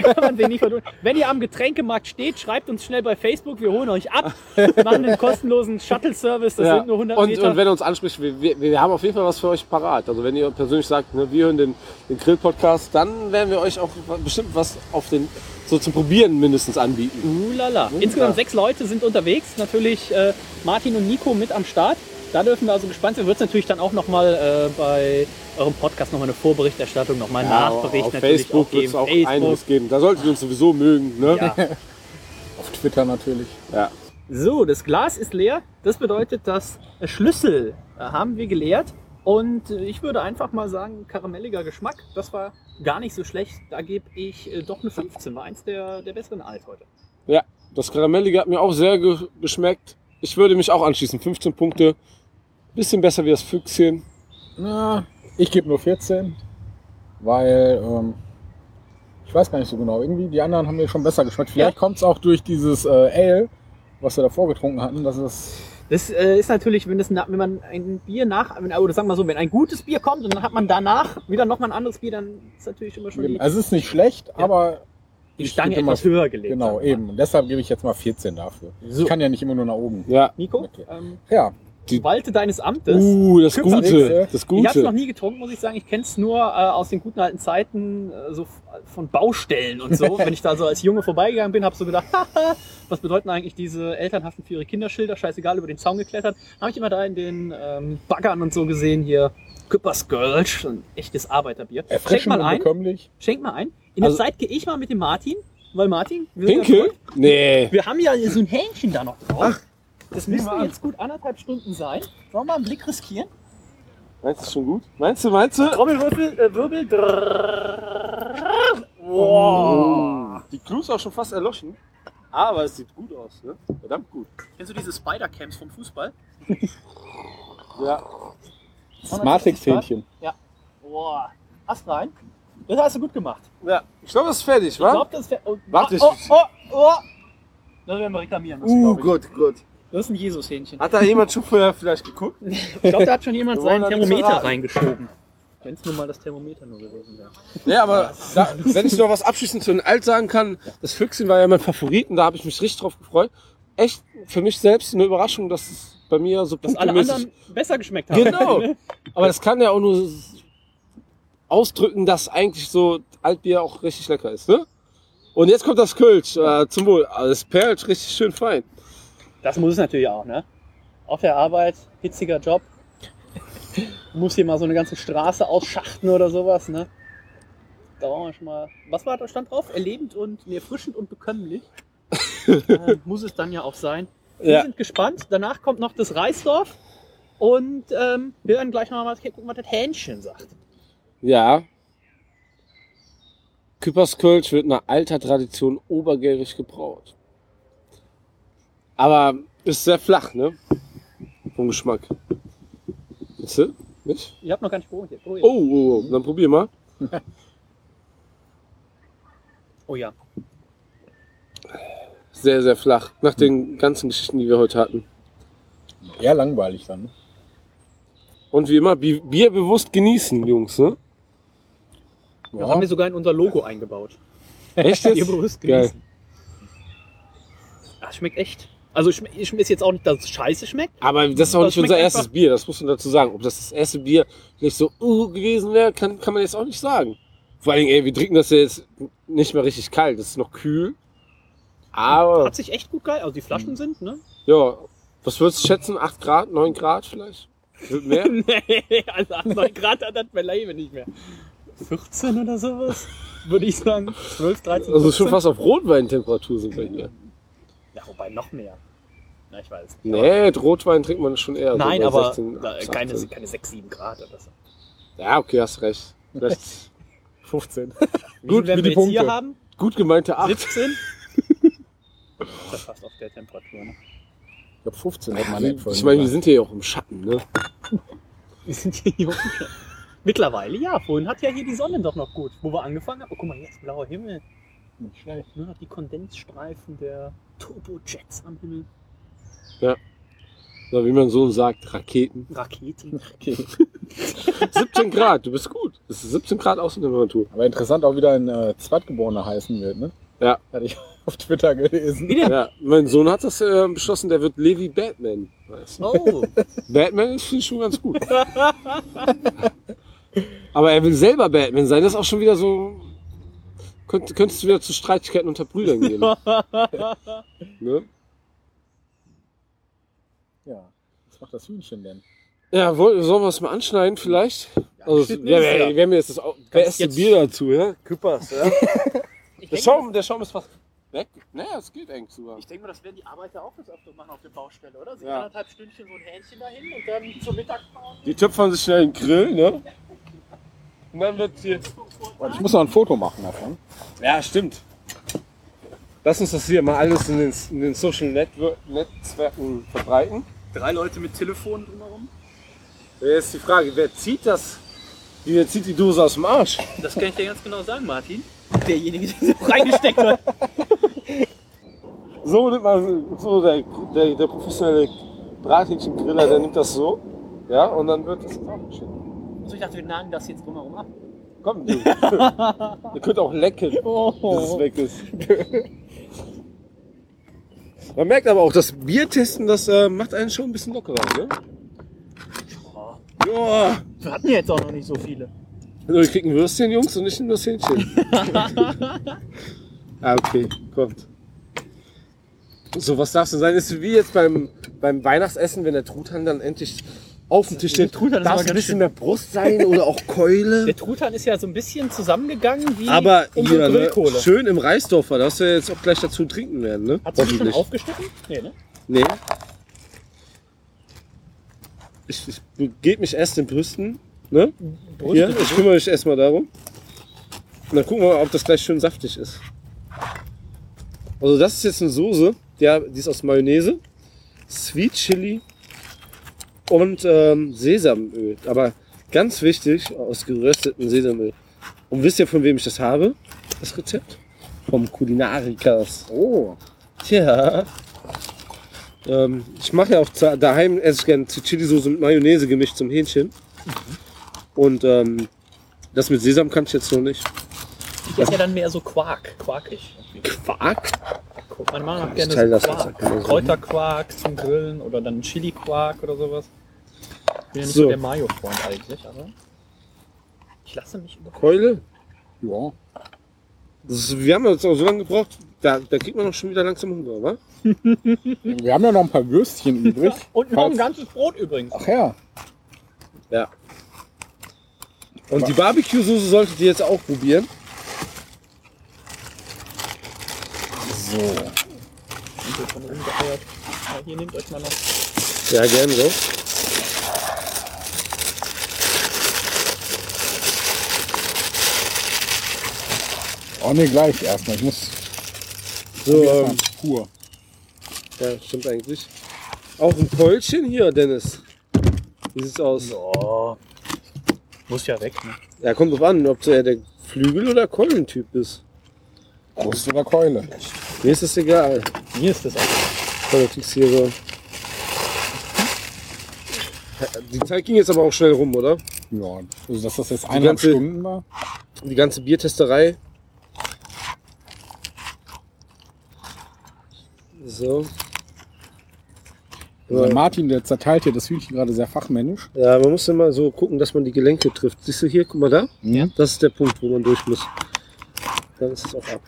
da kann man sich nicht. Wenn ihr am Getränkemarkt steht, schreibt uns schnell bei Facebook, wir holen euch ab, machen einen kostenlosen Shuttle-Service, das Ja. sind nur 100 und, Meter. und wenn er uns anspricht, wir, wir, wir haben auf jeden Fall was für euch parat. Also wenn ihr persönlich sagt, ne, wir hören den, den Grill-Podcast, dann werden wir euch auch bestimmt was auf den, so zum Probieren mindestens anbieten. Ulala. Insgesamt sechs Leute sind unterwegs. Natürlich äh, Martin und Nico mit am Start. Da dürfen wir also gespannt sein. Wird es natürlich dann auch nochmal äh, bei eurem Podcast nochmal eine Vorberichterstattung, nochmal einen Nachbericht auf natürlich Facebook auch wird geben. es auch Facebook. einiges geben. Da solltet ihr uns sowieso mögen. Ne? Ja. Auf Twitter natürlich. Ja. So, das Glas ist leer. Das bedeutet, das Schlüssel äh, haben wir geleert. Und äh, ich würde einfach mal sagen, karamelliger Geschmack. Das war gar nicht so schlecht. Da gebe ich äh, doch eine 15. War eins der, der besseren Alt heute. ja, das Karamellige hat mir auch sehr ge geschmeckt. Ich würde mich auch anschließen. 15 Punkte. Bisschen besser wie das Füchschen. Na, ich gebe nur 14, weil ähm, ich weiß gar nicht so genau. Irgendwie die anderen haben mir schon besser geschmeckt. Vielleicht kommt es auch durch dieses äh, Ale, was wir davor getrunken hatten. Das ist Das äh, ist natürlich, wenn, das, wenn man ein Bier nach, wenn- oder sagen wir mal so, wenn ein gutes Bier kommt und dann hat man danach wieder nochmal ein anderes Bier, dann ist natürlich immer schon also es ist nicht schlecht, aber die ich Stange gebe immer- etwas höher gelegt. Genau, eben. Und deshalb gebe ich jetzt mal 14 dafür. So. Ich kann ja nicht immer nur nach oben. Ja. Nico, Okay. ähm, Ja, Walte deines Amtes. Uh, das Gute. Das Ich habe es noch Gute. nie getrunken, muss ich sagen. Ich kenne es nur äh, aus den guten alten Zeiten, äh, so f- von Baustellen und so. Wenn ich da so als Junge vorbeigegangen bin, habe so gedacht, haha, was bedeuten eigentlich diese Elternhaften für ihre Kinderschilder, scheißegal, über den Zaun geklettert. Habe ich immer da in den ähm, Baggern und so gesehen, hier Küppers Girls, ein echtes Arbeiterbier. Schenk mal ein, schenk mal ein. In der Also- Zeit gehe ich mal mit dem Martin, weil Martin, wir, sind ja Pinkel? verrückt. Nee. wir haben ja so ein Hähnchen da noch drauf. Ach, das an. jetzt gut anderthalb Stunden sein. Wollen wir mal einen Blick riskieren? Meinst du schon gut? Meinst du, meinst du? Trommelwirbel, äh, Wirbel. Drrrr. Wow. Die Clue ist auch schon fast erloschen. Aber es sieht gut aus, ne? Verdammt gut. Kennst du diese Spider-Camps vom Fußball? Ja. Smartix-Hähnchen. Ja. Boah. Hast rein? Das hast du gut gemacht. Ja. Ich glaube, es ist fertig, Ich wa? glaube, das wäre. Oh, Warte, oh, ich- oh, oh. Das werden wir reklamieren müssen, Uh, ich. gut, gut. Das ist ein Jesus-Hähnchen. Hat da jemand schon vorher vielleicht geguckt? Ich glaube, da hat schon jemand Wir sein wollen da nichts Thermometer reingeschoben. Wenn es nur mal das Thermometer nur gewesen wäre. Ja, aber da, wenn ich noch was abschließend zu den Alt sagen kann, das Füchschen war ja mein Favorit und da habe ich mich richtig drauf gefreut. Echt für mich selbst eine Überraschung, dass es bei mir so Dass alle anderen besser geschmeckt haben. Genau. Aber das kann ja auch nur ausdrücken, dass eigentlich so Altbier auch richtig lecker ist, ne? Und jetzt kommt das Kölsch äh, zum Wohl. Also es perlt richtig schön fein. Das muss es natürlich auch, ne? Auf der Arbeit, hitziger Job. Muss hier mal so eine ganze Straße ausschachten oder sowas, ne? Da wollen wir schon mal. Was war da stand drauf? Erlebend und nee, erfrischend und bekömmlich. äh, muss es dann ja auch sein. Wir Ja. sind gespannt. Danach kommt noch das Reisdorf. Und ähm, wir werden gleich noch mal gucken, was das Hähnchen sagt. Ja. Küpperskölsch wird nach alter Tradition obergärig gebraut. Aber ist sehr flach, ne? Vom Geschmack. Weißt du? Nicht? Ihr habt noch gar nicht probiert. Oh, Oh, oh, oh, dann probier mal. oh ja. Sehr, sehr flach. Nach den ganzen Geschichten, die wir heute hatten. Eher langweilig dann. Und wie immer, Bi- Bier bewusst genießen, Jungs, ne? Das haben wir sogar in unser Logo eingebaut. Echt jetzt? bewusst Geil. genießen. Ach, schmeckt echt. Also schme ich ist jetzt auch nicht, dass es scheiße schmeckt. Aber das ist auch Das nicht unser erstes Bier, das muss man dazu sagen. Ob das das erste Bier nicht so uh gewesen wäre, kann, kann man jetzt auch nicht sagen. Vor allen Dingen, ey, wir trinken das ja jetzt nicht mehr richtig kalt, das ist noch kühl. Aber, Hat sich echt gut geil. Also die Flaschen sind, ne? ja, was würdest du schätzen? 8 Grad, 9 Grad vielleicht? Mehr? nee, also 8, 9 Grad hat das beileibe nicht mehr. 14 oder sowas? Würde ich sagen. 12, 13, 14. Also schon fast auf Rotweintemperatur sind wir hier. Wobei noch mehr. Na, ich weiß. Nee, Rotwein trinkt man schon eher. so Nein, bei aber 16, da- 18. keine, keine 6, 7 Grad oder so. Ja, okay, hast recht. Vielleicht 15. Wie Gut, wie wir die jetzt hier Punkte. haben? gut gemeinte 8. 17? das fast auf der Temperatur. Ne? Ich glaube 15 hat meine App Ich meine, wir sind hier ja auch im Schatten, ne? Wir sind hier jung. Mittlerweile, ja. Vorhin hat ja hier die Sonne doch noch gut. Wo wir angefangen haben. Oh, guck mal, jetzt blauer Himmel. Nicht schlecht. Nur noch die Kondensstreifen der Turbojets am Himmel. So, wie man so sagt, Raketen. Raketen. Okay. 17 Grad, du bist gut. Das ist 17 Grad Außentemperatur. Aber interessant auch wieder ein äh, Zweitgeborener heißen wird, ne? Ja. Hatte ich auf Twitter gelesen. Wieder? Ja, mein Sohn hat das äh, beschlossen, der wird Levi Batman. Oh. Batman ist schon ganz gut. Aber er will selber Batman sein. Das ist auch schon wieder so. Könnt, könntest du wieder zu Streitigkeiten unter Brüdern gehen. ne? Ja. Was macht das Hühnchen denn? Ja, woll- sollen wir es mal anschneiden vielleicht? Also, es wir, ja. wir haben jetzt das beste Bier dazu, ja? Küppers, ja? Der Schaum, der Schaum ist fast weg. Naja, es geht eigentlich sogar. ich denke mal, das werden die Arbeiter auch das öfter machen auf der Baustelle, oder? Sie Ja. anderthalb Stündchen so ein Hähnchen dahin und dann zur Mittagspause. Die töpfern sich schnell einen Grill, ne? Und dann wird hier. Ich muss noch ein Foto machen davon. Ja, stimmt. Lass uns das hier mal alles in den, in den Social Network, Netzwerken verbreiten. Drei Leute mit Telefon drumherum. Jetzt die Frage, wer zieht das? Wer zieht die Dose aus dem Arsch? Das kann ich dir ganz genau sagen, Martin. Derjenige, der sie reingesteckt hat. So nimmt man, so der, der, der professionelle Brathähnchengriller, der nimmt das so. Ja, und dann wird das aufgeschnitten. Also ich dachte, wir nagen das jetzt drumherum ab. Komm, du. Ihr könnt auch lecken, bis es weg ist. Man merkt aber auch, das Biertesten, das äh, macht einen schon ein bisschen lockerer, ne? Ja. Wir hatten jetzt auch noch nicht so viele. So, ich krieg ein Würstchen, Jungs, und ich nehme das Hähnchen. ah, okay, kommt. So, was darf denn sein? Ist wie jetzt beim, beim Weihnachtsessen, wenn der Truthahn dann endlich auf dem Tisch steht. Truthahn darf es ein bisschen mehr Brust sein oder auch Keule? Der Truthahn ist ja so ein bisschen zusammengegangen wie Aber unsere hier, ne, Grillkohle. schön im Reisdorfer, da hast du ja jetzt auch gleich dazu trinken werden, ne? Hat sie die schon aufgeschnitten? Nee, ne? Nee. Ich, ich begebe mich erst den Brüsten, ne? Hier, ich kümmere mich erstmal darum. Und dann gucken wir mal, ob das gleich schön saftig ist. Also das ist jetzt eine Soße, der, die ist aus Mayonnaise, Sweet Chili und ähm, Sesamöl. Aber ganz wichtig, aus gerösteten Sesamöl. Und wisst ihr, von wem ich das habe? Das Rezept? Vom Kulinarikers. Oh. Tja. Ähm, ich mache ja auch daheim, esse ich gerne Chili-Soße mit Mayonnaise gemischt zum Hähnchen. Und ähm, das mit Sesam kann ich jetzt noch nicht. Ich esse ja dann mehr so Quark, quarkig. Quark? Meine Mama hat Ich gerne teile so Quark. Kräuterquark zum Grillen oder dann Chili-Quark oder sowas. Ich bin ja nicht so, So. der Mayo-Freund eigentlich, aber ich lasse mich über. Keule? Ja. Das ist, wir haben jetzt auch so lange gebraucht, da, da kriegt man doch schon wieder langsam Hunger, wa? Wir haben ja noch ein paar Würstchen übrig. Und noch ein ganzes Brot übrigens. Ach ja. Ja. Und die Barbecue-Soße solltet ihr jetzt auch probieren. So. Hier nehmt euch mal noch. Ja, gerne so. Oh ne, gleich erstmal. Ich muss So, ähm, pur. ja, stimmt eigentlich. Auch ein Keulchen hier, Dennis. Wie sieht's aus? Ja. Muss ja weg, ne? Ja, kommt drauf an, ob du eher der Flügel- oder Keulentyp bist. Brust oder Keule. Mir ist das egal. Mir ist das auch. So. Die Zeit ging jetzt aber auch schnell rum, oder? Ja. Also dass das jetzt eineinhalb ganze- Stunden war. Die ganze Biertesterei. So. Also. Martin, der zerteilt hier das Hühnchen gerade sehr fachmännisch. Ja, man muss immer so gucken, dass man die Gelenke trifft. Siehst du hier, guck mal da? Ja. Das ist der Punkt, wo man durch muss. Dann ist es auch ab.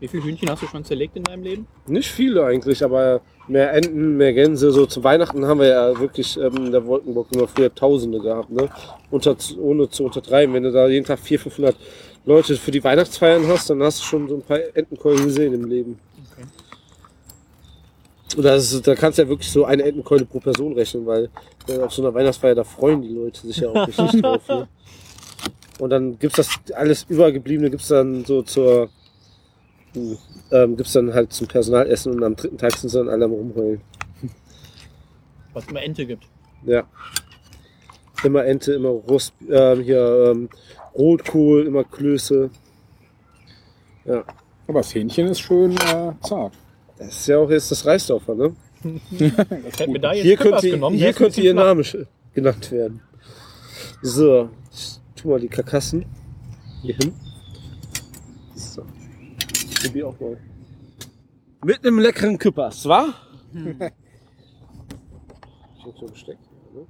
Wie viele Hühnchen hast du schon zerlegt in deinem Leben? Nicht viele eigentlich, aber mehr Enten, mehr Gänse. So zu Weihnachten haben wir ja wirklich ähm, in der Wolkenburg immer früher Tausende gehabt, ne? Unter, ohne zu untertreiben. Wenn du da jeden Tag 400, 500 Leute für die Weihnachtsfeiern hast, dann hast du schon so ein paar Entenkeulen gesehen im Leben. Und das ist, da kannst du ja wirklich so eine Entenkeule pro Person rechnen, weil äh, auf so einer Weihnachtsfeier, da freuen die Leute sich ja auch richtig drauf. Ne? Und dann gibt's das alles Übergebliebene, gibt's dann so zur, ähm, gibt's dann halt zum Personalessen und am dritten Tag sind sie dann alle am rumheulen. Was immer Ente gibt. Ja. Immer Ente, immer Rust, ähm, hier ähm, Rotkohl, immer Klöße. Ja. Aber das Hähnchen ist schön äh, zart. Das ist ja auch jetzt das Reisdorfer, ne? Das hätte mir da jetzt Hier könnte, genommen. hier könnte ihr. Name genannt werden. So, ich tu mal die Karkassen hier hin. So. Ich probier auch mal. Mit einem leckeren Küppers, wa? Ich hab so Besteck. Ne?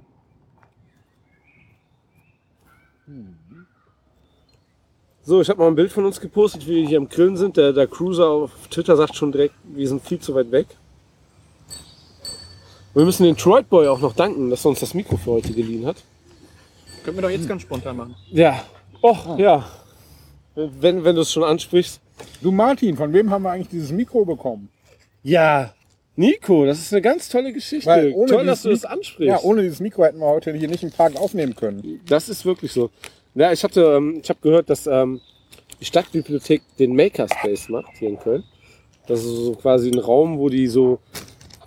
So, ich habe mal ein Bild von uns gepostet, wie wir hier am Grillen sind. Der, der Cruiser auf Twitter sagt schon direkt, wir sind viel zu weit weg. Wir müssen den Troid Boy auch noch danken, dass er uns das Mikro für heute geliehen hat. Können wir doch jetzt ganz spontan machen. Ja. Och, ja. Wenn, wenn du es schon ansprichst. Du Martin, von wem haben wir eigentlich dieses Mikro bekommen? Ja. Nico, das ist eine ganz tolle Geschichte. Weil ohne Toll, dass du das ansprichst. Ja, ohne dieses Mikro hätten wir heute hier nicht im Park aufnehmen können. Das ist wirklich so. Ja, ich hatte, ähm, ich habe gehört, dass ähm, die Stadtbibliothek den Makerspace macht hier in Köln. Das ist so quasi ein Raum, wo die so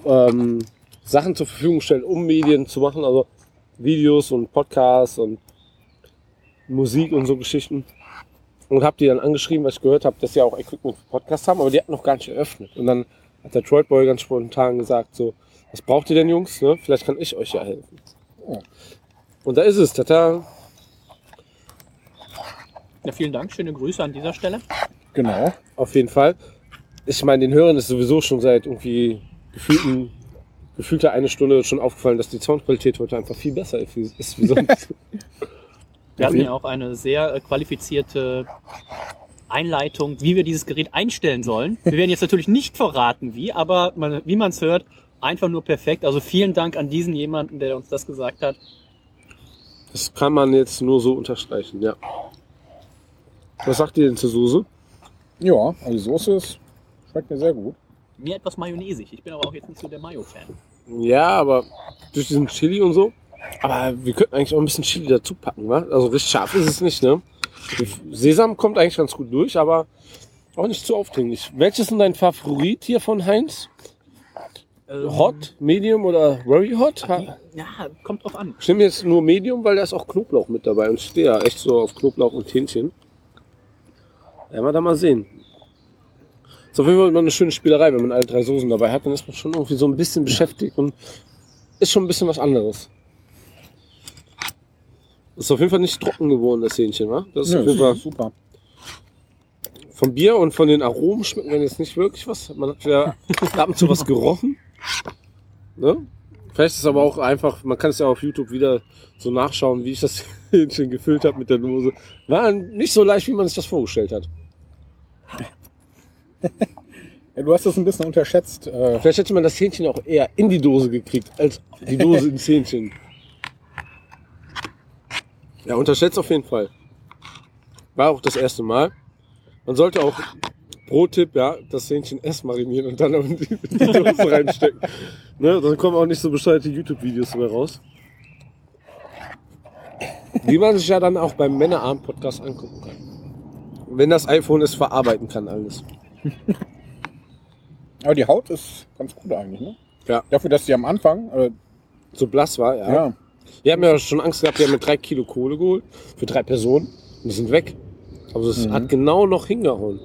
ähm, Sachen zur Verfügung stellen, um Medien zu machen, also Videos und Podcasts und Musik und so Geschichten. Und habe die dann angeschrieben, weil ich gehört habe, dass sie auch Equipment für Podcasts haben, aber die hatten noch gar nicht eröffnet. Und dann hat der Troid Boy ganz spontan gesagt, so, was braucht ihr denn, Jungs? Ne? Vielleicht kann ich euch ja helfen. Und da ist es. Tata, Ja, vielen Dank, schöne Grüße an dieser Stelle. Genau. Auf jeden Fall. Ich meine, den Hörern ist sowieso schon seit irgendwie gefühlten, gefühlter eine Stunde schon aufgefallen, dass die Soundqualität heute einfach viel besser ist wie sonst. Wir hatten ja auch eine sehr äh, qualifizierte Einleitung, wie wir dieses Gerät einstellen sollen. Wir werden jetzt natürlich nicht verraten, wie, aber man, wie man es hört, einfach nur perfekt. Also vielen Dank an diesen jemanden, der uns das gesagt hat. Das kann man jetzt nur so unterstreichen, ja. Was sagt ihr denn zur Soße? Ja, also die Soße ist, schmeckt mir sehr gut. Mir etwas mayonnaisig. Ich bin aber auch jetzt nicht so der Mayo-Fan. Ja, aber durch diesen Chili und so. Aber wir könnten eigentlich auch ein bisschen Chili dazu packen, wa? Also richtig scharf ist es nicht, ne? Sesam kommt eigentlich ganz gut durch, aber auch nicht zu aufdringlich. Welches ist denn dein Favorit hier von Heinz? Ähm, Hot, Medium oder Very Hot? Ja, kommt drauf an. Ich nehme jetzt nur Medium, weil da ist auch Knoblauch mit dabei und ich stehe ja echt so auf Knoblauch und Hähnchen. Werden wir da mal sehen. Ist auf jeden Fall immer eine schöne Spielerei, wenn man alle drei Soßen dabei hat, dann ist man schon irgendwie so ein bisschen beschäftigt und ist schon ein bisschen was anderes. Ist auf jeden Fall nicht trocken geworden, das Hähnchen, wa? Das ist auf jeden Fall super. vom Bier und von den Aromen schmeckt man jetzt nicht wirklich was. Man hat ja ab und zu was gerochen. Ne? Vielleicht ist es aber auch einfach, man kann es ja auf YouTube wieder so nachschauen, wie ich das Hähnchen gefüllt habe mit der Dose. War nicht so leicht, wie man sich das vorgestellt hat. Ja, du hast das ein bisschen unterschätzt. Äh, Vielleicht hätte man das Hähnchen auch eher in die Dose gekriegt, als die Dose ins Hähnchen. Ja, unterschätzt auf jeden Fall. War auch das erste Mal. Man sollte auch, pro Tipp, ja, das Hähnchen erst marinieren und dann in die, in die Dose reinstecken. Ne, dann kommen auch nicht so bescheuerte YouTube-Videos mehr raus. Wie man sich ja dann auch beim Männerabend-Podcast angucken kann. Wenn das iPhone es verarbeiten kann, alles. aber die Haut ist ganz gut eigentlich, ne? Ja. Dafür, dass die am Anfang, äh, So blass war, ja. ja. Wir haben ja schon Angst gehabt, wir haben mit drei Kilo Kohle geholt für drei Personen und die sind weg. Also es Mhm. hat genau noch hingehauen.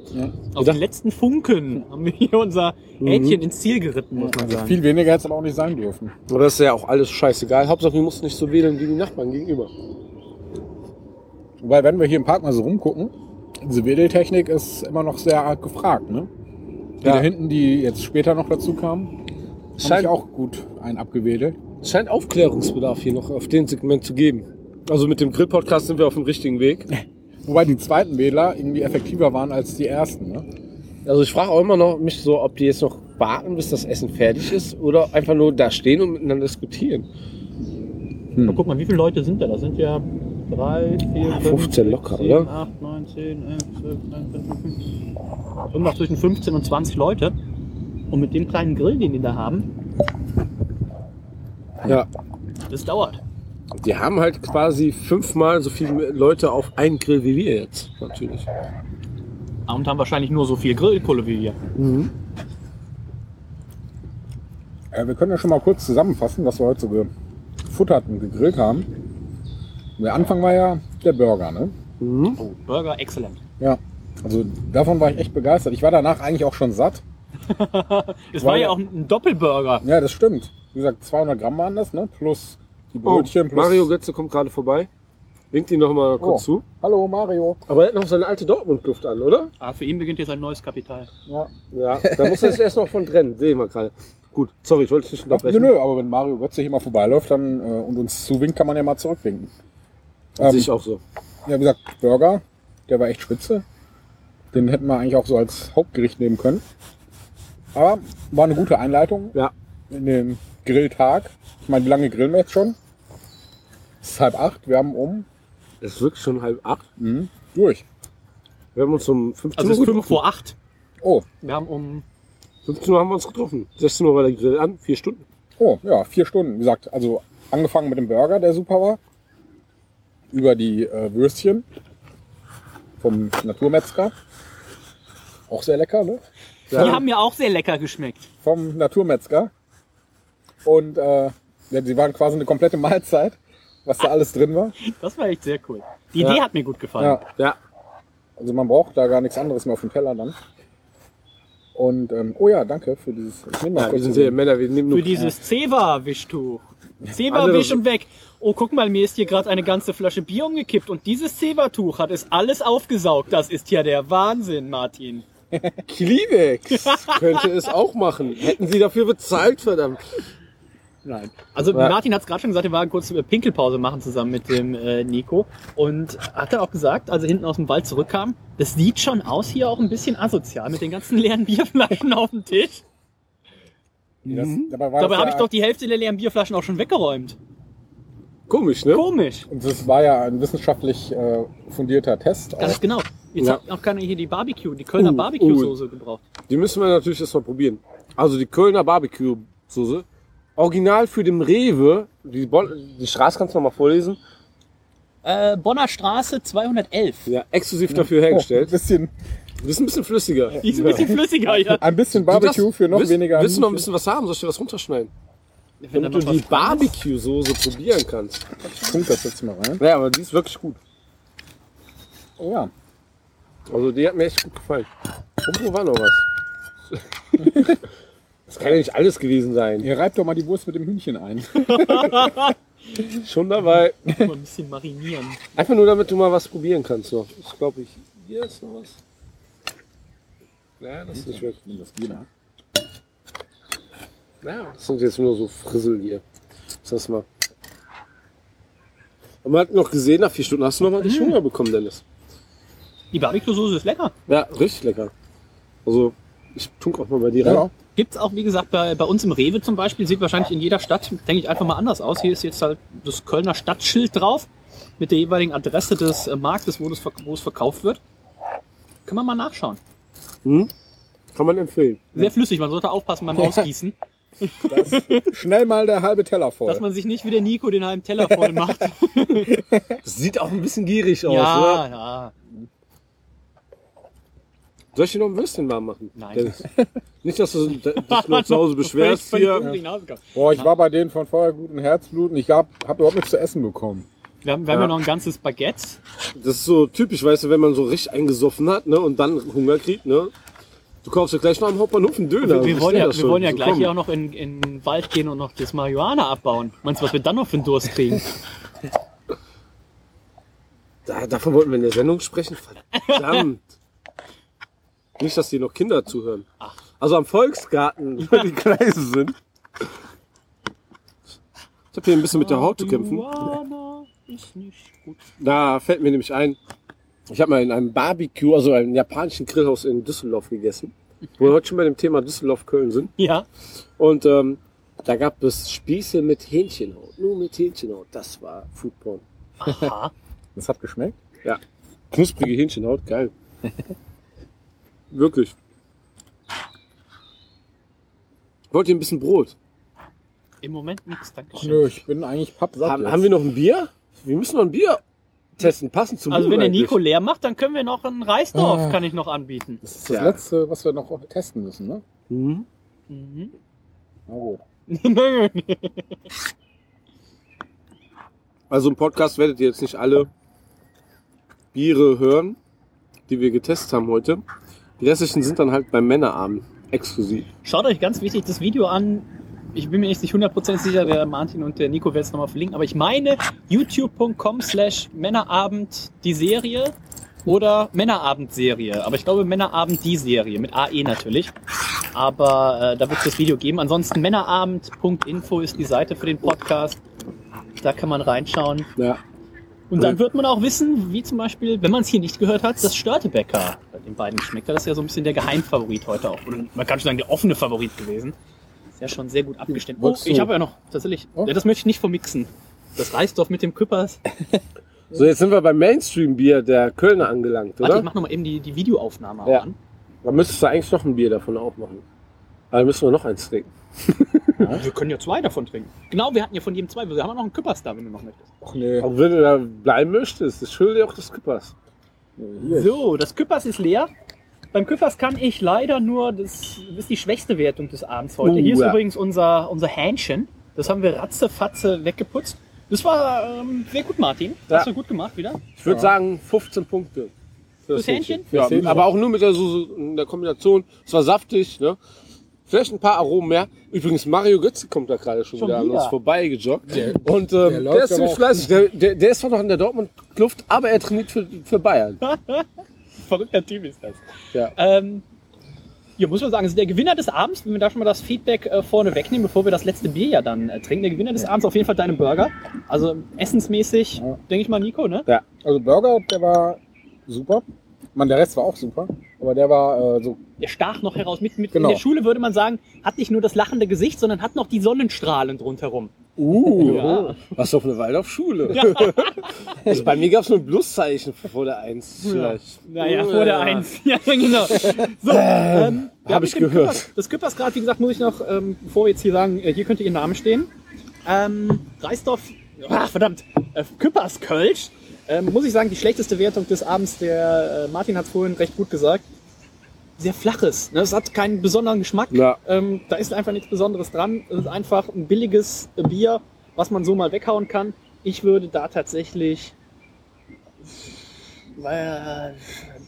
Auf den letzten Funken haben wir hier unser Hähnchen ins Ziel geritten, muss man Also sagen. viel weniger hätte es aber auch nicht sein dürfen. Aber das ist ja auch alles scheißegal. Hauptsache wir mussten nicht so wedeln wie die Nachbarn gegenüber. Wobei, wenn wir hier im Park mal so rumgucken, diese Wedeltechnik ist immer noch sehr arg gefragt, ne? Die Ja. da hinten, die jetzt später noch dazu kamen, Scheint- auch gut ein abgewedelt. Es scheint Aufklärungsbedarf hier noch auf dem Segment zu geben. Also mit dem Grill-Podcast sind wir auf dem richtigen Weg. Wobei die zweiten Wähler irgendwie effektiver waren als die ersten, ne? Also ich frage auch immer noch mich so, ob die jetzt noch warten, bis das Essen fertig ist oder einfach nur da stehen und miteinander diskutieren. Aber guck mal, wie viele Leute sind da? Das sind ja 3, 4, Ja, 5, 15 locker, 7, oder? 8, 9, 10, 11, 12, 13, 14, 15. Irgendwas zwischen 15 und 20 Leute. Und mit dem kleinen Grill, den die da haben, Ja. das dauert. Die haben halt quasi fünfmal so viele Leute auf einen Grill wie wir jetzt, natürlich. Und haben wahrscheinlich nur so viel Grillkohle wie wir. Äh, wir können ja schon mal kurz zusammenfassen, was wir heute so gefuttert und gegrillt haben. Der Anfang war ja der Burger, ne? Oh, Burger, exzellent. Ja. Also davon war ich echt begeistert. Ich war danach eigentlich auch schon satt. Es war ja auch ein Doppelburger. Ja, das stimmt. Wie gesagt, 200 Gramm waren das, ne? Plus die Oh, Brötchen. plus Mario Götze kommt gerade vorbei. Winkt ihn noch mal kurz Oh. zu. Hallo Mario. Aber er hat noch seine alte Dortmund-Luft an, oder? Ah, für ihn beginnt jetzt ein neues Kapital. Ja. Ja, da muss er sich erst noch von trennen. Sehen wir gerade. Gut, sorry, ich wollte dich nicht Nö, unterbrechen. nö, aber wenn Mario Götze hier mal vorbeiläuft dann, äh, und uns zuwinkt, kann man ja mal zurückwinken. Sehe Ähm, ich auch so. Ja, wie gesagt, Burger, der war echt spitze. Den hätten wir eigentlich auch so als Hauptgericht nehmen können. Aber war eine gute Einleitung Ja, in den Grilltag. Ich meine, wie lange grillen wir jetzt schon? Es ist halb acht, wir haben um es ist wirklich schon halb acht. mhm, durch. Wir haben uns um 15 Also es Uhr ist fünf getroffen. vor acht. Oh, Wir haben um 15 Uhr haben wir uns getroffen. 16 Uhr war der Grill an, vier Stunden. oh, ja, vier Stunden. Wie gesagt, also angefangen mit dem Burger, der super war. Über die äh, Würstchen vom Naturmetzger. Auch sehr lecker, ne? Die haben mir auch sehr lecker geschmeckt. vom Naturmetzger. Und äh, ja, sie waren quasi eine komplette Mahlzeit, was da alles drin war. Das war echt sehr cool. Die Ja. Idee hat mir gut gefallen. Ja, Ja, also man braucht da gar nichts anderes mehr auf dem Teller dann. Und ähm, oh ja, danke für dieses. Ich nehme mal ja wir kurz sind ja Männer, wir nehmen nur Für dieses Zewa-Wischtuch. Zewa, wisch und weg. Oh, guck mal, mir ist hier gerade eine ganze Flasche Bier umgekippt und dieses Zewa-Tuch hat es alles aufgesaugt. Das ist ja der Wahnsinn, Martin. Kleenex könnte es auch machen. Hätten sie dafür bezahlt, verdammt. Nein. Also Ja. Martin hat es gerade schon gesagt, wir waren kurz eine Pinkelpause machen zusammen mit dem äh, Nico und hat dann auch gesagt, als er hinten aus dem Wald zurückkam, das sieht schon aus hier auch ein bisschen asozial mit den ganzen leeren Bierflaschen auf dem Tisch. Das, dabei war Dabei das habe ja, ich doch die Hälfte der leeren Bierflaschen auch schon weggeräumt. Komisch, ne? Komisch. Und das war ja ein wissenschaftlich äh, fundierter Test. Ganz Auch. genau. Jetzt Ja. hat auch keiner hier die Barbecue, die Kölner Uh, Barbecue-Soße gebraucht. Die müssen wir natürlich erstmal probieren. Also die Kölner Barbecue-Soße. Original für den Rewe. Die, Bon die Straße kannst du noch mal vorlesen. Äh, Bonner Straße 211. Ja, exklusiv dafür Oh, ein hergestellt. bisschen, Die ist ein bisschen flüssiger. Die ist ein bisschen flüssiger, ja. ein bisschen Du Barbecue das- für noch willst, weniger. Willst du noch ein bisschen was haben? Soll ich dir was runterschneiden? Wenn da Damit du die. Barbecue-Soße probieren kannst. Ich das jetzt mal rein. Ja, aber die ist wirklich gut. Oh ja. Also die hat mir echt gut gefallen. Und wo war noch was? Das kann ja nicht alles gewesen sein. Ihr reibt doch mal die Wurst mit dem Hühnchen ein. Schon dabei. Mal ein bisschen marinieren. Einfach nur, damit du mal was probieren kannst. So. Ich glaube, ich. Hier ist noch was. Ja, das ist nicht wirklich. Das Bier. Ja, das sind jetzt nur so Frissel hier. Das mal. Und man hat noch gesehen, nach vier Stunden hast du noch mal richtig Hunger bekommen, Dennis. Die Barbecue-Soße ist lecker. Ja, richtig lecker. Also, ich tunk auch mal bei dir rein. Ja. Gibt's auch, wie gesagt, bei, bei uns im Rewe zum Beispiel, sieht wahrscheinlich in jeder Stadt, denke ich, einfach mal anders aus. Hier ist jetzt halt das Kölner Stadtschild drauf, mit der jeweiligen Adresse des äh, Marktes, wo, das, wo es verkauft wird. Kann man mal nachschauen. Hm? Kann man empfehlen. Sehr flüssig, man sollte aufpassen beim Ausgießen, Schnell mal der halbe Teller voll. dass man sich nicht wie der Nico den halben Teller voll macht. Das sieht auch ein bisschen gierig aus, ja, oder? ja. Soll ich dir noch ein Würstchen warm machen? Nein. Nicht, dass du dich noch zu Hause beschwerst hier. Boah, ich war bei denen von Feuergut und Herzblut und ich habe hab überhaupt nichts zu essen bekommen. Wir haben, wir haben ja noch ein ganzes Baguette. Das ist so typisch, weißt du, wenn man so richtig eingesoffen hat ne, und dann Hunger kriegt. Ne? Du kaufst ja gleich noch am Hauptbahnhof einen Döner. Wir, wir wollen ja, wir wollen ja So, gleich hier auch noch in, in den Wald gehen und noch das Marihuana abbauen. Meinst du, was wir dann noch für einen Durst kriegen? Da, davon wollten wir in der Sendung sprechen. Verdammt. Nicht, dass hier noch Kinder zuhören. Also am Volksgarten, wo die Gleise sind. Ich habe hier ein bisschen mit der Haut zu kämpfen. Da fällt mir nämlich ein, ich habe mal in einem Barbecue, also einem japanischen Grillhaus in Düsseldorf gegessen, wo wir heute schon bei dem Thema Düsseldorf-Köln sind. Ja, Und ähm, da gab es Spieße mit Hähnchenhaut, nur mit Hähnchenhaut. Das war Foodporn. aha. Das hat geschmeckt. Ja, knusprige Hähnchenhaut, geil. Wirklich. Wollt ihr ein bisschen Brot? Im Moment nichts, danke schön. nö, ich bin eigentlich pappsatt Haben, jetzt. haben wir noch ein Bier? Wir müssen noch ein Bier testen, passend zum Also Bier wenn der eigentlich. Nico leer macht, dann können wir noch ein Reisdorf, Ah. kann ich noch anbieten. Das ist das Ja. Letzte, was wir noch testen müssen, ne? Mhm. Mhm. Na gut. Also im Podcast werdet ihr jetzt nicht alle Biere hören, die wir getestet haben heute. Die restlichen sind dann halt beim Männerabend exklusiv. Schaut euch ganz wichtig das Video an. Ich bin mir nicht 100% sicher, der Martin und der Nico werden es nochmal verlinken, aber ich meine youtube.com slash Männerabend die Serie oder Männerabend-Serie. Aber ich glaube Männerabend die Serie, mit AE natürlich. Aber äh, da wird es das Video geben. Ansonsten männerabend.info ist die Seite für den Podcast. Da kann man reinschauen. Ja. Und dann wird man auch wissen, wie zum Beispiel, wenn man es hier nicht gehört hat, das Störtebäcker bei den beiden Geschmäcker. Das ist ja so ein bisschen der Geheimfavorit heute auch. Oder man kann schon sagen, der offene Favorit gewesen. Ist ja schon sehr gut abgestimmt. Oh, ich habe ja noch, tatsächlich, Oh. ja, das möchte ich nicht vermixen. Das Reisdorf mit dem Küppers. So, jetzt sind wir beim Mainstream-Bier der Kölner angelangt, Warte, ich oder? mach nochmal eben die, die Videoaufnahme Ja. an. Da müsstest du eigentlich noch ein Bier davon auch machen. Aber dann müssen wir noch eins trinken. Wir können ja zwei davon trinken. Genau, wir hatten ja von jedem zwei. Wir haben ja noch einen Küppers da, wenn du noch möchtest. Ach nee. Aber wenn du da bleiben möchtest, ist schuld dir auch des Küppers. Hier. So, das Küppers ist leer. Beim Küppers kann ich leider nur, das ist die schwächste Wertung des Abends heute. Uh, Hier ist ja. übrigens unser, unser Hähnchen. Das haben wir ratzefatze weggeputzt. Das war ähm, sehr gut, Martin. Ja. Hast du gut gemacht wieder. Ich würde Ja. sagen 15 Punkte. Für Fürs Hähnchen? Ja, Hähnchen. aber auch nur mit der, so, der Kombination. Es war saftig, ne? Vielleicht ein paar Aromen mehr. Übrigens, Mario Götze kommt da gerade schon, Schon wieder an uns vorbeigejoggt. Der- Und der ähm, der, läuft ist ziemlich fleißig. Der, der, der ist zwar noch in der Dortmund-Kluft, aber er trainiert für, für Bayern. Verrückter Typ ist das. Ja. Ähm, ja, muss man sagen, also der Gewinner des Abends, wenn wir da schon mal das Feedback äh, vorne wegnehmen, bevor wir das letzte Bier ja dann äh, trinken, der Gewinner des Abends auf jeden Fall deine Burger. Also essensmäßig, Ja. denke ich mal, Nico, ne? Also Burger, der war super. Man, der Rest war auch super. Aber der war äh, so. Der stach noch heraus. Mit, mit Genau. In der Schule würde man sagen, hat nicht nur das lachende Gesicht, sondern hat noch die Sonnenstrahlen rundherum. Uh, Ja. was auf eine Waldorfschule. also bei mir gab es nur ein Pluszeichen vor der Eins. Vielleicht. Naja, vor der ja. Eins. Ja, genau. So, ähm, wir hab haben ich gehört. Küppers, das Küppersgrad, wie gesagt, muss ich noch, ähm, bevor wir jetzt hier sagen, äh, hier könnte Ihr Name stehen. Ähm, Reisdorf, ah, verdammt, äh, Küpperskölsch. Ähm, muss ich sagen, die schlechteste Wertung des Abends, der äh, Martin hat es vorhin recht gut gesagt. Sehr flaches. Ne? Es hat keinen besonderen Geschmack. Ja. Ähm, da ist einfach nichts Besonderes dran. Es ist einfach ein billiges Bier, was man so mal weghauen kann. Ich würde da tatsächlich äh,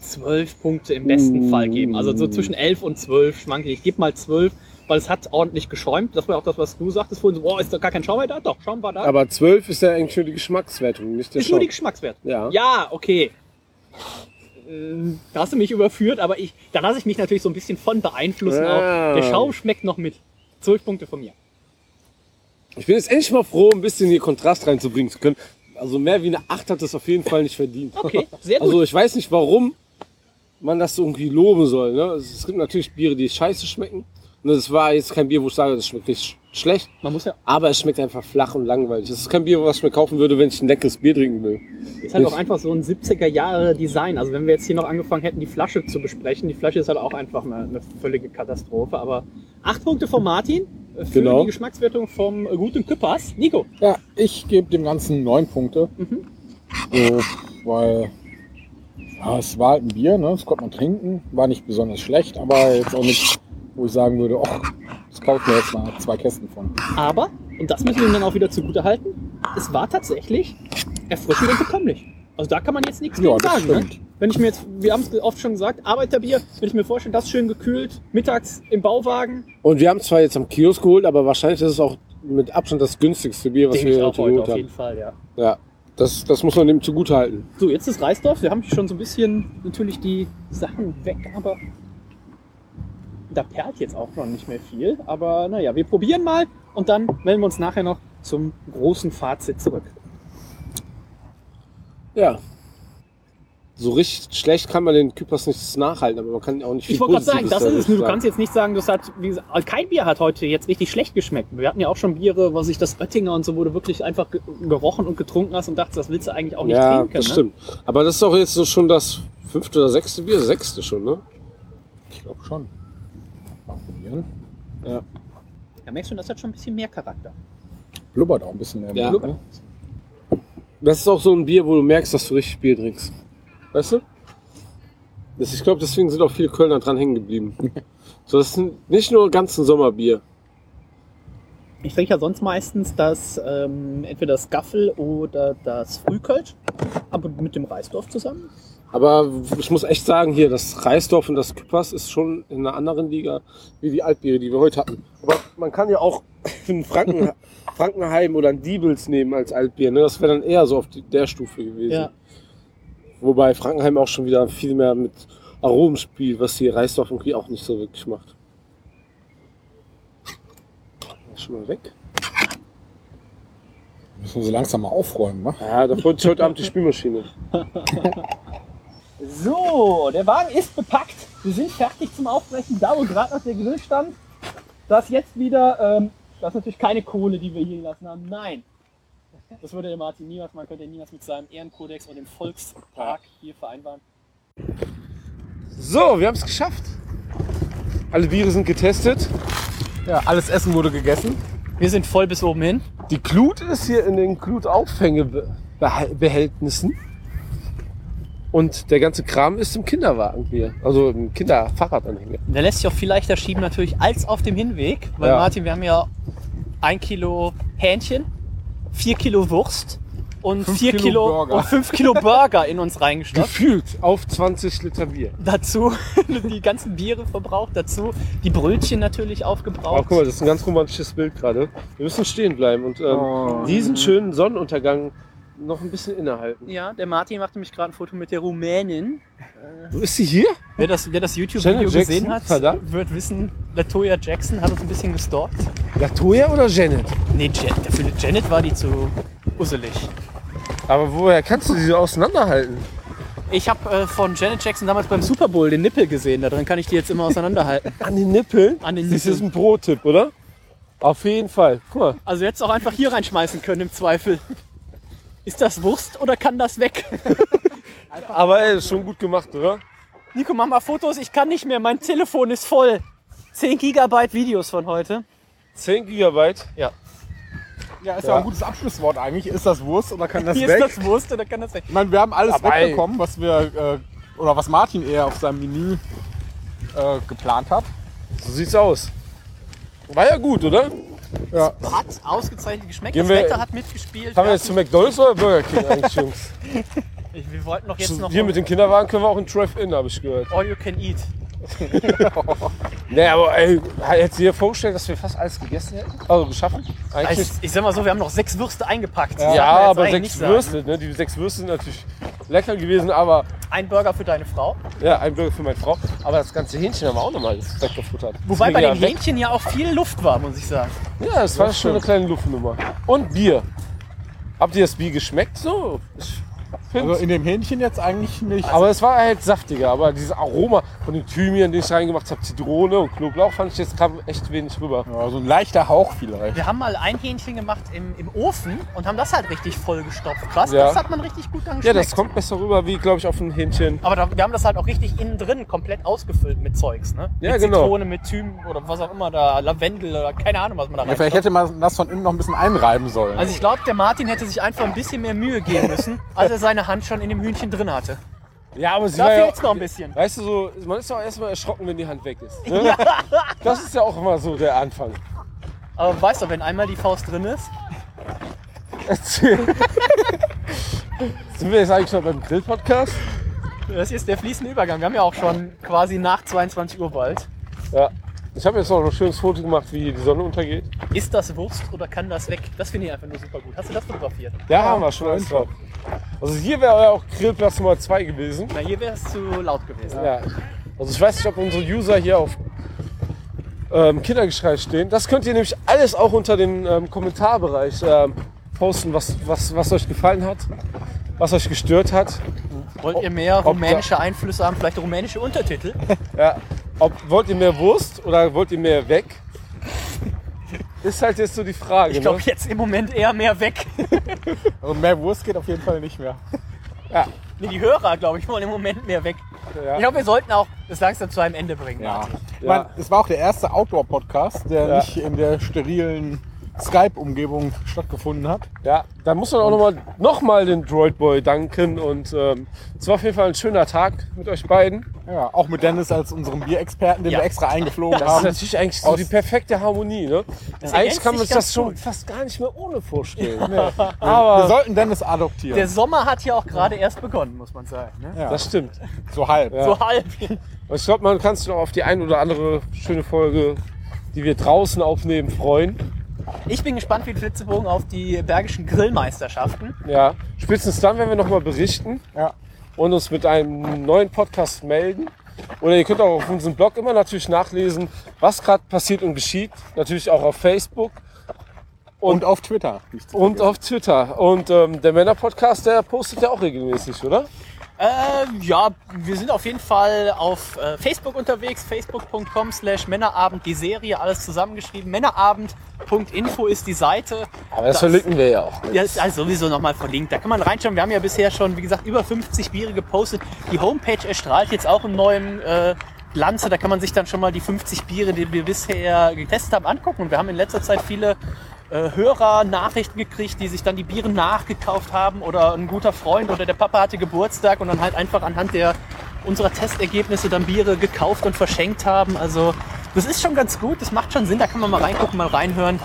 zwölf Punkte im besten Uh. Fall geben. Also so zwischen elf und zwölf schwanke ich. Ich gebe mal zwölf, weil es hat ordentlich geschäumt. Das war auch das, was du sagtest vorhin. So, boah, ist da gar kein Schaum mehr da? Doch, Schaum war da. Aber 12 ist ja eigentlich nur die Geschmackswertung, nicht der ist nur die Schaum. Geschmackswert. Ja. Ja, okay. Ähm, Da hast du mich überführt, aber ich, da lasse ich mich natürlich so ein bisschen von beeinflussen. Ah. Auch. Der Schaum schmeckt noch mit. Zwölf Punkte von mir. Ich bin jetzt endlich mal froh, ein bisschen hier Kontrast reinzubringen zu können. Also mehr wie eine 8 hat das auf jeden Fall nicht verdient. Okay, sehr gut. Also ich weiß nicht, warum man das so irgendwie loben soll. Ne? Also Es gibt natürlich Biere, die scheiße schmecken. Und das war jetzt kein Bier, wo ich sage, das schmeckt nicht schlecht. Man muss ja, Aber es schmeckt einfach flach und langweilig. Das ist kein Bier, was ich mir kaufen würde, wenn ich ein leckeres Bier trinken will. ist halt auch einfach so ein 70er Jahre Design. Also wenn wir jetzt hier noch angefangen hätten, die Flasche zu besprechen, die Flasche ist halt auch einfach eine, eine völlige Katastrophe. Aber acht Punkte von Martin für Genau. die Geschmackswertung vom guten Küppers. Nico. Ja, ich gebe dem Ganzen neun Punkte. Mhm. So, weil ja, es war halt ein Bier, ne? das konnte man trinken. War nicht besonders schlecht, aber jetzt auch nicht, wo ich sagen würde, ach, das kauft mir jetzt mal zwei Kästen von. Aber, und das müssen wir ihm dann auch wieder zugute halten, es war tatsächlich erfrischend und bekömmlich. Also da kann man jetzt nichts Ja, sagen. Ne? Wenn ich mir jetzt, wir haben es oft schon gesagt, Arbeiterbier, wenn ich mir vorstelle, das schön gekühlt, mittags im Bauwagen, Und wir haben zwar jetzt am Kiosk geholt, aber wahrscheinlich ist es auch mit Abstand das günstigste Bier, was denke ich wir heute geholt auf haben. jeden Fall, ja. Ja, das, das muss man dem zugute halten. So, jetzt ist Reisdorf. Wir haben schon so ein bisschen natürlich die Sachen weg, aber da perlt jetzt auch noch nicht mehr viel. Aber naja, wir probieren mal und dann melden wir uns nachher noch zum großen Fazit zurück. Ja. So richtig schlecht kann man den Kypers nicht nachhalten, aber man kann auch nicht viel Ich wollte gerade sagen, das ist es. Du kannst jetzt nicht sagen, das hat, wie gesagt, also kein Bier hat heute jetzt richtig schlecht geschmeckt. Wir hatten ja auch schon Biere, was ich das Oettinger und so, wo du wirklich einfach ge- gerochen und getrunken hast und dachtest, das willst du eigentlich auch nicht Ja, trinken. das ne? stimmt. Aber das ist auch jetzt so schon das fünfte oder sechste Bier, sechste schon, ne? Ich glaube schon. Mal probieren. Da merkst du, das hat schon ein bisschen mehr Charakter. Blubbert auch ein bisschen mehr. Ja. Blubber. Das ist auch so ein Bier, wo du merkst, dass du richtig Bier trinkst. Weißt du? Das, ich glaube, deswegen sind auch viele Kölner dran hängen geblieben. So, das ist nicht nur ganz ein Sommerbier. Ich trinke ja sonst meistens das, ähm, entweder das Gaffel oder das Frühkölsch, aber mit dem Reisdorf zusammen. Aber ich muss echt sagen, hier, das Reisdorf und das Küppers ist schon in einer anderen Liga wie die Altbiere, die wir heute hatten. Aber man kann ja auch einen Franken, Frankenheim oder ein Diebels nehmen als Altbier. Ne? Das wäre dann eher so auf die, der Stufe gewesen. Ja. Wobei Frankenheim auch schon wieder viel mehr mit Aromen spielt, was hier Reisdorf irgendwie auch nicht so wirklich macht. Ist Schon mal weg. Müssen wir so langsam mal aufräumen, ne? Ja, da freut sich heute Abend die Spülmaschine. So, der Wagen ist bepackt. Wir sind fertig zum Aufbrechen. Da, wo gerade noch der Grill stand, das jetzt wieder, ähm, das ist natürlich keine Kohle, die wir hier gelassen haben. Nein. Das würde der Martin niemals, man könnte niemals mit seinem Ehrenkodex und dem Volkstag hier vereinbaren. So, wir haben es geschafft. Alle Biere sind getestet. Ja, alles Essen wurde gegessen. Wir sind voll bis oben hin. Die Glut ist hier in den Glutauffängebehältnissen. Und der ganze Kram ist im Kinderwagen hier. Also im Kinderfahrradanhänger. Der lässt sich auch viel leichter schieben natürlich als auf dem Hinweg. Weil Ja. Martin, wir haben ja ein Kilo Hähnchen, vier Kilo Wurst und Fünf vier Kilo Kilo, Burger. und fünf Kilo Burger in uns reingestopft. Gefühlt auf 20 Liter Bier. Dazu die ganzen Biere verbraucht, dazu die Brötchen natürlich Oh, aufgebraucht. guck mal, das ist ein ganz romantisches Bild gerade. Wir müssen stehen bleiben und ähm, Oh. diesen schönen Sonnenuntergang noch ein bisschen innehalten. ja, der Martin macht nämlich gerade ein Foto mit der Rumänin. Wo ist sie hier? Wer das, wer das YouTube-Video gesehen hat, Verdammt. wird wissen, Latoya Jackson hat uns ein bisschen gestalkt. Latoya oder Janet? Nee, Jan für Janet war die zu usselig. Aber woher kannst du die so auseinanderhalten? Ich habe äh, von Janet Jackson damals beim Super Bowl den Nippel gesehen. Darin kann ich die jetzt immer auseinanderhalten. An den Nippeln? An den Das ist Nippeln. ein Pro-Tipp, oder? Auf jeden Fall. Guck mal. Also jetzt auch einfach hier reinschmeißen können im Zweifel. Ist das Wurst oder kann das weg? Aber ey, ist schon gut gemacht, oder? Nico, mach mal Fotos. Ich kann nicht mehr. Mein Telefon ist voll. 10 Gigabyte Videos von heute. 10 Gigabyte. Ja. Ja, ist ja, Ja. ein gutes Abschlusswort eigentlich. Ist das Wurst oder kann das Hier weg? ist das Wurst oder kann das weg? Ich meine, wir haben alles Aber ey. wegbekommen, was wir, äh, oder was Martin eher auf seinem Menü äh, geplant hat. So sieht's aus. War ja gut, oder? Ja. Hat ausgezeichnet geschmeckt. Gehen das wir- Wetter hat mitgespielt. Fahren wir jetzt zu McDonalds oder Burger King eigentlich, Jungs? Ich- wir wollten doch jetzt noch Hier mit dem Kinderwagen können wir auch in Drive-In, habe ich gehört. All You Can Eat. Nee, aber ey, hättest du dir vorgestellt, dass wir fast alles gegessen hätten? Also geschaffen? Eigentlich Also, nicht. ich sag mal so, wir haben noch sechs Würste eingepackt. Ja, Darf man jetzt aber eigentlich sechs nicht sagen. Würste, ne? Die sechs Würste sind natürlich lecker gewesen, aber Ein Burger für deine Frau. ja, ein Burger für meine Frau. Aber das ganze Hähnchen haben wir auch nochmal weggefuttert. Wobei Das bei ging den ja weg. Hähnchen ja auch viel Luft war, muss ich sagen. Ja, das war Das schon eine kleine Luftnummer. Und Bier. Habt ihr das Bier geschmeckt? So. Ich Also in dem Hähnchen jetzt eigentlich nicht. aber es war halt saftiger. Aber dieses Aroma von den Thymian, den ich reingemacht habe, Zitrone und Knoblauch, fand ich jetzt kam echt wenig rüber. ja, so ein leichter Hauch vielleicht. Wir haben mal ein Hähnchen gemacht im, im Ofen und haben das halt richtig vollgestopft. Krass, Ja. das hat man richtig gut dann Ja, geschmeckt. das kommt besser rüber, wie glaube ich auf ein Hähnchen. Aber da, wir haben das halt auch richtig innen drin komplett ausgefüllt mit Zeugs, ne? Ja, mit genau. Zitrone, mit Thym oder was auch immer da, Lavendel oder keine Ahnung, was man da Ja, vielleicht hätte man das von innen noch ein bisschen einreiben sollen. Also ich glaube, der Martin hätte sich einfach ein bisschen mehr Mühe geben müssen, als er seine Hand schon in dem Hühnchen drin hatte. Ja, aber sie Da war ja, fehlt's noch ein bisschen. Weißt du, so, man ist ja auch erstmal erschrocken, wenn die Hand weg ist. Ne? Das ist ja auch immer so der Anfang. Aber weißt du, wenn einmal die Faust drin ist, Erzähl. Sind wir jetzt eigentlich noch beim Grill-Podcast? das ist der fließende Übergang. Wir haben ja auch schon quasi nach 22 Uhr bald. Ja. Ich habe jetzt noch ein schönes Foto gemacht, wie die Sonne untergeht. Ist das Wurst oder kann das weg? Das finde ich einfach nur super gut. Hast du das fotografiert? Ja, haben wir schon alles drauf. Also hier wäre auch Grillplatz Nummer 2 gewesen. Na, hier wäre es zu laut gewesen. Ja. Also ich weiß nicht, ob unsere User hier auf ähm, Kindergeschrei stehen. Das könnt ihr nämlich alles auch unter den ähm, Kommentarbereich ähm, posten, was, was, was euch gefallen hat, was euch gestört hat. Wollt ihr mehr Ob rumänische Einflüsse haben, vielleicht rumänische Untertitel? Ja. Ob, wollt ihr mehr Wurst oder wollt ihr mehr weg? Ist halt jetzt so die Frage. Ich glaube ne? jetzt im Moment eher mehr weg. Also mehr Wurst geht auf jeden Fall nicht mehr. Nee, die Hörer, glaube ich, wollen im Moment mehr weg. Ja. Ich glaube, wir sollten auch das langsam zu einem Ende bringen. Ja. Martin. Ich meine, es war auch der erste Outdoor-Podcast, der Ja. nicht in der sterilen Skype-Umgebung stattgefunden hat. Ja, da muss man auch nochmal noch mal den Droid Boy danken. Und ähm, es war auf jeden Fall ein schöner Tag mit euch beiden. Ja, auch mit Dennis als unserem Bierexperten, den Ja. wir extra eingeflogen Das ist haben. natürlich eigentlich so die perfekte Harmonie. Ne? Eigentlich ergänzt kann man sich das schon gut. fast gar nicht mehr ohne vorstellen. Wir Aber sollten Dennis adoptieren. Der Sommer hat ja auch gerade erst begonnen, muss man sagen. Ne? ja, das stimmt. so halb. Ja. So halb. Ich glaube, man kann sich noch auf die ein oder andere schöne Folge, die wir draußen aufnehmen, freuen. Ich bin gespannt wie die Flitzebogen auf die Bergischen Grillmeisterschaften. Ja, spätestens dann werden wir nochmal berichten Ja. und uns mit einem neuen Podcast melden. Oder ihr könnt auch auf unserem Blog immer natürlich nachlesen, was gerade passiert und geschieht. Natürlich auch auf Facebook Und, auf Twitter. Und auf Twitter. Und ähm, der Männer-Podcast, der postet ja auch regelmäßig, oder? Äh, ja, wir sind auf jeden Fall auf äh, Facebook unterwegs, facebook.com slash Männerabend, die Serie, alles zusammengeschrieben. Männerabend.info ist die Seite. Aber das, verlinken wir ja auch. Ja, ist also sowieso nochmal verlinkt. Da kann man reinschauen. Wir haben ja bisher schon, wie gesagt, über 50 Biere gepostet. Die Homepage erstrahlt jetzt auch im neuen äh, Glanze. Da kann man sich dann schon mal die 50 Biere, die wir bisher getestet haben, angucken. Und wir haben in letzter Zeit viele äh, Hörer Nachrichten gekriegt, die sich dann die Biere nachgekauft haben oder ein guter Freund oder der Papa hatte Geburtstag und dann halt einfach anhand der unserer Testergebnisse dann Biere gekauft und verschenkt haben. Also das ist schon ganz gut, das macht schon Sinn, da kann man mal reingucken, mal reinhören.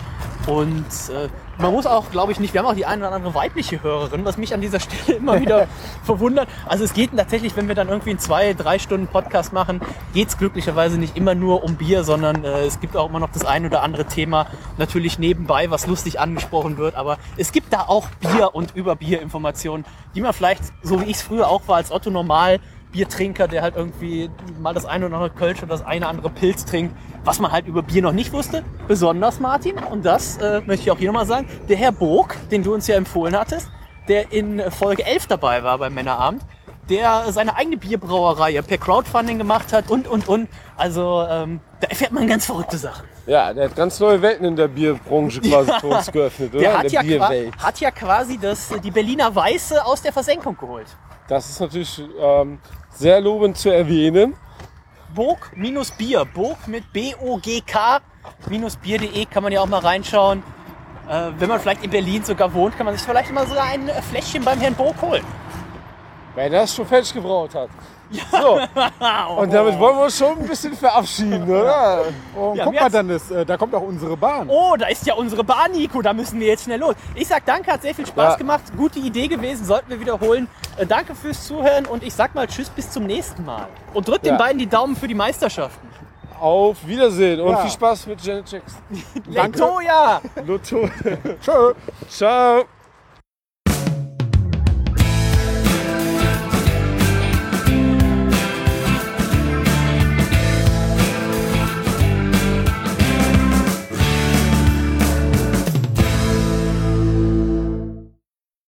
Und äh, man muss auch, glaube ich, nicht, wir haben auch die eine oder andere weibliche Hörerin, was mich an dieser Stelle immer wieder verwundert. Also es geht tatsächlich, wenn wir dann irgendwie einen zwei, drei Stunden Podcast machen, geht es glücklicherweise nicht immer nur um Bier, sondern äh, es gibt auch immer noch das ein oder andere Thema natürlich nebenbei, was lustig angesprochen wird. Aber es gibt da auch Bier und über Bier Informationen, die man vielleicht, so wie ich es früher auch war, als Otto Normal Biertrinker, der halt irgendwie mal das eine oder andere Kölsch oder das eine oder andere Pilz trinkt, was man halt über Bier noch nicht wusste. Besonders Martin, und das äh, möchte ich auch hier nochmal sagen, der Herr Burg, den du uns ja empfohlen hattest, der in Folge 11 dabei war beim Männerabend, der seine eigene Bierbrauerei per Crowdfunding gemacht hat und, und, und. Also ähm, da erfährt man ganz verrückte Sachen. Ja, der hat ganz neue Welten in der Bierbranche quasi für uns geöffnet, oder? Der hat der ja, Bierwelt. hat ja quasi das, die Berliner Weiße aus der Versenkung geholt. Das ist natürlich ähm, sehr lobend zu erwähnen. Burg minus Bier. Burg mit B-O-G-K minus Bier.de kann man ja auch mal reinschauen. Äh, wenn man vielleicht in Berlin sogar wohnt, kann man sich vielleicht mal so ein Fläschchen beim Herrn Burg holen. Weil er das schon fertig gebraut hat. So, und damit wollen wir uns schon ein bisschen verabschieden, oder? Oh, Ja, guck mal, hat's- Dennis, äh, da kommt auch unsere Bahn. Oh, da ist ja unsere Bahn, Nico. Da müssen wir jetzt schnell los. Ich sag danke, hat sehr viel Spaß Ja. gemacht. Gute Idee gewesen, sollten wir wiederholen. Äh, danke fürs Zuhören und ich sag mal Tschüss bis zum nächsten Mal. Und drückt Ja. den beiden die Daumen für die Meisterschaften. Auf Wiedersehen und viel Spaß mit Janet Jackson. Letoja! Lotto. Tschö. Ciao.